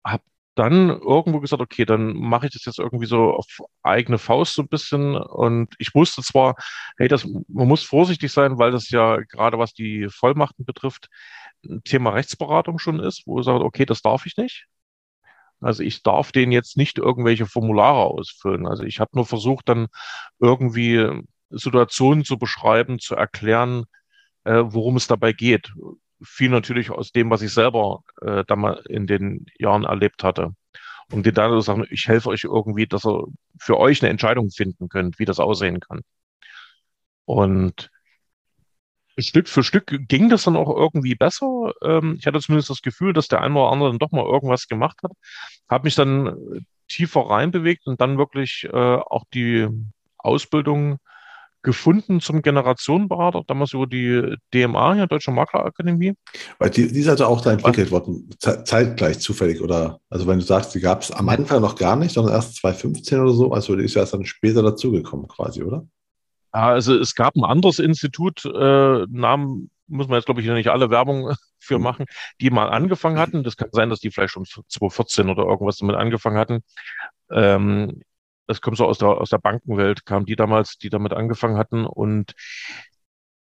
habe dann irgendwo gesagt, okay, dann mache ich das jetzt irgendwie so auf eigene Faust so ein bisschen. Und ich wusste zwar, hey, das, man muss vorsichtig sein, weil das ja gerade was die Vollmachten betrifft, ein Thema Rechtsberatung schon ist, wo ich sage, okay, das darf ich nicht. Also ich darf denen jetzt nicht irgendwelche Formulare ausfüllen. Also ich habe nur versucht, dann irgendwie Situationen zu beschreiben, zu erklären, äh, worum es dabei geht viel natürlich aus dem, was ich selber äh, damals in den Jahren erlebt hatte. Um dir dann zu sagen, ich helfe euch irgendwie, dass ihr für euch eine Entscheidung finden könnt, wie das aussehen kann. Und Stück für Stück ging das dann auch irgendwie besser. Ähm, ich hatte zumindest das Gefühl, dass der eine oder andere dann doch mal irgendwas gemacht hat. Habe mich dann tiefer reinbewegt und dann wirklich äh, auch die Ausbildung gefunden zum Generationenberater, damals über die DMA, ja, Deutsche Maklerakademie. Weil die, die ist also auch da entwickelt worden, zeitgleich zufällig, oder? Also wenn du sagst, die gab es am Anfang noch gar nicht, sondern erst 2015 oder so, also die ist ja erst dann später dazugekommen quasi, oder? Ja, also es gab ein anderes Institut, äh, Namen muss man jetzt, glaube ich, nicht alle Werbung für machen, die mal angefangen hatten. Das kann sein, dass die vielleicht schon 2014 oder irgendwas damit angefangen hatten. Ähm, das kommt so aus der, aus der Bankenwelt, kamen die damals, die damit angefangen hatten und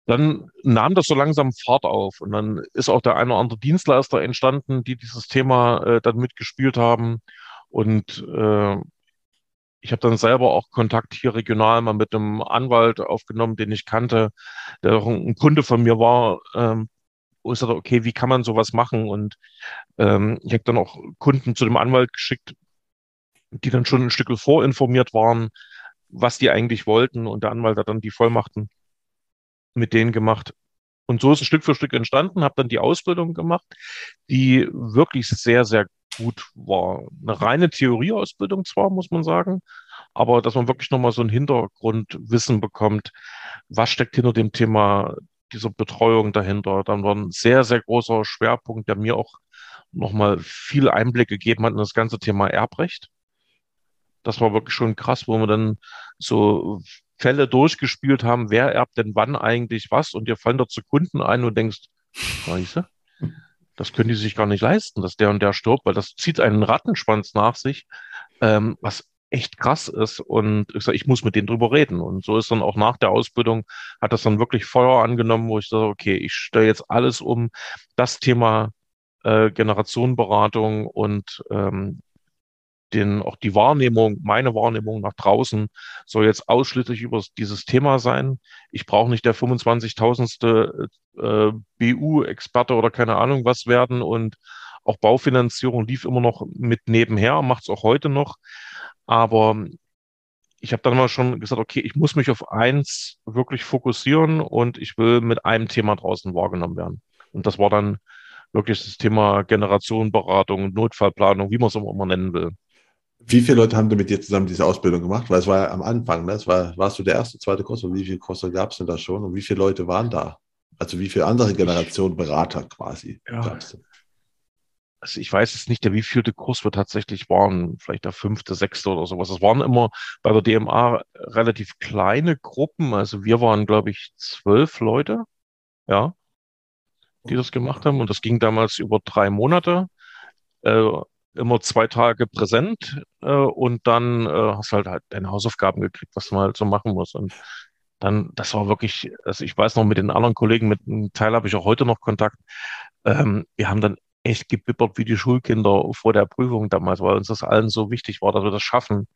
dann nahm das so langsam Fahrt auf und dann ist auch der eine oder andere Dienstleister entstanden, die dieses Thema äh, dann mitgespielt haben und äh, ich habe dann selber auch Kontakt hier regional mal mit einem Anwalt aufgenommen, den ich kannte, der auch ein Kunde von mir war, ähm, wo ich sagte, okay, wie kann man sowas machen? Und ähm, ich habe dann auch Kunden zu dem Anwalt geschickt, die dann schon ein Stück vorinformiert waren, was die eigentlich wollten. Und der Anwalt hat dann die Vollmachten mit denen gemacht. Und so ist es Stück für Stück entstanden, habe dann die Ausbildung gemacht, die wirklich sehr, sehr gut war. Eine reine Theorieausbildung zwar, muss man sagen, aber dass man wirklich nochmal so ein Hintergrundwissen bekommt, was steckt hinter dem Thema dieser Betreuung dahinter. Dann war ein sehr, sehr großer Schwerpunkt, der mir auch nochmal viel Einblick gegeben hat in das ganze Thema Erbrecht. Das war wirklich schon krass, wo wir dann so Fälle durchgespielt haben, wer erbt denn wann eigentlich was und dir fallen da zu Kunden ein und denkst, scheiße, das können die sich gar nicht leisten, dass der und der stirbt, weil das zieht einen Rattenschwanz nach sich, ähm, was echt krass ist. Und ich sage, ich muss mit denen drüber reden. Und so ist dann auch nach der Ausbildung, hat das dann wirklich Feuer angenommen, wo ich sage, okay, ich stelle jetzt alles um. Das Thema äh, Generationenberatung und ähm, den, auch die Wahrnehmung, meine Wahrnehmung nach draußen soll jetzt ausschließlich über dieses Thema sein. Ich brauche nicht der 25.000. Äh, BU-Experte oder keine Ahnung was werden und auch Baufinanzierung lief immer noch mit nebenher, macht es auch heute noch. Aber ich habe dann mal schon gesagt, okay, ich muss mich auf eins wirklich fokussieren und ich will mit einem Thema draußen wahrgenommen werden. Und das war dann wirklich das Thema Generationenberatung, Notfallplanung, wie man es auch immer nennen will. Wie viele Leute haben denn mit dir zusammen diese Ausbildung gemacht? Weil es war ja am Anfang, ne? Es war, warst du der erste, zweite Kurs und wie viele Kurse gab es denn da schon und wie viele Leute waren da? Also wie viele andere Generationen Berater quasi ja. gab es Also ich weiß jetzt nicht, der wievielte Kurs wir tatsächlich waren, vielleicht der fünfte, sechste oder sowas. Es waren immer bei der DMA relativ kleine Gruppen. Also wir waren, glaube ich, zwölf Leute, ja, die das gemacht haben. Und das ging damals über drei Monate. Äh, immer zwei Tage präsent äh, und dann äh, hast halt halt deine Hausaufgaben gekriegt, was man halt so machen muss. Und dann, das war wirklich, also ich weiß noch mit den anderen Kollegen, mit einem Teil habe ich auch heute noch Kontakt. Ähm, wir haben dann echt gebibbert wie die Schulkinder vor der Prüfung damals, weil uns das allen so wichtig war, dass wir das schaffen.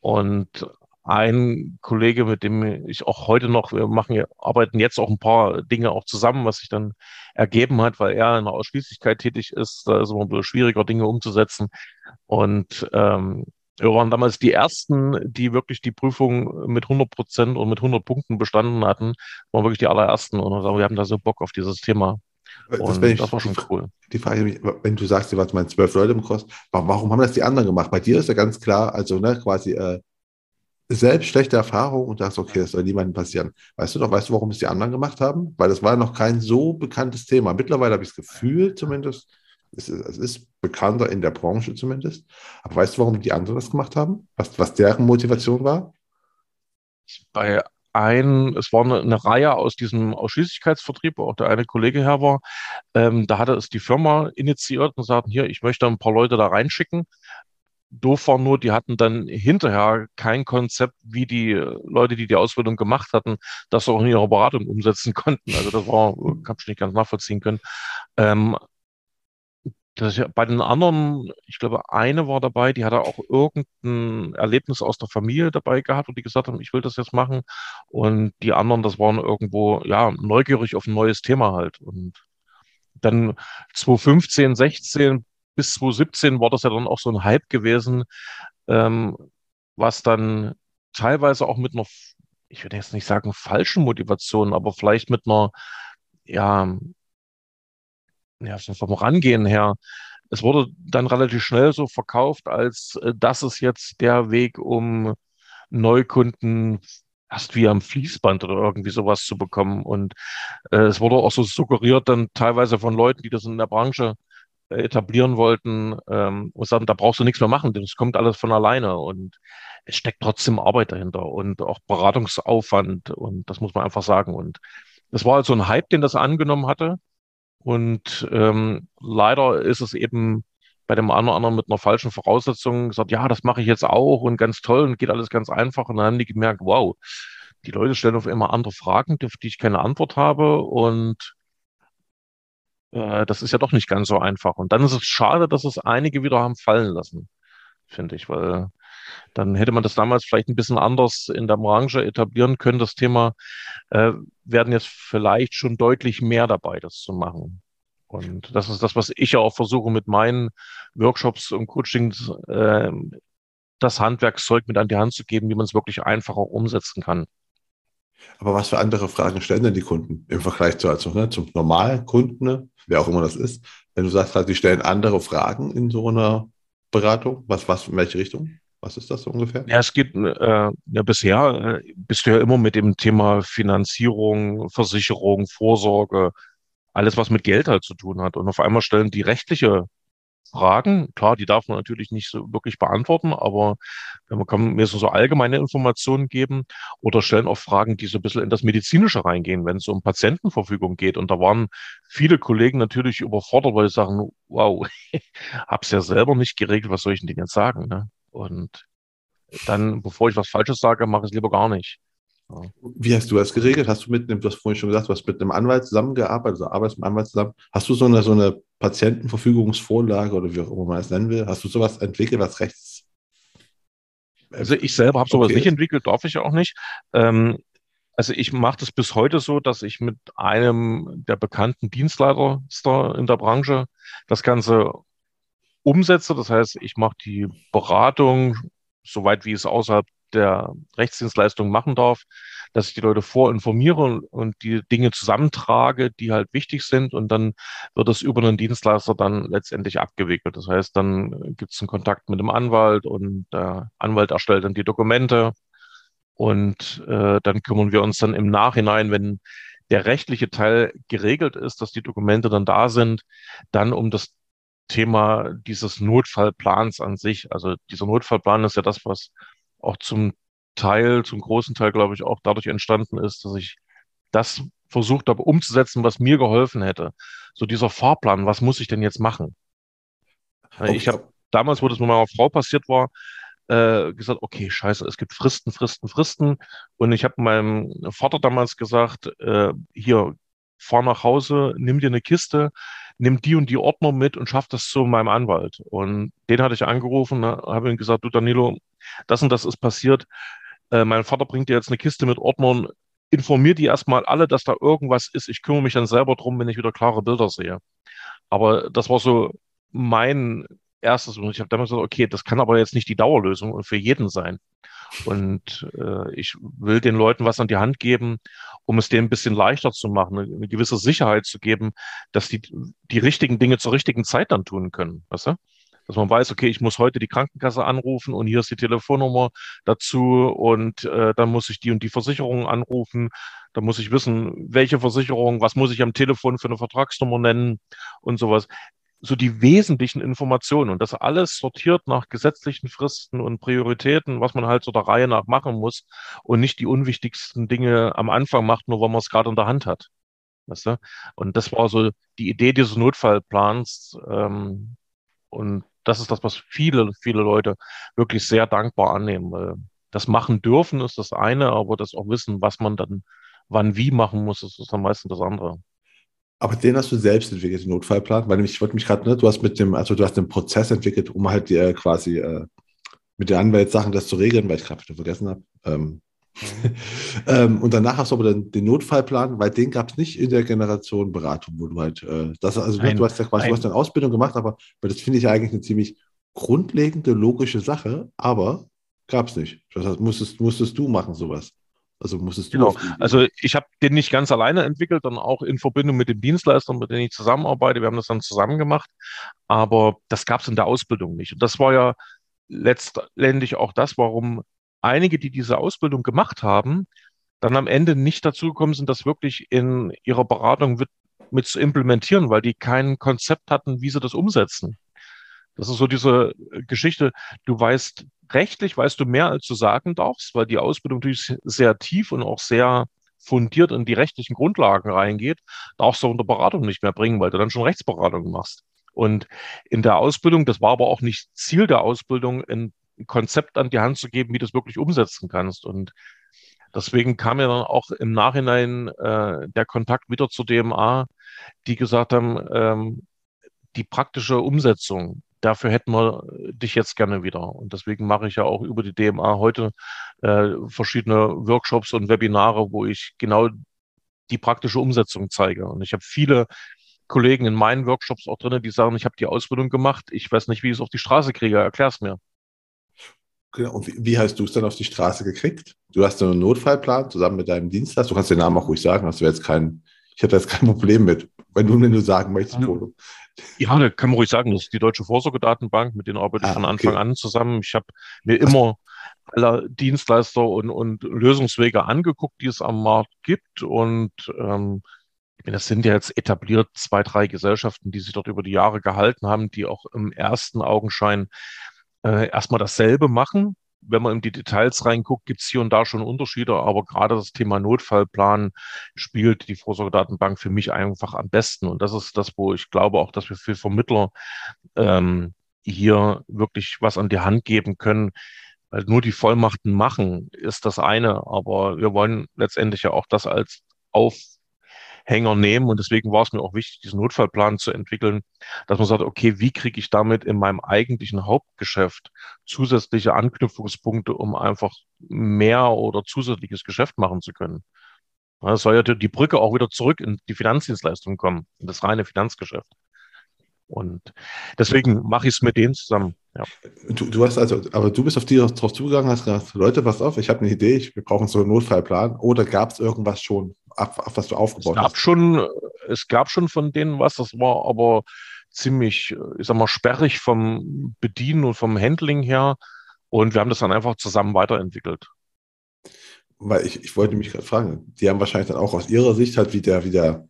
Und ein Kollege, mit dem ich auch heute noch, wir machen, arbeiten jetzt auch ein paar Dinge auch zusammen, was sich dann ergeben hat, weil er in der Ausschließlichkeit tätig ist. Da ist es immer ein bisschen schwieriger, Dinge umzusetzen. Und ähm, wir waren damals die ersten, die wirklich die Prüfung mit 100 Prozent und mit 100 Punkten bestanden hatten. Wir waren wirklich die allerersten und wir haben da so Bock auf dieses Thema. Und das, das war schon cool. Die Frage, wenn du sagst, du warst mal zwölf Leute im Kurs, warum haben das die anderen gemacht? Bei dir ist ja ganz klar, also ne, quasi äh, selbst schlechte Erfahrung und sagst, okay, das soll niemandem passieren. Weißt du doch, weißt du, warum es die anderen gemacht haben? Weil das war noch kein so bekanntes Thema. Mittlerweile habe ich das Gefühl zumindest, es ist, es ist, bekannter in der Branche zumindest. Aber weißt du, warum die anderen das gemacht haben? Was, was deren Motivation war? Bei ein, es war eine, eine, Reihe aus diesem Ausschließlichkeitsvertrieb, wo auch der eine Kollege her war. Ähm, da hatte es die Firma initiiert und sagten, hier, ich möchte ein paar Leute da reinschicken. Doof war nur, die hatten dann hinterher kein Konzept, wie die Leute, die die Ausbildung gemacht hatten, das auch in ihrer Beratung umsetzen konnten. Also das war, habe ich nicht ganz nachvollziehen können. Ähm, das, bei den anderen, ich glaube, eine war dabei, die hatte auch irgendein Erlebnis aus der Familie dabei gehabt, wo die gesagt haben, ich will das jetzt machen. Und die anderen, das waren irgendwo, ja, neugierig auf ein neues Thema halt. Und dann 2015, 16 bis 2017 war das ja dann auch so ein Hype gewesen, ähm, was dann teilweise auch mit einer, ich würde jetzt nicht sagen falschen Motivation, aber vielleicht mit einer, ja, ja, vom Rangehen her, es wurde dann relativ schnell so verkauft, als äh, das ist jetzt der Weg, um Neukunden fast wie am Fließband oder irgendwie sowas zu bekommen. Und äh, es wurde auch so suggeriert dann teilweise von Leuten, die das in der Branche etablieren wollten ähm, und sagen, da brauchst du nichts mehr machen, das kommt alles von alleine. Und es steckt trotzdem Arbeit dahinter und auch Beratungsaufwand und das muss man einfach sagen. Und das war also ein Hype, den das angenommen hatte. Und ähm, leider ist es eben bei dem einen oder anderen mit einer falschen Voraussetzung gesagt, ja, das mache ich jetzt auch und ganz toll und geht alles ganz einfach. Und dann haben die gemerkt, wow, die Leute stellen auf immer andere Fragen, auf die ich keine Antwort habe. Und äh, das ist ja doch nicht ganz so einfach. Und dann ist es schade, dass es einige wieder haben fallen lassen, finde ich, weil dann hätte man das damals vielleicht ein bisschen anders in der Branche etablieren können. Das Thema äh, werden jetzt vielleicht schon deutlich mehr dabei, das zu machen. Und das ist das, was ich ja auch versuche mit meinen Workshops und Coachings äh, das Handwerkszeug mit an die Hand zu geben, wie man es wirklich einfacher umsetzen kann. Aber was für andere Fragen stellen denn die Kunden im Vergleich zu, also, ne, zum Normalkunden, ne, wer auch immer das ist? Wenn du sagst, halt, die stellen andere Fragen in so einer Beratung, was, was, in welche Richtung? Was ist das so ungefähr? Ja, es geht, äh, ja, bisher äh, bist du ja immer mit dem Thema Finanzierung, Versicherung, Vorsorge, alles, was mit Geld halt zu tun hat. Und auf einmal stellen die rechtliche Fragen. Klar, die darf man natürlich nicht so wirklich beantworten, aber man kann mir so allgemeine Informationen geben oder stellen auch Fragen, die so ein bisschen in das Medizinische reingehen, wenn es um Patientenverfügung geht. Und da waren viele Kollegen natürlich überfordert, weil sie sagen, wow, hab's ja selber nicht geregelt, was soll ich denn jetzt sagen? Ne? Und dann, bevor ich was Falsches sage, mache ich es lieber gar nicht. Wie hast du das geregelt? Hast du mit einem, du hast vorhin schon gesagt, du hast mit einem Anwalt zusammengearbeitet, also arbeitest mit einem Anwalt zusammen. Hast du so eine, so eine Patientenverfügungsvorlage oder wie auch immer man es nennen will? Hast du sowas entwickelt, was rechts? Also ich selber habe sowas okay. nicht entwickelt, darf ich auch nicht. Ähm, also ich mache das bis heute so, dass ich mit einem der bekannten Dienstleiter in der Branche das Ganze umsetze. Das heißt, ich mache die Beratung, soweit wie es außerhalb der Rechtsdienstleistung machen darf, dass ich die Leute vorinformiere und die Dinge zusammentrage, die halt wichtig sind und dann wird es über einen Dienstleister dann letztendlich abgewickelt. Das heißt, dann gibt es einen Kontakt mit dem Anwalt und der Anwalt erstellt dann die Dokumente und äh, dann kümmern wir uns dann im Nachhinein, wenn der rechtliche Teil geregelt ist, dass die Dokumente dann da sind, dann um das Thema dieses Notfallplans an sich. Also dieser Notfallplan ist ja das, was auch zum Teil, zum großen Teil, glaube ich, auch dadurch entstanden ist, dass ich das versucht habe umzusetzen, was mir geholfen hätte. So dieser Fahrplan, was muss ich denn jetzt machen? Okay. Ich habe damals, wo das mit meiner Frau passiert war, äh, gesagt, okay, scheiße, es gibt Fristen, Fristen, Fristen. Und ich habe meinem Vater damals gesagt, äh, hier, fahr nach Hause, nimm dir eine Kiste, nimm die und die Ordner mit und schaff das zu meinem Anwalt. Und den hatte ich angerufen, ne, habe ihm gesagt, du Danilo, das und das ist passiert. Äh, mein Vater bringt dir jetzt eine Kiste mit Ordnern, informier die erstmal alle, dass da irgendwas ist. Ich kümmere mich dann selber drum, wenn ich wieder klare Bilder sehe. Aber das war so mein erstes und ich habe damals gesagt, okay, das kann aber jetzt nicht die Dauerlösung für jeden sein. Und äh, ich will den Leuten was an die Hand geben, um es denen ein bisschen leichter zu machen, eine, gewisse Sicherheit zu geben, dass die die richtigen Dinge zur richtigen Zeit dann tun können. Weißt du? Dass man weiß, okay, ich muss heute die Krankenkasse anrufen und hier ist die Telefonnummer dazu und äh, dann muss ich die und die Versicherung anrufen. Da muss ich wissen, welche Versicherung, was muss ich am Telefon für eine Vertragsnummer nennen und sowas so die wesentlichen Informationen und das alles sortiert nach gesetzlichen Fristen und Prioritäten, was man halt so der Reihe nach machen muss und nicht die unwichtigsten Dinge am Anfang macht, nur weil man es gerade in der Hand hat. Weißt du? Und das war so die Idee dieses Notfallplans. Ähm, und das ist das, was viele, viele Leute wirklich sehr dankbar annehmen. Das machen dürfen ist das eine, aber das auch wissen, was man dann wann wie machen muss, ist am meisten das andere. Aber den hast du selbst entwickelt, den Notfallplan, weil ich wollte mich gerade, ne, du hast mit dem, also du hast den Prozess entwickelt, um halt die, äh, quasi äh, mit den Anwältsachen das zu regeln, weil ich gerade wieder vergessen habe. Ähm, ähm, und danach hast du aber den, den Notfallplan, weil den gab es nicht in der Generation Beratung, wo du halt, äh, das, also ein, du hast ja quasi, ein, du hast eine Ausbildung gemacht, aber weil das finde ich eigentlich eine ziemlich grundlegende, logische Sache, aber gab es nicht. Das heißt, musstest, musstest du machen, sowas. Also musstest du. Genau. Also ich habe den nicht ganz alleine entwickelt, dann auch in Verbindung mit den Dienstleistern, mit denen ich zusammenarbeite. Wir haben das dann zusammen gemacht. Aber das gab es in der Ausbildung nicht. Und das war ja letztendlich auch das, warum einige, die diese Ausbildung gemacht haben, dann am Ende nicht dazu gekommen sind, das wirklich in ihrer Beratung mit, mit zu implementieren, weil die kein Konzept hatten, wie sie das umsetzen. Das ist so diese Geschichte, du weißt rechtlich weißt du mehr, als du sagen darfst, weil die Ausbildung natürlich sehr tief und auch sehr fundiert in die rechtlichen Grundlagen reingeht, darfst du unter Beratung nicht mehr bringen, weil du dann schon Rechtsberatung machst. Und in der Ausbildung, das war aber auch nicht Ziel der Ausbildung, ein Konzept an die Hand zu geben, wie du es wirklich umsetzen kannst. Und deswegen kam ja dann auch im Nachhinein äh, der Kontakt wieder zur DMA, die gesagt haben, ähm, die praktische Umsetzung, dafür hätten wir dich jetzt gerne wieder. Und deswegen mache ich ja auch über die DMA heute äh, verschiedene Workshops und Webinare, wo ich genau die praktische Umsetzung zeige. Und ich habe viele Kollegen in meinen Workshops auch drin, die sagen, ich habe die Ausbildung gemacht, ich weiß nicht, wie ich es auf die Straße kriege, erklär's mir. Genau. Und wie, wie hast du es dann auf die Straße gekriegt? Du hast einen Notfallplan zusammen mit deinem Dienstleister. Du kannst den Namen auch ruhig sagen. Das wäre jetzt kein, ich hätte jetzt kein Problem mit, wenn du, wenn du sagen möchtest, Polo. Ja, da kann man ruhig sagen, das ist die Deutsche Vorsorgedatenbank, mit denen arbeite ich ah, von Anfang okay. an zusammen. Ich habe mir immer alle Dienstleister und, und Lösungswege angeguckt, die es am Markt gibt. Und ähm, das sind ja jetzt etabliert zwei, drei Gesellschaften, die sich dort über die Jahre gehalten haben, die auch im ersten Augenschein äh, erstmal dasselbe machen. Wenn man in die Details reinguckt, gibt es hier und da schon Unterschiede, aber gerade das Thema Notfallplan spielt die Vorsorgedatenbank für mich einfach am besten. Und das ist das, wo ich glaube auch, dass wir für Vermittler ähm, hier wirklich was an die Hand geben können. Weil nur die Vollmachten machen ist das eine, aber wir wollen letztendlich ja auch das als auf Hänger nehmen. Und deswegen war es mir auch wichtig, diesen Notfallplan zu entwickeln, dass man sagt, okay, wie kriege ich damit in meinem eigentlichen Hauptgeschäft zusätzliche Anknüpfungspunkte, um einfach mehr oder zusätzliches Geschäft machen zu können. Es soll ja die Brücke auch wieder zurück in die Finanzdienstleistung kommen, in das reine Finanzgeschäft. Und deswegen mache ich es mit denen zusammen. Ja. Du, du hast also, aber du bist auf die drauf zugegangen, hast gesagt, Leute, pass auf, ich habe eine Idee, ich, wir brauchen so einen Notfallplan. Oder gab es irgendwas schon, ab, ab, was du aufgebaut es gab hast? Schon, es gab schon von denen was, das war aber ziemlich, ich sag mal, sperrig vom Bedienen und vom Handling her. Und wir haben das dann einfach zusammen weiterentwickelt. Weil ich, ich wollte mich gerade fragen, die haben wahrscheinlich dann auch aus ihrer Sicht halt wieder, wieder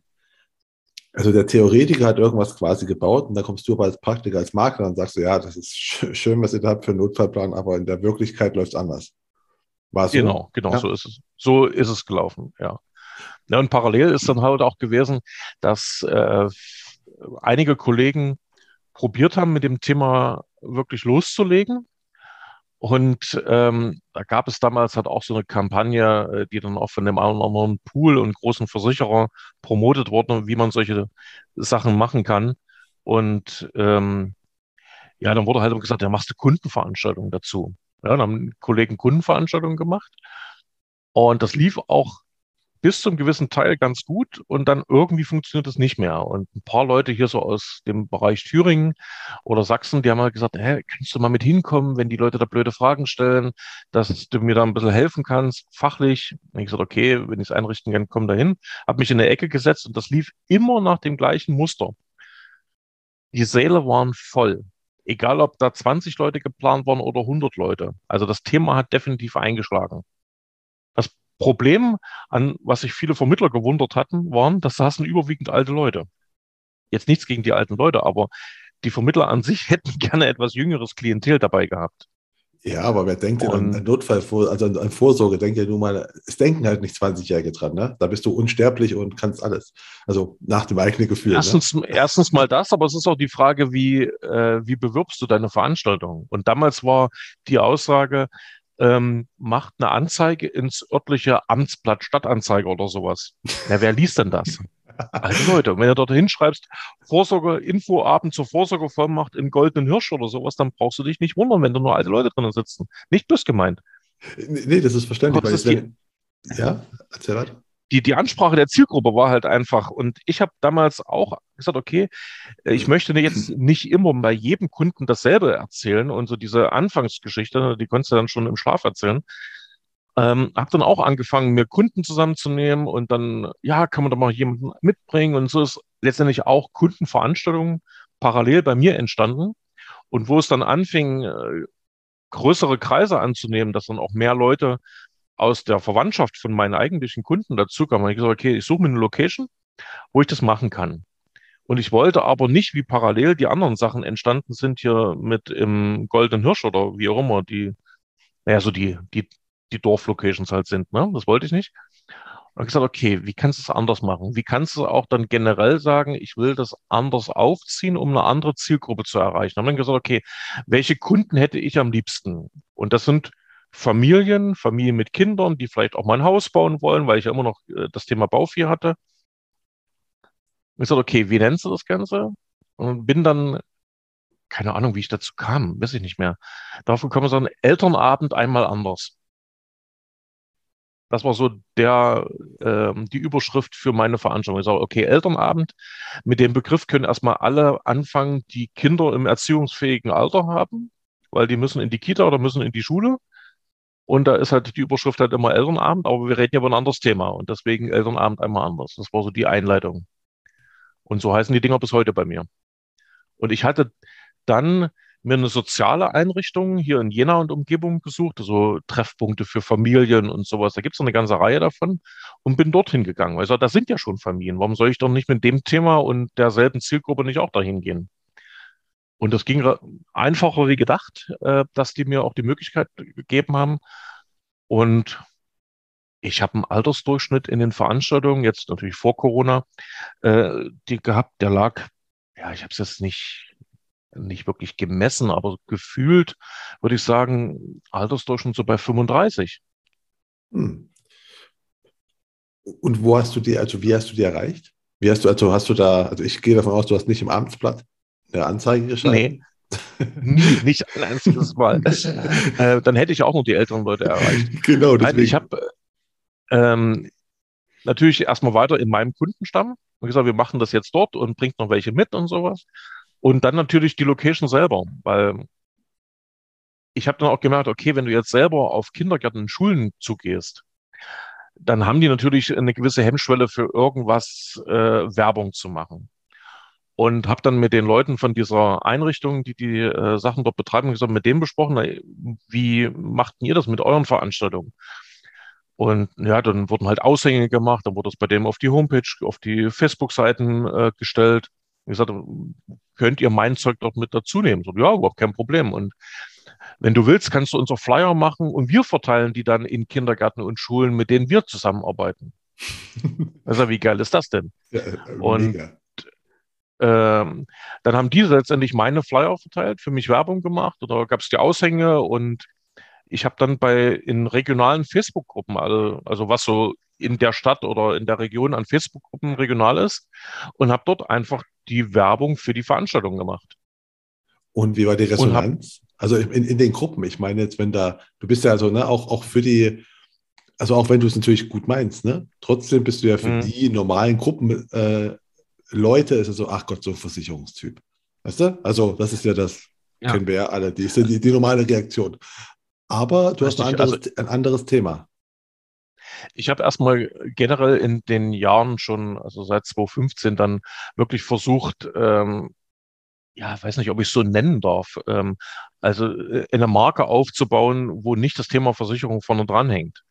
also der Theoretiker hat irgendwas quasi gebaut und da kommst du aber als Praktiker, als Makler und sagst du, ja, das ist schön, was ihr da habt für einen Notfallplan, aber in der Wirklichkeit läuft es anders. War so? Genau, genau, ja. so ist es. So ist es gelaufen, ja. Ja. Und parallel ist dann halt auch gewesen, dass äh, einige Kollegen probiert haben, mit dem Thema wirklich loszulegen. Und ähm, da gab es damals halt auch so eine Kampagne, äh, die dann auch von dem einen oder anderen Pool und großen Versicherer promotet wurde, wie man solche Sachen machen kann. Und ähm, ja, dann wurde halt gesagt, ja, machst du Kundenveranstaltungen dazu. Ja, dann haben Kollegen Kundenveranstaltungen gemacht. Und das lief auch bis zum gewissen Teil ganz gut und dann irgendwie funktioniert es nicht mehr. Und ein paar Leute hier so aus dem Bereich Thüringen oder Sachsen, die haben halt gesagt, hä, kannst du mal mit hinkommen, wenn die Leute da blöde Fragen stellen, dass du mir da ein bisschen helfen kannst, fachlich. Und ich gesagt, okay, wenn ich es einrichten kann, komm da hin. Hab mich in eine Ecke gesetzt und das lief immer nach dem gleichen Muster. Die Säle waren voll. Egal, ob da 20 Leute geplant waren oder 100 Leute. Also das Thema hat definitiv eingeschlagen. Problem, an was sich viele Vermittler gewundert hatten, waren, dass saßen überwiegend alte Leute. Jetzt nichts gegen die alten Leute, aber die Vermittler an sich hätten gerne etwas jüngeres Klientel dabei gehabt. Ja, aber wer denkt denn an Notfall, also an Vorsorge, denkt ja nur mal, es denken halt nicht 20-Jährige dran, ne? Da bist du unsterblich und kannst alles. Also nach dem eigenen Gefühl. Ne? Erstens, ne? erstens mal das, aber es ist auch die Frage, wie, äh, wie bewirbst du deine Veranstaltung? Und damals war die Aussage, ähm, macht eine Anzeige ins örtliche Amtsblatt Stadtanzeige oder sowas. Na, wer liest denn das? Alte Leute, und wenn du dort hinschreibst, Vorsorge, Infoabend zur Vorsorgevollmacht im Goldenen Hirsch oder sowas, dann brauchst du dich nicht wundern, wenn da nur alte Leute drinnen sitzen. Nicht bös gemeint. Nee, das ist verständlich. Das ist die, ja, erzähl weiter die, die Ansprache der Zielgruppe war halt einfach. Und ich habe damals auch gesagt, okay, ich möchte jetzt nicht immer bei jedem Kunden dasselbe erzählen und so diese Anfangsgeschichte, die konntest du dann schon im Schlaf erzählen. Ähm, habe dann auch angefangen, mir Kunden zusammenzunehmen und dann, ja, kann man da mal jemanden mitbringen und so ist letztendlich auch Kundenveranstaltungen parallel bei mir entstanden. Und wo es dann anfing, äh, größere Kreise anzunehmen, dass dann auch mehr Leute aus der Verwandtschaft von meinen eigentlichen Kunden dazu kam. Und ich gesagt, okay, ich suche mir eine Location, wo ich das machen kann. Und ich wollte aber nicht, wie parallel die anderen Sachen entstanden sind, hier mit im Goldenen Hirsch oder wie auch immer, die, naja, so die, die, die Dorflocations halt sind, ne? Das wollte ich nicht. Und ich gesagt, okay, wie kannst du es anders machen? Wie kannst du auch dann generell sagen, ich will das anders aufziehen, um eine andere Zielgruppe zu erreichen? Dann haben wir gesagt, okay, welche Kunden hätte ich am liebsten? Und das sind Familien, Familien mit Kindern, die vielleicht auch mal ein Haus bauen wollen, weil ich ja immer noch äh, das Thema Bauvieh hatte. Ich sagte, okay, wie nennst du das Ganze? Und bin dann, keine Ahnung, wie ich dazu kam, weiß ich nicht mehr. Darauf gekommen, so ein Elternabend einmal anders. Das war so der, äh, die Überschrift für meine Veranstaltung. Ich sage, okay, Elternabend. Mit dem Begriff können erstmal alle anfangen, die Kinder im erziehungsfähigen Alter haben weil die müssen in die Kita oder müssen in die Schule. Und da ist halt die Überschrift halt immer Elternabend, aber wir reden ja über ein anderes Thema und deswegen Elternabend einmal anders. Das war so die Einleitung. Und so heißen die Dinger bis heute bei mir. Und ich hatte dann mir eine soziale Einrichtung hier in Jena und Umgebung gesucht, also Treffpunkte für Familien und sowas. Da gibt es eine ganze Reihe davon und bin dorthin gegangen. Also da sind ja schon Familien. Warum soll ich doch nicht mit dem Thema und derselben Zielgruppe nicht auch dahin gehen? Und das ging einfacher wie gedacht, äh, dass die mir auch die Möglichkeit gegeben haben. Und ich habe einen Altersdurchschnitt in den Veranstaltungen, jetzt natürlich vor Corona, äh, die gehabt, der lag, ja, ich habe es jetzt nicht nicht wirklich gemessen, aber gefühlt würde ich sagen, Altersdurchschnitt so bei 35. Hm. Und wo hast du die, also wie hast du die erreicht? Wie hast du, also hast du da, also ich gehe davon aus, du hast nicht im Amtsblatt eine Anzeige geschrieben? Nee. Nie, nicht ein einziges Mal. äh, dann hätte ich auch noch die älteren Leute erreicht. Genau, deswegen. Nein, ich habe ähm, natürlich erstmal weiter in meinem Kundenstamm und gesagt, wir machen das jetzt dort und bringt noch welche mit und sowas. Und dann natürlich die Location selber, weil ich habe dann auch gemerkt, okay, wenn du jetzt selber auf Kindergärten und Schulen zugehst, dann haben die natürlich eine gewisse Hemmschwelle für irgendwas äh, Werbung zu machen. Und habe dann mit den Leuten von dieser Einrichtung, die die äh, Sachen dort betreiben, gesagt, mit dem besprochen, wie macht ihr das mit euren Veranstaltungen? Und ja, dann wurden halt Aushänge gemacht, dann wurde es bei dem auf die Homepage, auf die Facebook-Seiten äh, gestellt. Ich gesagt, könnt ihr mein Zeug dort mit dazu nehmen? So, ja, überhaupt kein Problem. Und wenn du willst, kannst du unser Flyer machen und wir verteilen die dann in Kindergärten und Schulen, mit denen wir zusammenarbeiten. also, wie geil ist das denn? Ja, äh, und ähm, dann haben die letztendlich meine Flyer verteilt, für mich Werbung gemacht oder gab es die Aushänge und ich habe dann bei in regionalen Facebook-Gruppen, also, also was so in der Stadt oder in der Region an Facebook-Gruppen regional ist und habe dort einfach die Werbung für die Veranstaltung gemacht. Und wie war die Resonanz? Hab, also in, in den Gruppen, ich meine jetzt, wenn da, du bist ja also ne, auch, auch für die, also auch wenn du es natürlich gut meinst, ne, trotzdem bist du ja für mhm. die normalen Gruppen äh, Leute, ist es so, ach Gott, so ein Versicherungstyp. Weißt du? Also, das ist ja das, ja. kennen wir ja alle, die, die, die normale Reaktion. Aber du Richtig, hast ein anderes, also, ein anderes Thema. Ich habe erstmal generell in den Jahren schon, also seit 2015 dann wirklich versucht, ähm, ja, weiß nicht, ob ich es so nennen darf, ähm, also äh, eine Marke aufzubauen, wo nicht das Thema Versicherung vorne dran hängt.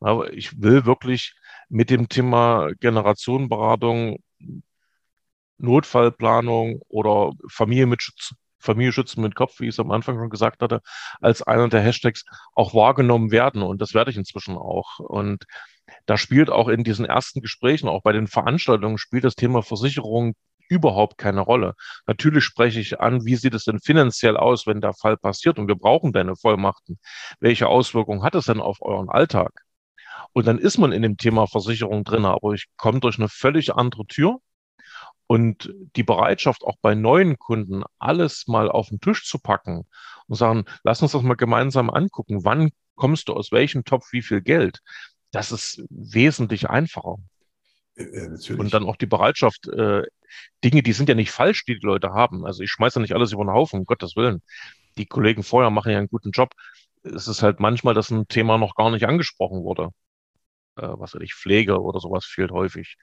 Aber ich will wirklich mit dem Thema Generationenberatung, Notfallplanung oder Familie mit Schutz, Familie schützen mit Kopf, wie ich es am Anfang schon gesagt hatte, als einer der Hashtags auch wahrgenommen werden. Und das werde ich inzwischen auch. Und da spielt auch in diesen ersten Gesprächen, auch bei den Veranstaltungen, spielt das Thema Versicherung überhaupt keine Rolle. Natürlich spreche ich an, wie sieht es denn finanziell aus, wenn der Fall passiert und wir brauchen deine Vollmachten. Welche Auswirkungen hat es denn auf euren Alltag? Und dann ist man in dem Thema Versicherung drin, aber ich komme durch eine völlig andere Tür und die Bereitschaft, auch bei neuen Kunden alles mal auf den Tisch zu packen und sagen, lass uns das mal gemeinsam angucken, wann kommst du aus welchem Topf wie viel Geld, das ist wesentlich einfacher. Ja, und dann auch die Bereitschaft, äh, Dinge, die sind ja nicht falsch, die die Leute haben. Also ich schmeiße ja nicht alles über den Haufen, um Gottes Willen. Die Kollegen vorher machen ja einen guten Job. Es ist halt manchmal, dass ein Thema noch gar nicht angesprochen wurde äh, was weiß ich, Pflege oder sowas fehlt häufig.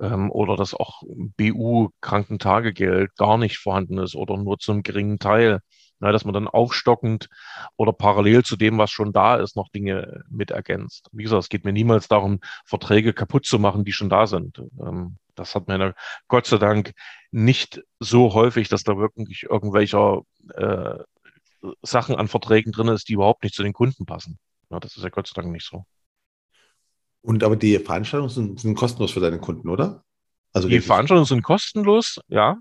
Ähm, oder dass auch BU-Krankentagegeld gar nicht vorhanden ist oder nur zum geringen Teil. Ja, dass man dann aufstockend oder parallel zu dem, was schon da ist, noch Dinge mit ergänzt. Wie gesagt, es geht mir niemals darum, Verträge kaputt zu machen, die schon da sind. Ähm, das hat mir Gott sei Dank nicht so häufig, dass da wirklich irgendwelcher äh, Sachen an Verträgen drin ist, die überhaupt nicht zu den Kunden passen. Ja, das ist ja Gott sei Dank nicht so. Und aber die Veranstaltungen sind, sind kostenlos für deine Kunden, oder? Also die Veranstaltungen sind kostenlos, ja.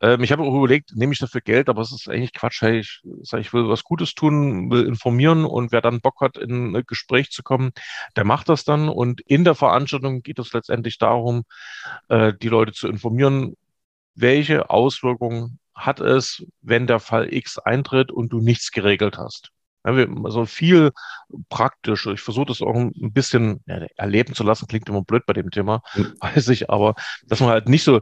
Ähm, ich habe auch überlegt, nehme ich dafür Geld, aber es ist eigentlich Quatsch. Hey, ich, ich will was Gutes tun, will informieren und wer dann Bock hat, in ein Gespräch zu kommen, der macht das dann. Und in der Veranstaltung geht es letztendlich darum, äh, die Leute zu informieren, welche Auswirkungen hat es, wenn der Fall X eintritt und du nichts geregelt hast. Also viel praktisch. Ich versuche das auch ein bisschen erleben zu lassen. Klingt immer blöd bei dem Thema, mhm. weiß ich, aber dass man halt nicht so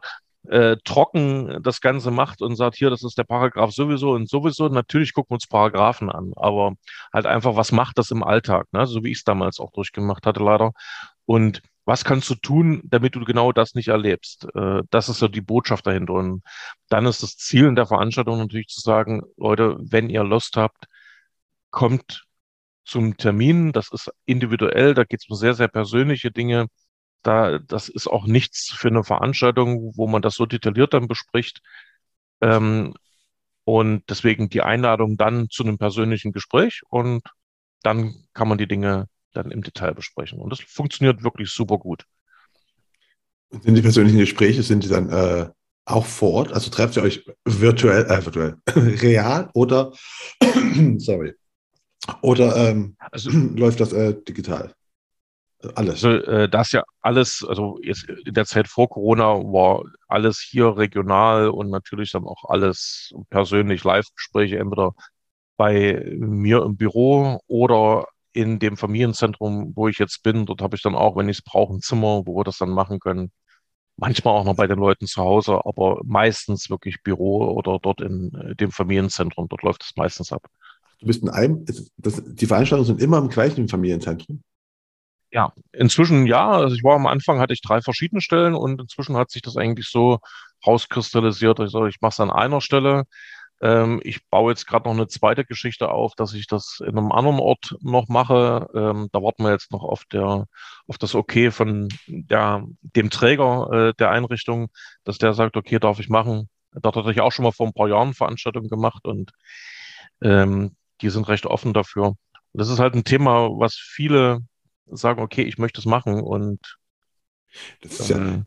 äh, trocken das Ganze macht und sagt, hier, das ist der Paragraph sowieso und sowieso. Natürlich gucken wir uns Paragraphen an, aber halt einfach, was macht das im Alltag, ne? so wie ich es damals auch durchgemacht hatte, leider. Und was kannst du tun, damit du genau das nicht erlebst? Äh, das ist so die Botschaft dahinter. Und dann ist das Ziel in der Veranstaltung natürlich zu sagen, Leute, wenn ihr Lust habt, kommt zum Termin. Das ist individuell, da geht es um sehr, sehr persönliche Dinge. Da, das ist auch nichts für eine Veranstaltung, wo man das so detailliert dann bespricht. Ähm, und deswegen die Einladung dann zu einem persönlichen Gespräch und dann kann man die Dinge dann im Detail besprechen. Und das funktioniert wirklich super gut. Sind die persönlichen Gespräche, sind die dann äh, auch vor Ort? Also trefft ihr euch virtuell, äh, virtuell real oder, sorry, oder ähm, also, läuft das äh, digital? Alles. Also, äh, das ja alles, also jetzt in der Zeit vor Corona war alles hier regional und natürlich dann auch alles persönlich Live-Gespräche, entweder bei mir im Büro oder in dem Familienzentrum, wo ich jetzt bin. Dort habe ich dann auch, wenn ich es brauche, ein Zimmer, wo wir das dann machen können. Manchmal auch noch bei den Leuten zu Hause, aber meistens wirklich Büro oder dort in äh, dem Familienzentrum. Dort läuft es meistens ab. Du bist in einem, das, die Veranstaltungen sind immer im gleichen Familienzentrum? Ja, inzwischen ja. Also ich war am Anfang, hatte ich drei verschiedene Stellen und inzwischen hat sich das eigentlich so rauskristallisiert. Ich, sage, ich mache es an einer Stelle. Ähm, ich baue jetzt gerade noch eine zweite Geschichte auf, dass ich das in einem anderen Ort noch mache. Ähm, da warten wir jetzt noch auf der, auf das Okay von der, dem Träger äh, der Einrichtung, dass der sagt, okay, darf ich machen. Da hatte ich auch schon mal vor ein paar Jahren Veranstaltungen gemacht und ähm, die sind recht offen dafür. Und das ist halt ein Thema, was viele sagen, okay, ich möchte es machen und ja,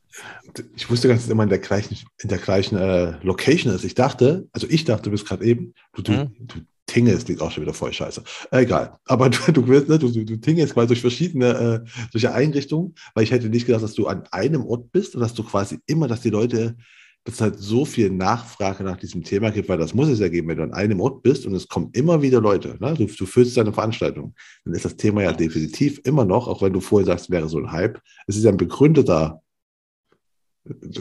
ich wusste ganz, dass immer in der gleichen, in der gleichen äh, Location ist. Ich dachte, also ich dachte bis gerade eben, du, du, mhm. du tingelst, klingt auch schon wieder voll scheiße. Egal. Aber du, du ne, du, du, du tingelst quasi durch verschiedene äh, solche Einrichtungen, weil ich hätte nicht gedacht, dass du an einem Ort bist und dass du quasi immer, dass die Leute dass es halt so viel Nachfrage nach diesem Thema gibt, weil das muss es ja geben, wenn du an einem Ort bist und es kommen immer wieder Leute, ne? du, du füllst deine Veranstaltung, dann ist das Thema ja definitiv immer noch, auch wenn du vorher sagst, wäre so ein Hype, es ist ja ein begründeter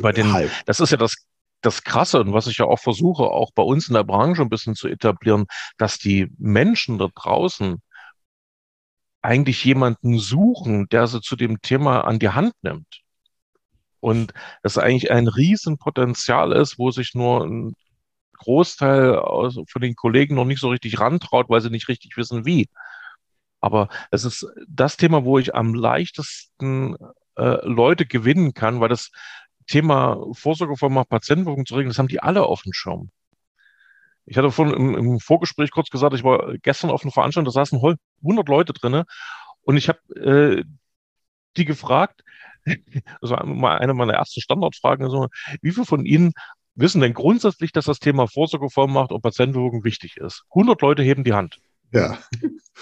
bei den, Hype. Das ist ja das, das Krasse und was ich ja auch versuche, auch bei uns in der Branche ein bisschen zu etablieren, dass die Menschen da draußen eigentlich jemanden suchen, der sie zu dem Thema an die Hand nimmt. Und das eigentlich ein Riesenpotenzial ist, wo sich nur ein Großteil aus, von den Kollegen noch nicht so richtig rantraut, weil sie nicht richtig wissen, wie. Aber es ist das Thema, wo ich am leichtesten äh, Leute gewinnen kann, weil das Thema Vorsorgevollmacht Patientenwirkung zu regeln, das haben die alle auf dem Schirm. Ich hatte vorhin im, im, Vorgespräch kurz gesagt, ich war gestern auf einer Veranstaltung, da saßen 100 Leute drinne und ich habe äh, die gefragt, das war mal eine meiner ersten Standardfragen. Also, wie viele von Ihnen wissen denn grundsätzlich, dass das Thema Vorsorgevollmacht und Patientenwirkung wichtig ist? 100 Leute heben die Hand. Ja.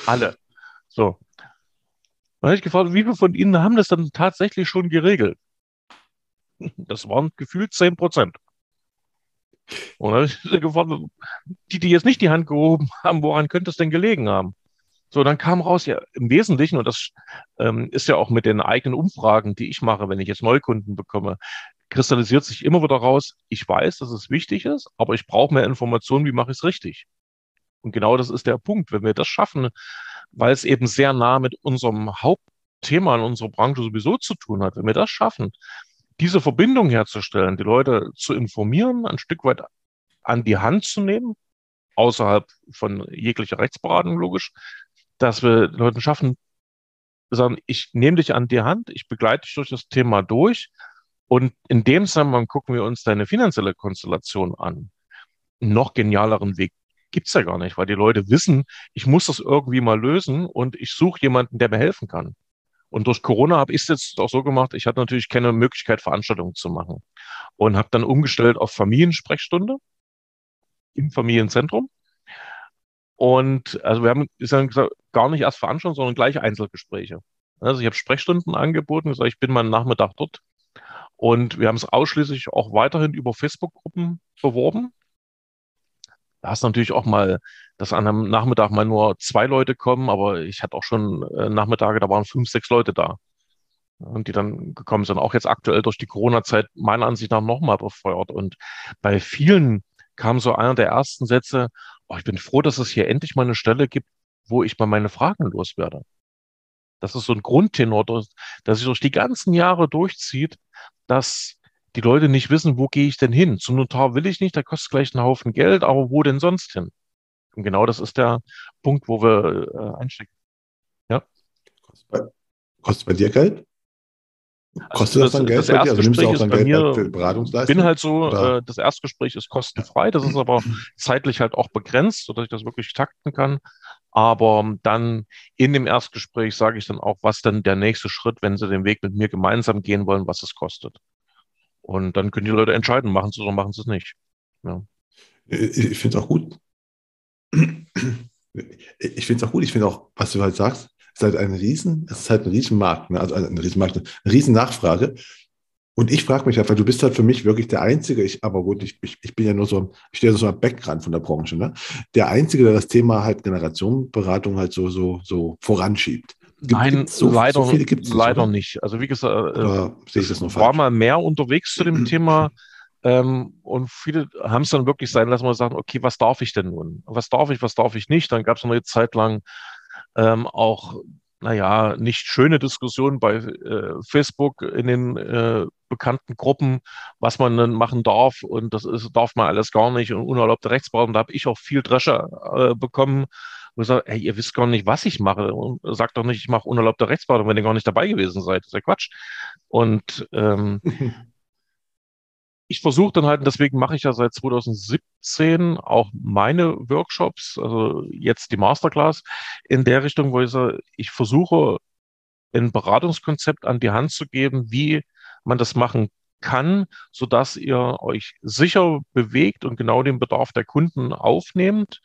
Alle. So. Dann habe ich gefragt, wie viele von Ihnen haben das dann tatsächlich schon geregelt? Das waren gefühlt 10 Prozent. Und dann habe ich gefragt, die, die jetzt nicht die Hand gehoben haben, woran könnte es denn gelegen haben? So, dann kam raus, ja, im Wesentlichen, und das ähm, ist ja auch mit den eigenen Umfragen, die ich mache, wenn ich jetzt Neukunden bekomme, kristallisiert sich immer wieder raus, ich weiß, dass es wichtig ist, aber ich brauche mehr Informationen, wie mache ich es richtig? Und genau das ist der Punkt. Wenn wir das schaffen, weil es eben sehr nah mit unserem Hauptthema in unserer Branche sowieso zu tun hat, wenn wir das schaffen, diese Verbindung herzustellen, die Leute zu informieren, ein Stück weit an die Hand zu nehmen, außerhalb von jeglicher Rechtsberatung logisch, dass wir Leuten schaffen, sagen, ich nehme dich an die Hand, ich begleite dich durch das Thema durch und in dem Zusammenhang gucken wir uns deine finanzielle Konstellation an. Einen noch genialeren Weg gibt's ja gar nicht, weil die Leute wissen, ich muss das irgendwie mal lösen und ich suche jemanden, der mir helfen kann. Und durch Corona habe ich es jetzt auch so gemacht, ich hatte natürlich keine Möglichkeit, Veranstaltungen zu machen. Und habe dann umgestellt auf Familiensprechstunde im Familienzentrum. Und also wir haben ist dann gesagt, gar nicht erst Veranstaltungen, sondern gleich Einzelgespräche. Also ich habe Sprechstunden angeboten, gesagt, ich bin mal einen Nachmittag dort. Und wir haben es ausschließlich auch weiterhin über Facebook-Gruppen beworben. Da hast du natürlich auch mal, dass an einem Nachmittag mal nur zwei Leute kommen, aber ich hatte auch schon äh, Nachmittage, da waren fünf, sechs Leute da. und die dann gekommen sind, auch jetzt aktuell durch die Corona-Zeit meiner Ansicht nach nochmal befeuert. Und bei vielen kam so einer der ersten Sätze, oh, ich bin froh, dass es hier endlich mal eine Stelle gibt, wo ich mal meine Fragen loswerde. Das ist so ein Grundtenor, dass sich durch die ganzen Jahre durchzieht, dass die Leute nicht wissen, wo gehe ich denn hin? Zum Notar will ich nicht, da kostet gleich einen Haufen Geld, aber wo denn sonst hin? Und genau das ist der Punkt, wo wir äh, einstecken. Ja. Kostet bei, kostet bei dir Geld? Kostet also das, das, dann Geld das bei dir? Also nimmst du auch dann Geld mir, für Beratungsleistung? bin halt so, äh, das Erstgespräch ist kostenfrei, das ist aber zeitlich halt auch begrenzt, sodass ich das wirklich takten kann. Aber dann in dem Erstgespräch sage ich dann auch, was dann der nächste Schritt, wenn sie den Weg mit mir gemeinsam gehen wollen, was es kostet. Und dann können die Leute entscheiden, machen sie es oder machen sie es nicht. Ja. Ich finde es auch gut. Ich finde es auch gut. Ich finde auch, was du halt sagst, ist halt ein Riesen, es ist halt ein Riesenmarkt, ne? also ein Riesenmarkt, eine Riesennachfrage. Und ich frage mich halt, weil du bist halt für mich wirklich der Einzige, ich, aber gut, ich, ich, ich bin ja nur so, ich stehe so am Background von der Branche, ne? Der Einzige, der das Thema halt Generationenberatung halt so, so, so voranschiebt. Gibt, Nein, so, leider, so nicht, leider nicht, nicht. Also wie gesagt, äh, ich noch war mal mehr unterwegs zu dem Thema. Ähm, und viele haben es dann wirklich sein lassen, mal sagen, okay, was darf ich denn nun? Was darf ich, was darf ich nicht? Dann gab es eine Zeit lang ähm, auch, naja, nicht schöne Diskussionen bei äh, Facebook in den äh, bekannten Gruppen, was man dann machen darf und das ist, darf man alles gar nicht und unerlaubte Rechtsberatung. Da habe ich auch viel Drescher äh, bekommen, wo ich sage, hey, ihr wisst gar nicht, was ich mache und sagt doch nicht, ich mache unerlaubte Rechtsberatung, wenn ihr gar nicht dabei gewesen seid. Das ist ja Quatsch. Und ähm, ich versuche dann halt, deswegen mache ich ja seit 2017 auch meine Workshops, also jetzt die Masterclass in der Richtung, wo ich sage, ich versuche ein Beratungskonzept an die Hand zu geben, wie man das machen kann, so dass ihr euch sicher bewegt und genau den Bedarf der Kunden aufnehmt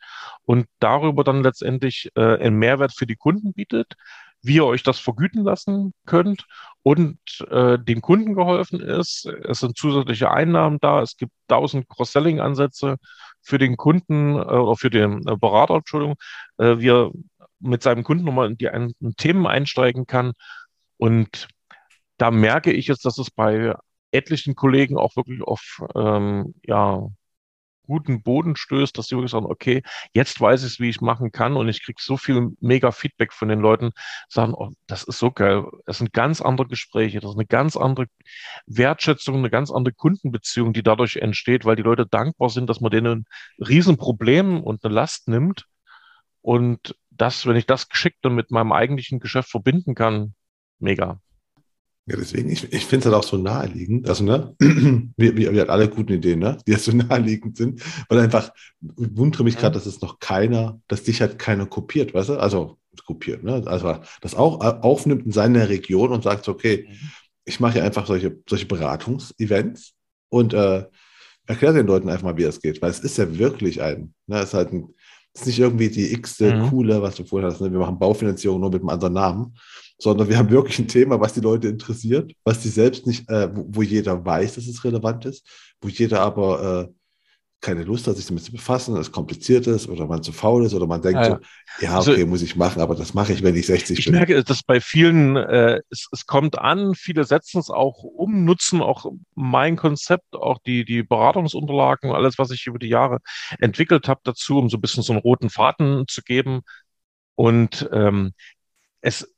und darüber dann letztendlich äh, einen Mehrwert für die Kunden bietet, wie ihr euch das vergüten lassen könnt und äh, dem Kunden geholfen ist. Es sind zusätzliche Einnahmen da. Es gibt tausend Cross-Selling-Ansätze für den Kunden äh, oder für den äh, Berater, Entschuldigung, äh, wie er mit seinem Kunden nochmal in die in Themen einsteigen kann. Und da merke ich jetzt, dass es bei etlichen Kollegen auch wirklich auf ähm, ja, guten Boden stößt, dass sie wirklich sagen, okay, jetzt weiß ich, wie ich machen kann und ich kriege so viel mega Feedback von den Leuten, sagen, oh, das ist so geil. Das sind ganz andere Gespräche, das ist eine ganz andere Wertschätzung, eine ganz andere Kundenbeziehung, die dadurch entsteht, weil die Leute dankbar sind, dass man denen ein Riesenproblem und eine Last nimmt. Und das, wenn ich das geschickt und mit meinem eigentlichen Geschäft verbinden kann, mega. Ja, deswegen, ich, ich finde es halt auch so naheliegend. Also, ne, wir, wir, wir haben alle guten Ideen, ne, die jetzt so naheliegend sind, weil einfach, ich wundere mich gerade, dass es noch keiner, dass dich halt keiner kopiert, weißt du? Also, kopiert, ne? Also, das auch äh, aufnimmt in seiner Region und sagt, okay, mhm. ich mache ja einfach solche, solche Beratungsevents und äh, erkläre den Leuten einfach mal, wie das geht, weil es ist ja wirklich ein, ne, es ist halt ein, es ist nicht irgendwie die x-te mhm. coole, was du vorhin hast, ne? wir machen Baufinanzierung nur mit einem anderen Namen, sondern wir haben wirklich ein Thema, was die Leute interessiert, was die selbst nicht, äh, wo, wo, jeder weiß, dass es relevant ist, wo jeder aber äh, keine Lust hat, sich damit zu befassen, es kompliziert ist oder man zu faul ist oder man denkt ja, so, ja, also okay, also, muss ich machen, aber das mache ich, wenn ich 60 ich bin. Ich merke, dass bei vielen, äh, es, es kommt an, viele setzen es auch um, nutzen auch mein Konzept, auch die, die Beratungsunterlagen, alles, was ich über die Jahre entwickelt habe dazu, um so ein bisschen so einen roten Faden zu geben. Und ähm, es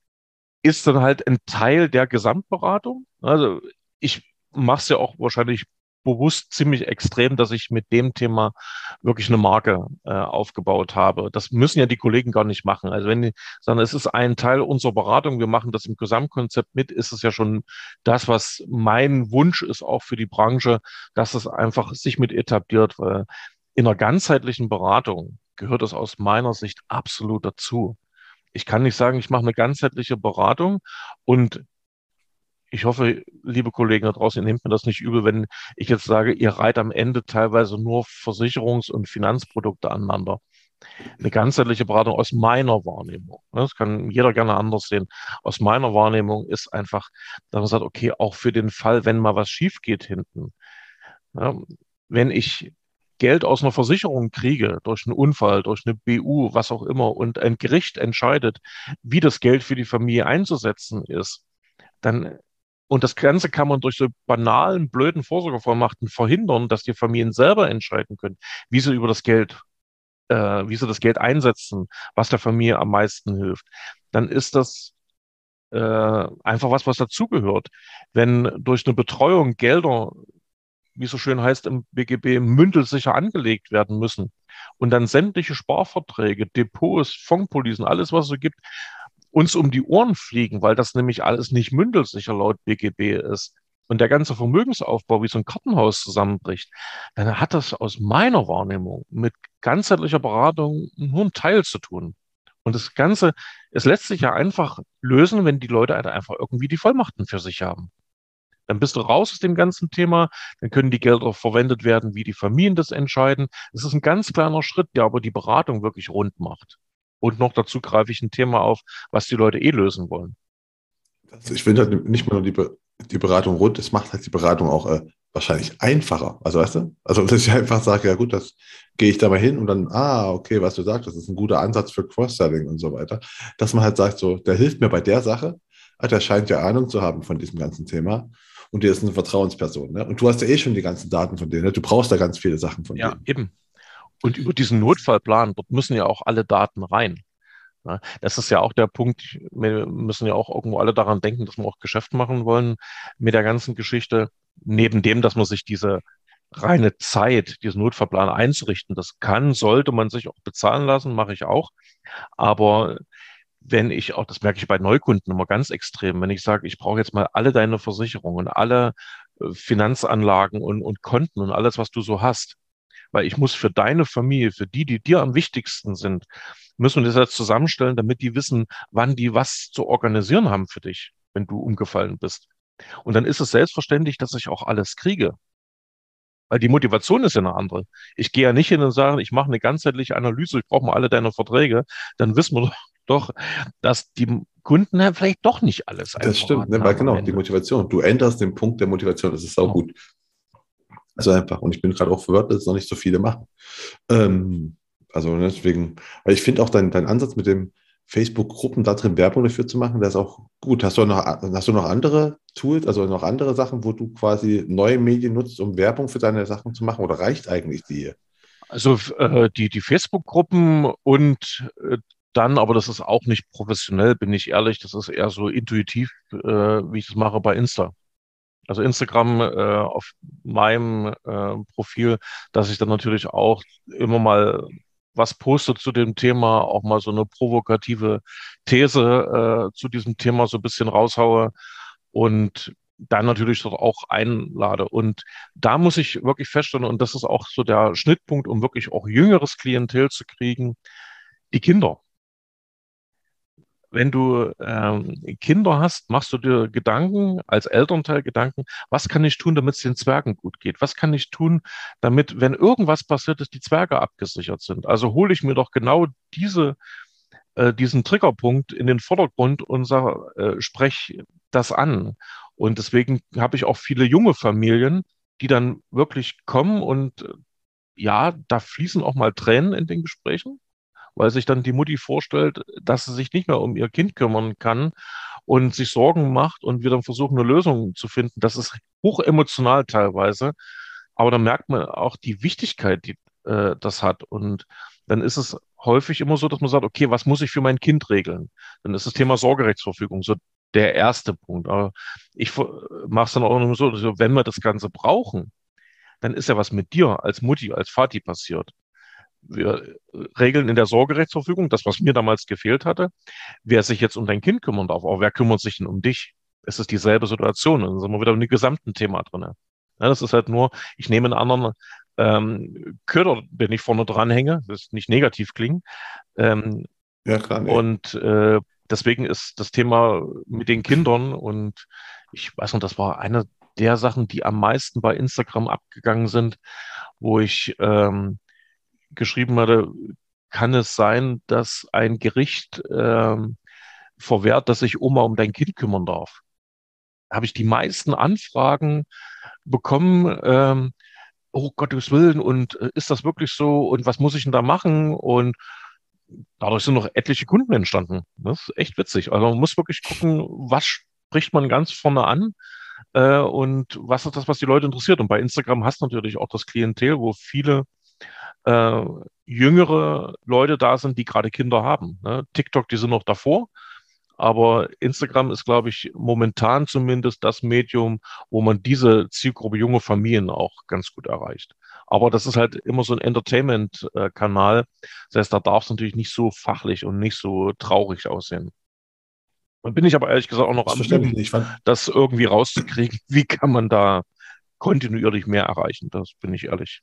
ist dann halt ein Teil der Gesamtberatung. Also ich mache es ja auch wahrscheinlich bewusst ziemlich extrem, dass ich mit dem Thema wirklich eine Marke äh, aufgebaut habe. Das müssen ja die Kollegen gar nicht machen. Also wenn die sagen, es ist ein Teil unserer Beratung, wir machen das im Gesamtkonzept mit, ist es ja schon das, was mein Wunsch ist, auch für die Branche, dass es einfach sich mit etabliert. Weil in einer ganzheitlichen Beratung gehört es aus meiner Sicht absolut dazu ich kann nicht sagen, ich mache eine ganzheitliche Beratung und ich hoffe, liebe Kollegen da draußen, ihr nehmt mir das nicht übel, wenn ich jetzt sage, ihr reiht am Ende teilweise nur Versicherungs- und Finanzprodukte aneinander. Eine ganzheitliche Beratung aus meiner Wahrnehmung, ne, das kann jeder gerne anders sehen, aus meiner Wahrnehmung ist einfach, dass man sagt, okay, auch für den Fall, wenn mal was schief geht hinten, ja, wenn ich Geld aus einer Versicherung kriege, durch einen Unfall, durch eine BU, was auch immer, und ein Gericht entscheidet, wie das Geld für die Familie einzusetzen ist, dann Und das Ganze kann man durch so banalen, blöden Vorsorgevollmachten verhindern, dass die Familien selber entscheiden können, wie sie über das Geld, äh, wie sie das Geld einsetzen, was der Familie am meisten hilft. Dann ist das äh, einfach was, was dazugehört. Wenn durch eine Betreuung Gelder, wie so schön heißt im BGB, mündelsicher angelegt werden müssen und dann sämtliche Sparverträge, Depots, Fondspolisen, alles, was es so gibt, uns um die Ohren fliegen, weil das nämlich alles nicht mündelsicher laut BGB ist und der ganze Vermögensaufbau wie so ein Kartenhaus zusammenbricht, dann hat das aus meiner Wahrnehmung mit ganzheitlicher Beratung nur einen Teil zu tun. Und das Ganze, es lässt sich ja einfach lösen, wenn die Leute halt einfach irgendwie die Vollmachten für sich haben. Dann bist du raus aus dem ganzen Thema, dann können die Gelder verwendet werden, wie die Familien das entscheiden. Es ist ein ganz kleiner Schritt, der aber die Beratung wirklich rund macht. Und noch dazu greife ich ein Thema auf, was die Leute eh lösen wollen. Also ich finde halt nicht mal nur die, die Beratung rund, es macht halt die Beratung auch äh, wahrscheinlich einfacher. Also weißt du? Also dass ich einfach sage, ja gut, das gehe ich da mal hin und dann, ah, okay, was du sagst, das ist ein guter Ansatz für Cross-Selling und so weiter. Dass man halt sagt, so, der hilft mir bei der Sache, ah, der scheint ja Ahnung zu haben von diesem ganzen Thema und der ist eine Vertrauensperson. Ne? Und du hast ja eh schon die ganzen Daten von denen. Ne? Du brauchst da ganz viele Sachen von ja, denen. Ja, eben. Und über diesen Notfallplan, dort müssen ja auch alle Daten rein. Das ist ja auch der Punkt, wir müssen ja auch irgendwo alle daran denken, dass wir auch Geschäft machen wollen mit der ganzen Geschichte. Neben dem, dass man sich diese reine Zeit, diesen Notfallplan einzurichten, das kann, sollte man sich auch bezahlen lassen, mache ich auch. Aber wenn ich auch, das merke ich bei Neukunden immer ganz extrem, wenn ich sage, ich brauche jetzt mal alle deine Versicherungen, alle äh, Finanzanlagen und, und Konten und alles, was du so hast, weil ich muss für deine Familie, für die, die dir am wichtigsten sind, müssen wir das jetzt zusammenstellen, damit die wissen, wann die was zu organisieren haben für dich, wenn du umgefallen bist. Und dann ist es selbstverständlich, dass ich auch alles kriege. Weil die Motivation ist ja eine andere. Ich gehe ja nicht hin und sage, ich mache eine ganzheitliche Analyse, ich brauche mal alle deine Verträge. Dann wissen wir doch, dass die Kunden ja vielleicht doch nicht alles Das stimmt, ne, weil genau, die Motivation. Du änderst den Punkt der Motivation, das ist auch gut. Also einfach. Und ich bin gerade auch verwirrt, dass es noch nicht so viele machen. Ähm, also ne, deswegen, weil ich finde auch dein, dein Ansatz mit dem Facebook-Gruppen da drin Werbung dafür zu machen, der ist auch gut. Hast du noch, hast du noch andere Tools, also noch andere Sachen, wo du quasi neue Medien nutzt, um Werbung für deine Sachen zu machen? Oder reicht eigentlich die? Also äh, die, die Facebook-Gruppen und äh, dann, aber das ist auch nicht professionell, bin ich ehrlich, das ist eher so intuitiv, äh, wie ich das mache bei Insta. Also Instagram äh, auf meinem äh, Profil, dass ich dann natürlich auch immer mal was poste zu dem Thema, auch mal so eine provokative These äh, zu diesem Thema so ein bisschen raushaue und dann natürlich dort auch einlade. Und da muss ich wirklich feststellen, und das ist auch so der Schnittpunkt, um wirklich auch jüngeres Klientel zu kriegen, die Kinder wenn du ähm, Kinder hast, machst du dir Gedanken, als Elternteil Gedanken, was kann ich tun, damit es den Zwergen gut geht? Was kann ich tun, damit, wenn irgendwas passiert ist, die Zwerge abgesichert sind? Also hole ich mir doch genau diese, äh, diesen Triggerpunkt in den Vordergrund und sage, äh, sprech das an. Und deswegen habe ich auch viele junge Familien, die dann wirklich kommen und äh, ja, da fließen auch mal Tränen in den Gesprächen weil sich dann die Mutti vorstellt, dass sie sich nicht mehr um ihr Kind kümmern kann und sich Sorgen macht und wir dann versuchen, eine Lösung zu finden. Das ist hoch emotional teilweise, aber dann merkt man auch die Wichtigkeit, die äh, das hat. Und dann ist es häufig immer so, dass man sagt, okay, was muss ich für mein Kind regeln? Dann ist das Thema Sorgerechtsverfügung so der erste Punkt. Aber ich mache es dann auch immer so, wenn wir das Ganze brauchen, dann ist ja was mit dir als Mutti, als Vati passiert wir regeln in der Sorgerechtsverfügung, das, was mir damals gefehlt hatte, wer sich jetzt um dein Kind kümmern darf, auch wer kümmert sich denn um dich? Es ist dieselbe Situation. Dann sind wir wieder in dem gesamten Thema drin. Ja, das ist halt nur, ich nehme einen anderen ähm, Köder, den ich vorne dranhänge, das nicht negativ klingen. Ähm, ja, klar. Nee. Und äh, deswegen ist das Thema mit den Kindern und ich weiß noch, das war eine der Sachen, die am meisten bei Instagram abgegangen sind, wo ich ähm, geschrieben hatte, kann es sein, dass ein Gericht ähm, verwehrt, dass sich Oma um dein Kind kümmern darf. Da habe ich die meisten Anfragen bekommen, ähm, oh Gottes Willen, und äh, ist das wirklich so und was muss ich denn da machen? Und dadurch sind noch etliche Kunden entstanden. Das ist echt witzig. Also man muss wirklich gucken, was spricht man ganz vorne an Äh, und was ist das, was die Leute interessiert? Und bei Instagram hast du natürlich auch das Klientel, wo viele äh, jüngere Leute da sind, die gerade Kinder haben. Ne? TikTok, die sind noch davor. Aber Instagram ist, glaube ich, momentan zumindest das Medium, wo man diese Zielgruppe junge Familien auch ganz gut erreicht. Aber das ist halt immer so ein Entertainment-Kanal. Das heißt, da darf es natürlich nicht so fachlich und nicht so traurig aussehen. Dann bin ich aber ehrlich gesagt auch noch Das am Üben, das irgendwie rauszukriegen. Wie kann man da kontinuierlich mehr erreichen? Das bin ich ehrlich.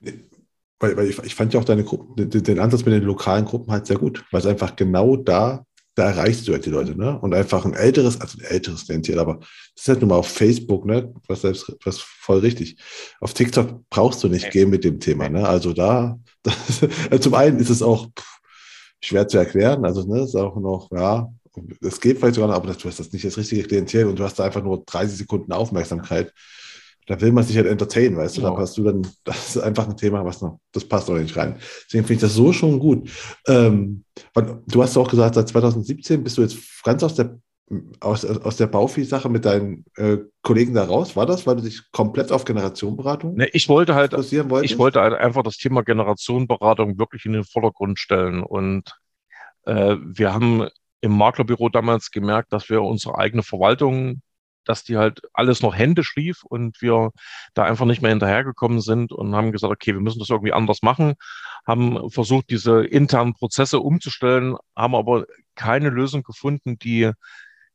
Weil, weil ich, ich fand ja auch deine Gruppen, den, Ansatz mit den lokalen Gruppen halt sehr gut, weil es einfach genau da, da erreichst du halt die Leute, ne? Und einfach ein älteres, also ein älteres Klientel, aber das ist halt nun mal auf Facebook, ne? Was selbst, was voll richtig. Auf TikTok brauchst du nicht gehen mit dem Thema, ne? Also da, das, also zum einen ist es auch schwer zu erklären, also ne, ist auch noch, ja, es geht vielleicht sogar noch, aber du hast das nicht das richtige Klientel und du hast da einfach nur 30 Sekunden Aufmerksamkeit. Da will man sich halt entertainen, weißt du? Ja. Da passt du dann, das ist einfach ein Thema, was noch, das passt doch nicht rein. Deswegen finde ich das so schon gut. Ähm, du hast auch gesagt, seit 2017 bist du jetzt ganz aus der, aus, aus der Baufi-Sache mit deinen äh, Kollegen da raus. War das, weil du dich komplett auf Generationenberatung Ne, ich wollte halt? Ich wollte halt einfach das Thema Generationenberatung wirklich in den Vordergrund stellen. Und äh, wir haben im Maklerbüro damals gemerkt, dass wir unsere eigene Verwaltung, dass die halt alles noch händisch lief und wir da einfach nicht mehr hinterhergekommen sind und haben gesagt, okay, wir müssen das irgendwie anders machen, haben versucht, diese internen Prozesse umzustellen, haben aber keine Lösung gefunden, die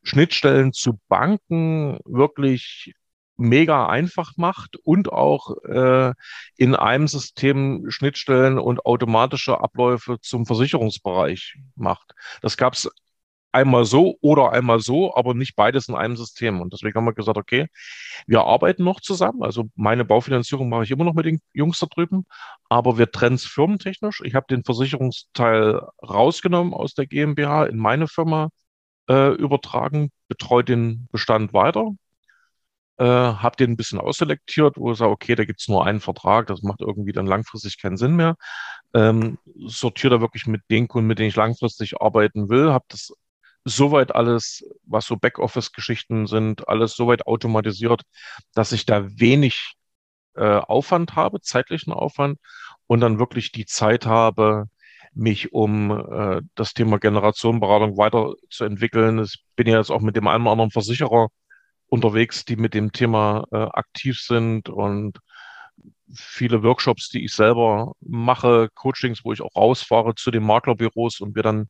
Schnittstellen zu Banken wirklich mega einfach macht und auch äh, in einem System Schnittstellen und automatische Abläufe zum Versicherungsbereich macht. Das gab es einmal so oder einmal so, aber nicht beides in einem System. Und deswegen haben wir gesagt, okay, wir arbeiten noch zusammen. Also meine Baufinanzierung mache ich immer noch mit den Jungs da drüben, aber wir trennen es firmentechnisch. Ich habe den Versicherungsteil rausgenommen aus der GmbH in meine Firma äh, übertragen, betreue den Bestand weiter äh, habe den ein bisschen ausselektiert, wo ich sage, okay, da gibt's nur einen Vertrag, das macht irgendwie dann langfristig keinen Sinn mehr. Ähm, sortiere da wirklich mit den Kunden, mit denen ich langfristig arbeiten will, habe das soweit alles, was so Backoffice-Geschichten sind, alles soweit automatisiert, dass ich da wenig äh, Aufwand habe, zeitlichen Aufwand und dann wirklich die Zeit habe, mich um äh, das Thema Generationenberatung weiterzuentwickeln. Ich bin ja jetzt auch mit dem einen oder anderen Versicherer unterwegs, die mit dem Thema äh, aktiv sind und viele Workshops, die ich selber mache, Coachings, wo ich auch rausfahre zu den Maklerbüros und wir dann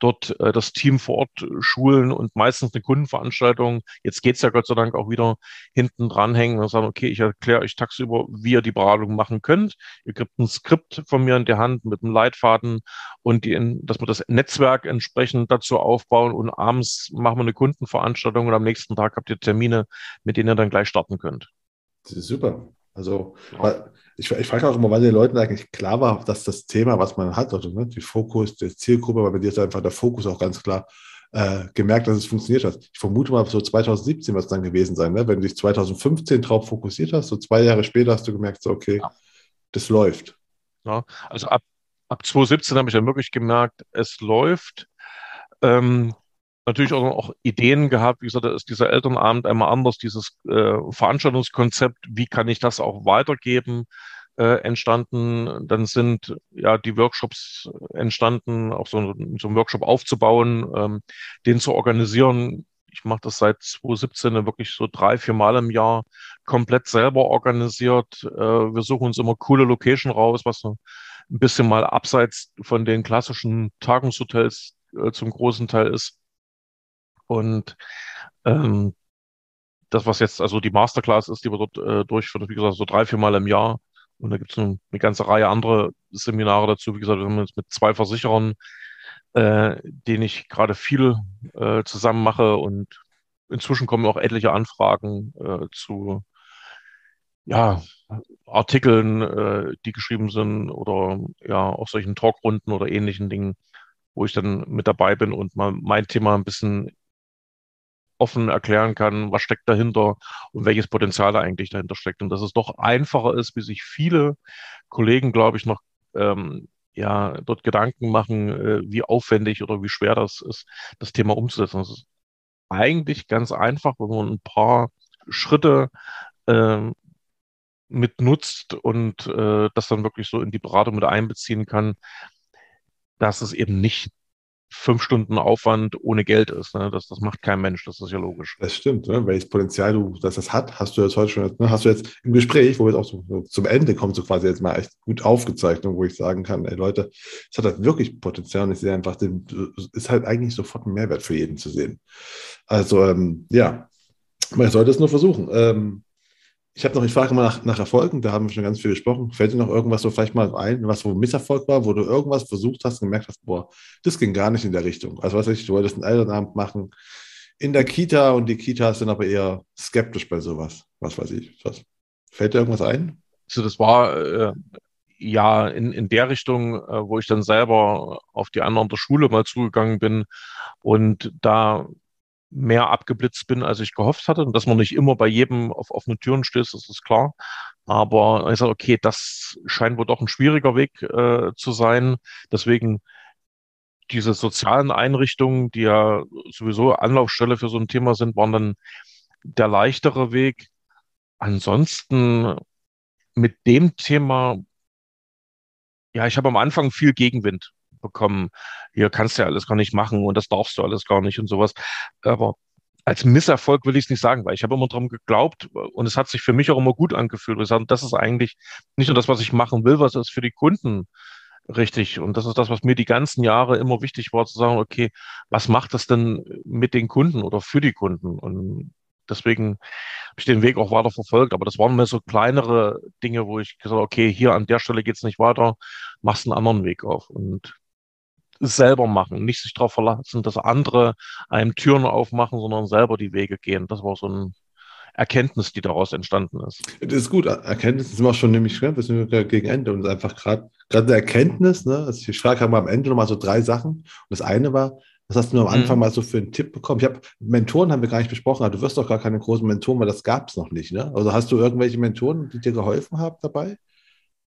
dort äh, das Team vor Ort schulen und meistens eine Kundenveranstaltung. Jetzt geht's ja Gott sei Dank auch wieder hinten dranhängen und sagen, okay, ich erkläre euch tagsüber, wie ihr die Beratung machen könnt. Ihr kriegt ein Skript von mir in der Hand mit einem Leitfaden und die, dass wir das Netzwerk entsprechend dazu aufbauen und abends machen wir eine Kundenveranstaltung und am nächsten Tag habt ihr Termine, mit denen ihr dann gleich starten könnt. Das ist super. Also, Ja. ich, ich frage auch immer, wann den Leuten eigentlich klar war, dass das Thema, was man hat, also ne, die Fokus, die Zielgruppe, weil bei dir ist einfach der Fokus auch ganz klar äh, gemerkt, dass es funktioniert hat. Ich vermute mal, so 2017 wird es dann gewesen sein, ne? wenn du dich 2015 drauf fokussiert hast, so zwei Jahre später hast du gemerkt, so, okay, Ja. das läuft. Ja, also ab, ab 2017 habe ich dann wirklich gemerkt, es läuft. Ähm, natürlich auch, auch Ideen gehabt. Wie gesagt, da ist dieser Elternabend einmal anders, dieses äh, Veranstaltungskonzept, wie kann ich das auch weitergeben, äh, entstanden. Dann sind ja die Workshops entstanden, auch so, so einen Workshop aufzubauen, ähm, den zu organisieren. Ich mache das seit 2017 wirklich so drei, vier Mal im Jahr komplett selber organisiert. Äh, wir suchen uns immer coole Location raus, was ein bisschen mal abseits von den klassischen Tagungshotels äh, zum großen Teil ist. Und ähm, das, was jetzt also die Masterclass ist, die wir dort äh, durchführen, wie gesagt, so drei, vier Mal im Jahr. Und da gibt es eine, ganze Reihe andere Seminare dazu. Wie gesagt, wir haben uns mit zwei Versicherern, äh, denen ich gerade viel äh, zusammen mache. Und inzwischen kommen auch etliche Anfragen äh, zu ja, Artikeln, äh, die geschrieben sind oder ja, auch solchen Talkrunden oder ähnlichen Dingen, wo ich dann mit dabei bin und mal mein Thema ein bisschen offen erklären kann, was steckt dahinter und welches Potenzial da eigentlich dahinter steckt. Und dass es doch einfacher ist, wie sich viele Kollegen, glaube ich, noch ähm, ja, dort Gedanken machen, äh, wie aufwendig oder wie schwer das ist, das Thema umzusetzen. Das ist eigentlich ganz einfach, wenn man ein paar Schritte äh, mit nutzt und äh, das dann wirklich so in die Beratung mit einbeziehen kann, dass es eben nicht fünf Stunden Aufwand ohne Geld ist. Ne? Das, das macht kein Mensch, das ist ja logisch. Das stimmt, ne? welches Potenzial du, dass das hat, hast du jetzt heute schon, ne? hast du jetzt im Gespräch, wo wir jetzt auch so, so zum Ende kommen, so quasi jetzt mal echt gut aufgezeichnet, wo ich sagen kann, ey Leute, es hat halt wirklich Potenzial und ich sehe einfach, den, ist halt eigentlich sofort ein Mehrwert für jeden zu sehen. Also ähm, ja, man sollte es nur versuchen. Ähm, ich habe noch, ich frage immer nach, nach Erfolgen, da haben wir schon ganz viel gesprochen. Fällt dir noch irgendwas so vielleicht mal ein, was wo Misserfolg war, wo du irgendwas versucht hast und gemerkt hast, boah, das ging gar nicht in der Richtung. Also was weiß ich, du wolltest einen Elternabend machen in der Kita und die Kitas sind aber eher skeptisch bei sowas. Was weiß ich. Was? Fällt dir irgendwas ein? Also das war äh, ja in, in der Richtung, äh, wo ich dann selber auf die anderen der Schule mal zugegangen bin und da mehr abgeblitzt bin, als ich gehofft hatte. Und dass man nicht immer bei jedem auf offene Türen stößt, das ist klar. Aber ich sage, okay, das scheint wohl doch ein schwieriger Weg äh, zu sein. Deswegen diese sozialen Einrichtungen, die ja sowieso Anlaufstelle für so ein Thema sind, waren dann der leichtere Weg. Ansonsten mit dem Thema, ja, ich habe am Anfang viel Gegenwind bekommen, hier kannst du ja alles gar nicht machen und das darfst du alles gar nicht und sowas. Aber als Misserfolg will ich es nicht sagen, weil ich habe immer daran geglaubt und es hat sich für mich auch immer gut angefühlt. Wir sagen, das ist eigentlich nicht nur das, was ich machen will, was ist für die Kunden richtig. Und das ist das, was mir die ganzen Jahre immer wichtig war, zu sagen, okay, was macht das denn mit den Kunden oder für die Kunden? Und deswegen habe ich den Weg auch weiter verfolgt. Aber das waren mir so kleinere Dinge, wo ich gesagt habe, okay, hier an der Stelle geht es nicht weiter, machst einen anderen Weg auf. Und selber machen, nicht sich darauf verlassen, dass andere einem Türen aufmachen, sondern selber die Wege gehen. Das war so ein Erkenntnis, die daraus entstanden ist. Das ist gut. Erkenntnis sind wir schon nämlich schwer, wir sind gegen Ende und einfach gerade gerade eine Erkenntnis, ne? Also ich frage mal am Ende nochmal so drei Sachen. Und das eine war, was hast du am Anfang mhm. mal so für einen Tipp bekommen? Ich habe Mentoren haben wir gar nicht besprochen, aber du wirst doch gar keine großen Mentoren, weil das gab es noch nicht, ne? Also hast du irgendwelche Mentoren, die dir geholfen haben dabei?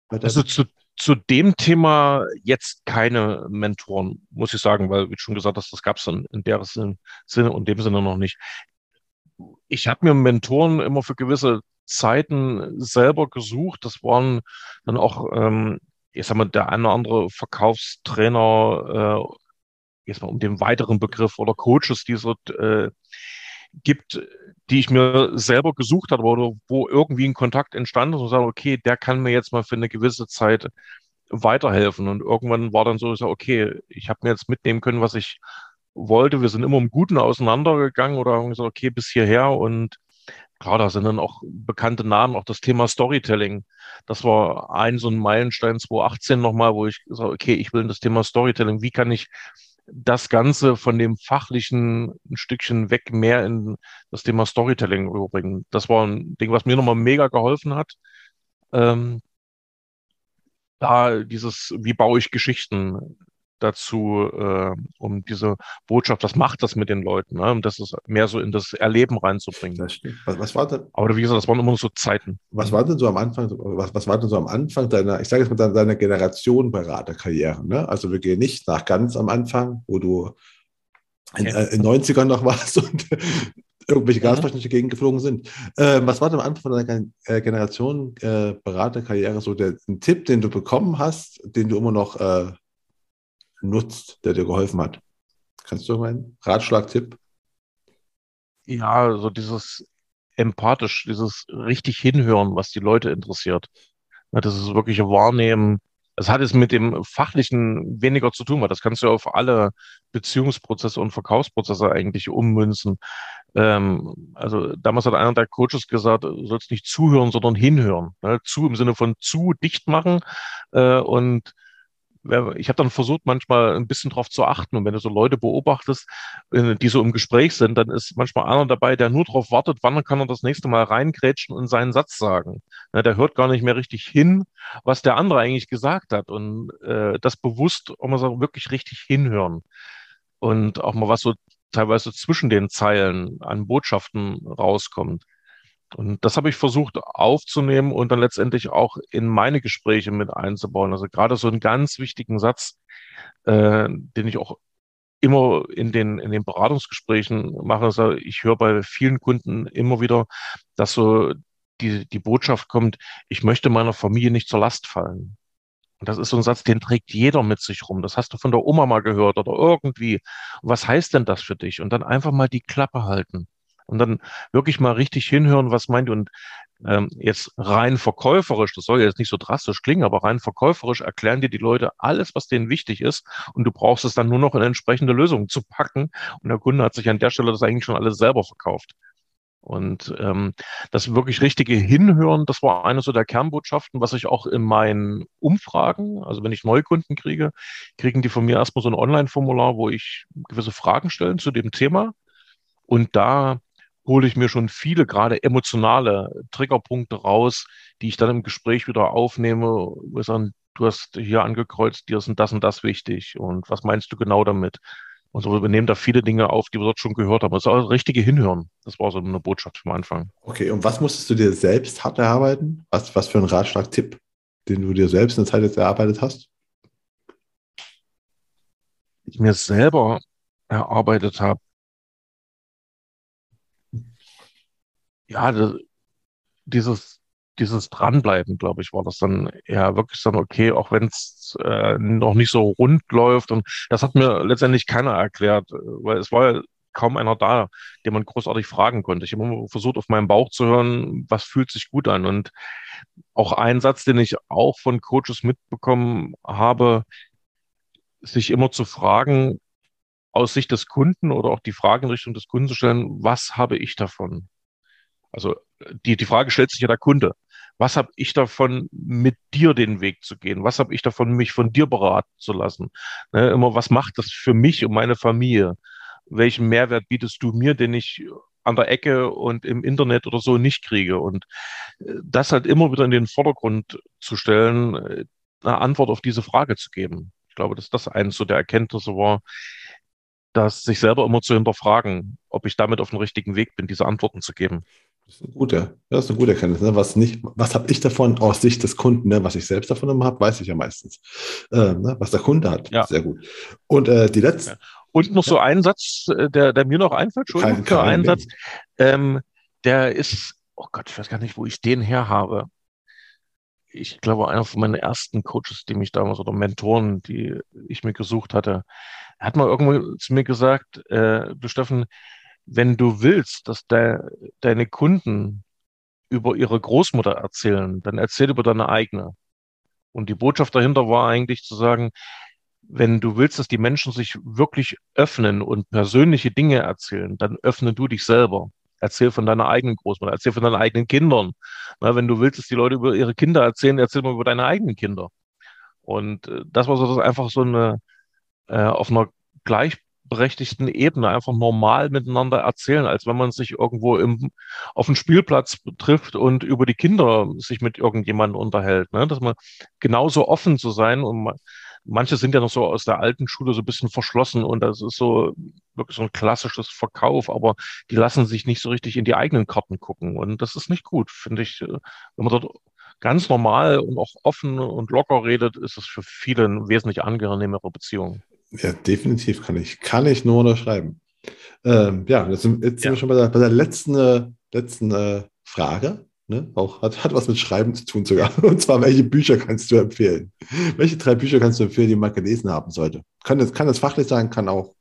Also zu, zu dem Thema jetzt keine Mentoren, muss ich sagen, weil, wie schon gesagt hast, das gab es in, in der Sinne und dem Sinne noch nicht. Ich habe mir Mentoren immer für gewisse Zeiten selber gesucht. Das waren dann auch, ähm, ich sag mal, der eine oder andere Verkaufstrainer, äh, jetzt mal um den weiteren Begriff oder Coaches, die es äh, gibt, die ich mir selber gesucht habe oder wo irgendwie ein Kontakt entstanden ist und sage, okay, der kann mir jetzt mal für eine gewisse Zeit weiterhelfen. Und irgendwann war dann so, ich sage, okay, ich habe mir jetzt mitnehmen können, was ich wollte. Wir sind immer im Guten auseinandergegangen oder haben gesagt, okay, bis hierher und klar, da sind dann auch bekannte Namen, auch das Thema Storytelling. Das war ein so ein Meilenstein 2018 nochmal, wo ich gesagt okay, ich will das Thema Storytelling. Wie kann ich das Ganze von dem fachlichen ein Stückchen weg mehr in das Thema Storytelling überbringen. Das war ein Ding, was mir nochmal mega geholfen hat. Ähm, da dieses, wie baue ich Geschichten dazu, äh, um diese Botschaft, was macht das mit den Leuten, ne? um das ist mehr so in das Erleben reinzubringen. Das stimmt. Was, was war denn? Aber wie gesagt, das waren immer so Zeiten. Was war denn so am Anfang, was, was war denn so am Anfang deiner, ich sage jetzt mal deiner Generation Beraterkarriere? Ne? Also wir gehen nicht nach ganz am Anfang, wo du in, äh, in 90ern noch warst und irgendwelche mhm. Gasmaschinen durch Gegend geflogen sind. Äh, was war denn am Anfang deiner äh, Generation äh, Beraterkarriere so der, ein Tipp, den du bekommen hast, den du immer noch äh, nutzt, der dir geholfen hat? Kannst du meinen Ratschlag-Tipp? Ja, so dieses empathisch, dieses richtig hinhören, was die Leute interessiert. Das ist wirklich Wahrnehmen. Es hat es mit dem Fachlichen weniger zu tun, weil das kannst du auf alle Beziehungsprozesse und Verkaufsprozesse eigentlich ummünzen. Ähm, also damals hat einer der Coaches gesagt, du sollst nicht zuhören, sondern hinhören. Ne? Zu im Sinne von zu dicht machen äh, und ich habe dann versucht, manchmal ein bisschen drauf zu achten. Und wenn du so Leute beobachtest, äh, die so im Gespräch sind, dann ist manchmal einer dabei, der nur darauf wartet, wann kann er das nächste Mal reingrätschen und seinen Satz sagen. der hört gar nicht mehr richtig hin, was der andere eigentlich gesagt hat. Und äh, das bewusst, auch mal so wirklich richtig hinhören. Und auch mal was so teilweise zwischen den Zeilen an Botschaften rauskommt. Und das habe ich versucht aufzunehmen und dann letztendlich auch in meine Gespräche mit einzubauen. Also gerade so einen ganz wichtigen Satz, äh, den ich auch immer in den, in den Beratungsgesprächen mache. Also ich höre bei vielen Kunden immer wieder, dass so die, die Botschaft kommt, ich möchte meiner Familie nicht zur Last fallen. Und das ist so ein Satz, den trägt jeder mit sich rum. Das hast du von der Oma mal gehört oder irgendwie. was heißt denn das für dich? Und dann einfach mal die Klappe halten. Und dann wirklich mal richtig hinhören, was meint. Und ähm, jetzt rein verkäuferisch, das soll jetzt nicht so drastisch klingen, aber rein verkäuferisch erklären dir die Leute alles, was denen wichtig ist. Und du brauchst es dann nur noch in entsprechende Lösungen zu packen. Und der Kunde hat sich an der Stelle das eigentlich schon alles selber verkauft. Und ähm, das wirklich richtige Hinhören, das war eine so der Kernbotschaften, was ich auch in meinen Umfragen, also wenn ich Neukunden kriege, kriegen die von mir erstmal so ein Online-Formular, wo ich gewisse Fragen stellen zu dem Thema. Und da hole ich mir schon viele gerade emotionale Triggerpunkte raus, die ich dann im Gespräch wieder aufnehme, wo ich sagen, du hast hier angekreuzt, dir sind das und das wichtig und was meinst du genau damit? Und so, wir nehmen da viele Dinge auf, die wir dort schon gehört haben. Das ist auch das richtige Hinhören. Das war so eine Botschaft vom Anfang. Okay, und was musstest du dir selbst hart erarbeiten? Was, was für ein Ratschlag-Tipp, den du dir selbst in der Zeit jetzt erarbeitet hast? Ich mir selber erarbeitet habe. Ja, das, dieses dieses Dranbleiben, glaube ich, war das dann ja wirklich dann okay, auch wenn es äh, noch nicht so rund läuft. Und das hat mir letztendlich keiner erklärt, weil es war ja kaum einer da, den man großartig fragen konnte. Ich habe immer versucht, auf meinen Bauch zu hören, was fühlt sich gut an. Und auch ein Satz, den ich auch von Coaches mitbekommen habe, sich immer zu fragen, aus Sicht des Kunden oder auch die Frage in Richtung des Kunden zu stellen, was habe ich davon? Also die, die Frage stellt sich ja der Kunde was habe ich davon, mit dir den Weg zu gehen? Was habe ich davon, mich von dir beraten zu lassen? Ne, immer, was macht das für mich und meine Familie? Welchen Mehrwert bietest du mir, den ich an der Ecke und im Internet oder so nicht kriege? Und äh, das halt immer wieder in den Vordergrund zu stellen, äh, eine Antwort auf diese Frage zu geben. Ich glaube, dass das eines so der Erkenntnisse war, dass sich selber immer zu hinterfragen, ob ich damit auf dem richtigen Weg bin, diese Antworten zu geben. Das ist eine gute, das ist eine gute Erkenntnis. Ne? Was nicht, was habe ich davon aus Sicht des Kunden? Ne? Was ich selbst davon habe, weiß ich ja meistens. Äh, ne? Was der Kunde hat, ja. sehr gut. Und äh, die letzte. Ja. Und noch so ein Satz, äh, der, der mir noch einfällt, Entschuldigung, kein, kein einen Satz. Ähm, der ist, oh Gott, ich weiß gar nicht, wo ich den her habe. Ich glaube, einer von meinen ersten Coaches, die mich damals oder Mentoren, die ich mir gesucht hatte, hat mal irgendwo zu mir gesagt, äh, du Steffen, wenn du willst, dass de, deine Kunden über ihre Großmutter erzählen, dann erzähl über deine eigene. Und die Botschaft dahinter war eigentlich zu sagen, wenn du willst, dass die Menschen sich wirklich öffnen und persönliche Dinge erzählen, dann öffne du dich selber. Erzähl von deiner eigenen Großmutter, erzähl von deinen eigenen Kindern. Na, wenn du willst, dass die Leute über ihre Kinder erzählen, erzähl mal über deine eigenen Kinder. Und äh, das war so das einfach so eine äh, auf einer gleich berechtigten Ebene einfach normal miteinander erzählen, als wenn man sich irgendwo im, auf dem Spielplatz trifft und über die Kinder sich mit irgendjemandem unterhält. Ne? Dass man genauso offen zu sein und man, manche sind ja noch so aus der alten Schule so ein bisschen verschlossen und das ist so wirklich so ein klassisches Verkauf, aber die lassen sich nicht so richtig in die eigenen Karten gucken und das ist nicht gut, finde ich. Wenn man dort ganz normal und auch offen und locker redet, ist es für viele eine wesentlich angenehmere Beziehung. Ja, definitiv kann ich, kann ich nur unterschreiben. Ähm, ja, jetzt, sind, jetzt ja. sind wir schon bei der, bei der letzten, äh, letzten äh, Frage. Ne? Auch hat, hat was mit Schreiben zu tun sogar. Und zwar, welche Bücher kannst du empfehlen? Welche drei Bücher kannst du empfehlen, die man gelesen haben sollte? Kann das, kann das fachlich sein, kann auch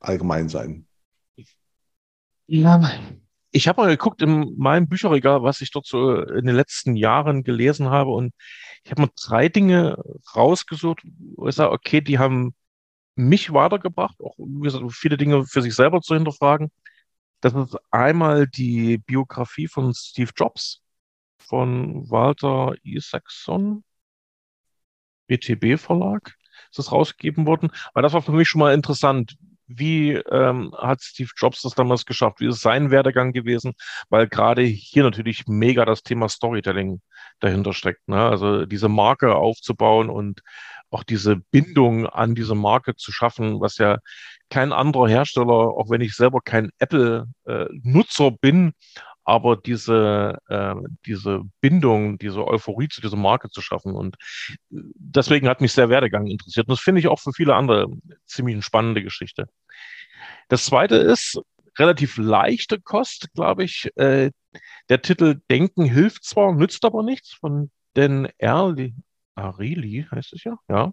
allgemein sein. Ja, ich habe mal geguckt in meinem Bücherregal, was ich dort so in den letzten Jahren gelesen habe. Und ich habe mal drei Dinge rausgesucht, wo ich sage, okay, die haben mich weitergebracht, auch wie gesagt, viele Dinge für sich selber zu hinterfragen. Das ist einmal die Biografie von Steve Jobs von Walter Isaacson, BTB Verlag, ist das rausgegeben worden. Weil das war für mich schon mal interessant. Wie ähm, hat Steve Jobs das damals geschafft? Wie ist sein Werdegang gewesen? Weil gerade hier natürlich mega das Thema Storytelling dahinter steckt. Ne? Also diese Marke aufzubauen und auch diese Bindung an diese Marke zu schaffen, was ja kein anderer Hersteller, auch wenn ich selber kein Apple-Nutzer bin, aber diese, äh, diese Bindung, diese Euphorie zu dieser Marke zu schaffen. Und deswegen hat mich sehr Werdegang interessiert. Und das finde ich auch für viele andere ziemlich eine spannende Geschichte. Das zweite ist relativ leichte Kost, glaube ich. Äh, der Titel Denken hilft zwar, nützt aber nichts von Dan Erli, Areli heißt es ja, ja.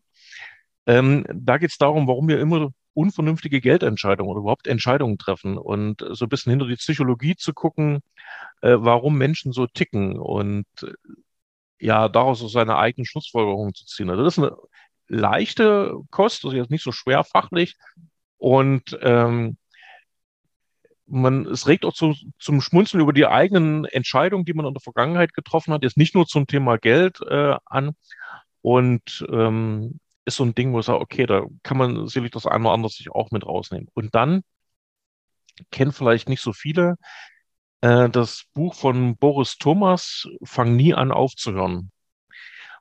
Ähm, da geht es darum, warum wir immer unvernünftige Geldentscheidungen oder überhaupt Entscheidungen treffen und so ein bisschen hinter die Psychologie zu gucken, äh, warum Menschen so ticken und äh, ja, daraus so seine eigenen Schlussfolgerungen zu ziehen. Also das ist eine leichte Kost, also jetzt nicht so schwer fachlich und ähm, man, es regt auch zu, zum Schmunzeln über die eigenen Entscheidungen, die man in der Vergangenheit getroffen hat, jetzt nicht nur zum Thema Geld äh, an. Und ähm, ist so ein Ding, wo ich sage, okay, da kann man sicherlich das eine oder andere sich auch mit rausnehmen. Und dann kennen vielleicht nicht so viele äh, das Buch von Boris Thomas, Fang nie an aufzuhören.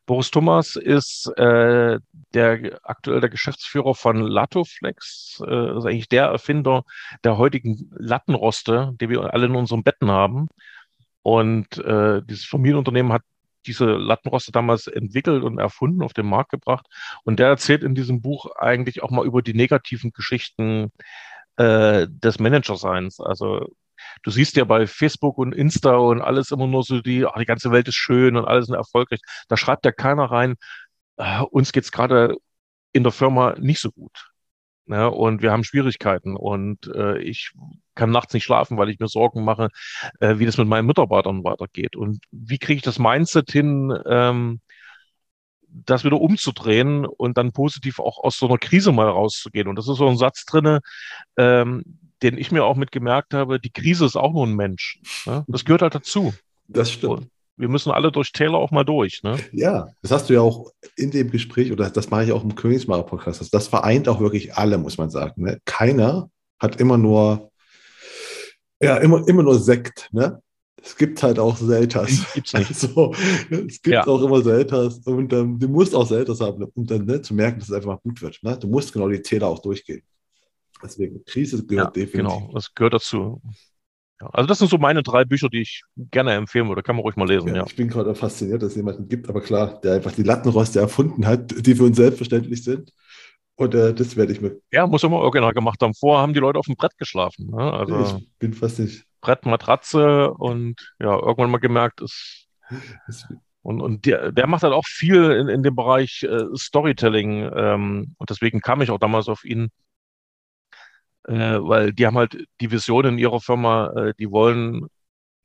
Boris Thomas ist äh, der aktuell der Geschäftsführer von Latoflex, äh, ist eigentlich der Erfinder der heutigen Lattenroste, die wir alle in unseren Betten haben. Und äh, dieses Familienunternehmen hat diese Lattenroste damals entwickelt und erfunden, auf den Markt gebracht. Und der erzählt in diesem Buch eigentlich auch mal über die negativen Geschichten äh, des Managerseins. Also du siehst ja bei Facebook und Insta und alles immer nur so die, ach, die ganze Welt ist schön und alles ist erfolgreich. Da schreibt ja keiner rein, äh, uns geht's gerade in der Firma nicht so gut. Ne? Und wir haben Schwierigkeiten und äh, ich kann nachts nicht schlafen, weil ich mir Sorgen mache, äh, wie das mit meinen Mitarbeitern weitergeht. Und wie kriege ich das Mindset hin, ähm, das wieder umzudrehen und dann positiv auch aus so einer Krise mal rauszugehen. Und das ist so ein Satz drinne, ähm, den ich mir auch mitgemerkt habe, die Krise ist auch nur ein Mensch. Ne? Das gehört halt dazu. Das stimmt. Wir müssen alle durch Täler auch mal durch. Ne? Ja, das hast du ja auch in dem Gespräch, oder das mache ich auch im Königsmacher-Podcast. Das vereint auch wirklich alle, muss man sagen. Ne? Keiner hat immer nur, ja, immer, immer nur Sekt. Ne? Es gibt halt auch Selters. Gibt's nicht. Also, es gibt ja. auch immer Selters und ähm, du musst auch Selters haben, um dann ne, zu merken, dass es einfach mal gut wird. Ne? Du musst genau die Täler auch durchgehen. Deswegen, Krise gehört ja, definitiv. Genau, das gehört dazu. Ja, also das sind so meine drei Bücher, die ich gerne empfehlen würde. Kann man ruhig mal lesen. Ja, ja. Ich bin gerade fasziniert, dass es jemanden gibt, aber klar, der einfach die Lattenroste erfunden hat, die für uns selbstverständlich sind. Und äh, das werde ich mir. Ja, muss immer original gemacht haben. Vorher haben die Leute auf dem Brett geschlafen. Ne? Also ich bin fast nicht. Brett, Matratze und ja, irgendwann mal gemerkt, ist. Und, und der, der macht halt auch viel in, in dem Bereich äh, Storytelling. Ähm, und deswegen kam ich auch damals auf ihn äh, weil die haben halt die Vision in ihrer Firma, äh, die wollen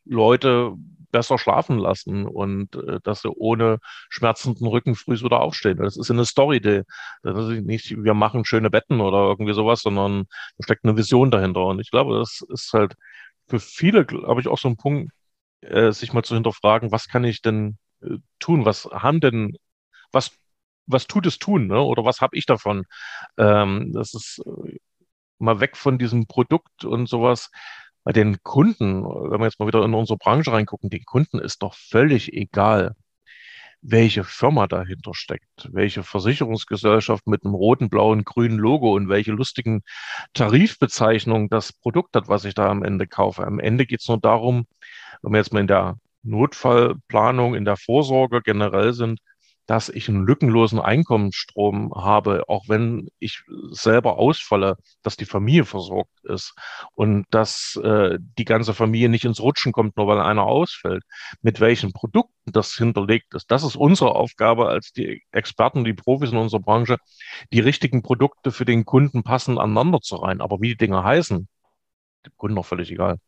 Leute besser schlafen lassen und äh, dass sie ohne schmerzenden Rücken früh wieder aufstehen. Das ist eine Story, die, das ist nicht, wir machen schöne Betten oder irgendwie sowas, sondern da steckt eine Vision dahinter. Und ich glaube, das ist halt für viele, glaube ich, auch so ein Punkt, äh, sich mal zu hinterfragen, was kann ich denn äh, tun? Was haben denn, was, was tut es tun, ne? Oder was habe ich davon? Ähm, das ist äh, mal weg von diesem Produkt und sowas. Bei den Kunden, wenn wir jetzt mal wieder in unsere Branche reingucken, den Kunden ist doch völlig egal, welche Firma dahinter steckt, welche Versicherungsgesellschaft mit einem roten, blauen, grünen Logo und welche lustigen Tarifbezeichnungen das Produkt hat, was ich da am Ende kaufe. Am Ende geht es nur darum, wenn wir jetzt mal in der Notfallplanung, in der Vorsorge generell sind, dass ich einen lückenlosen Einkommensstrom habe, auch wenn ich selber ausfalle, dass die Familie versorgt ist und dass äh, die ganze Familie nicht ins Rutschen kommt, nur weil einer ausfällt. Mit welchen Produkten das hinterlegt ist, das ist unsere Aufgabe als die Experten, die Profis in unserer Branche, die richtigen Produkte für den Kunden passend aneinander zu reihen. Aber wie die Dinge heißen, dem Kunden noch völlig egal.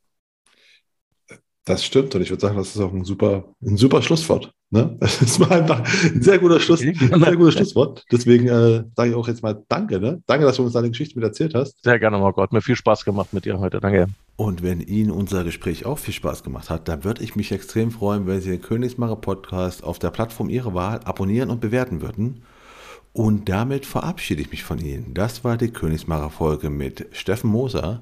Das stimmt und ich würde sagen, das ist auch ein super, ein super Schlusswort. Ne? Das ist mal einfach ein sehr guter Schluss, ein sehr gutes Schlusswort. Deswegen äh, sage ich auch jetzt mal Danke. Ne? Danke, dass du uns deine Geschichte mit erzählt hast. Sehr gerne, Marco. Hat mir viel Spaß gemacht mit dir heute. Danke. Und wenn Ihnen unser Gespräch auch viel Spaß gemacht hat, dann würde ich mich extrem freuen, wenn Sie den Königsmacher Podcast auf der Plattform Ihrer Wahl abonnieren und bewerten würden. Und damit verabschiede ich mich von Ihnen. Das war die Königsmacher Folge mit Steffen Moser.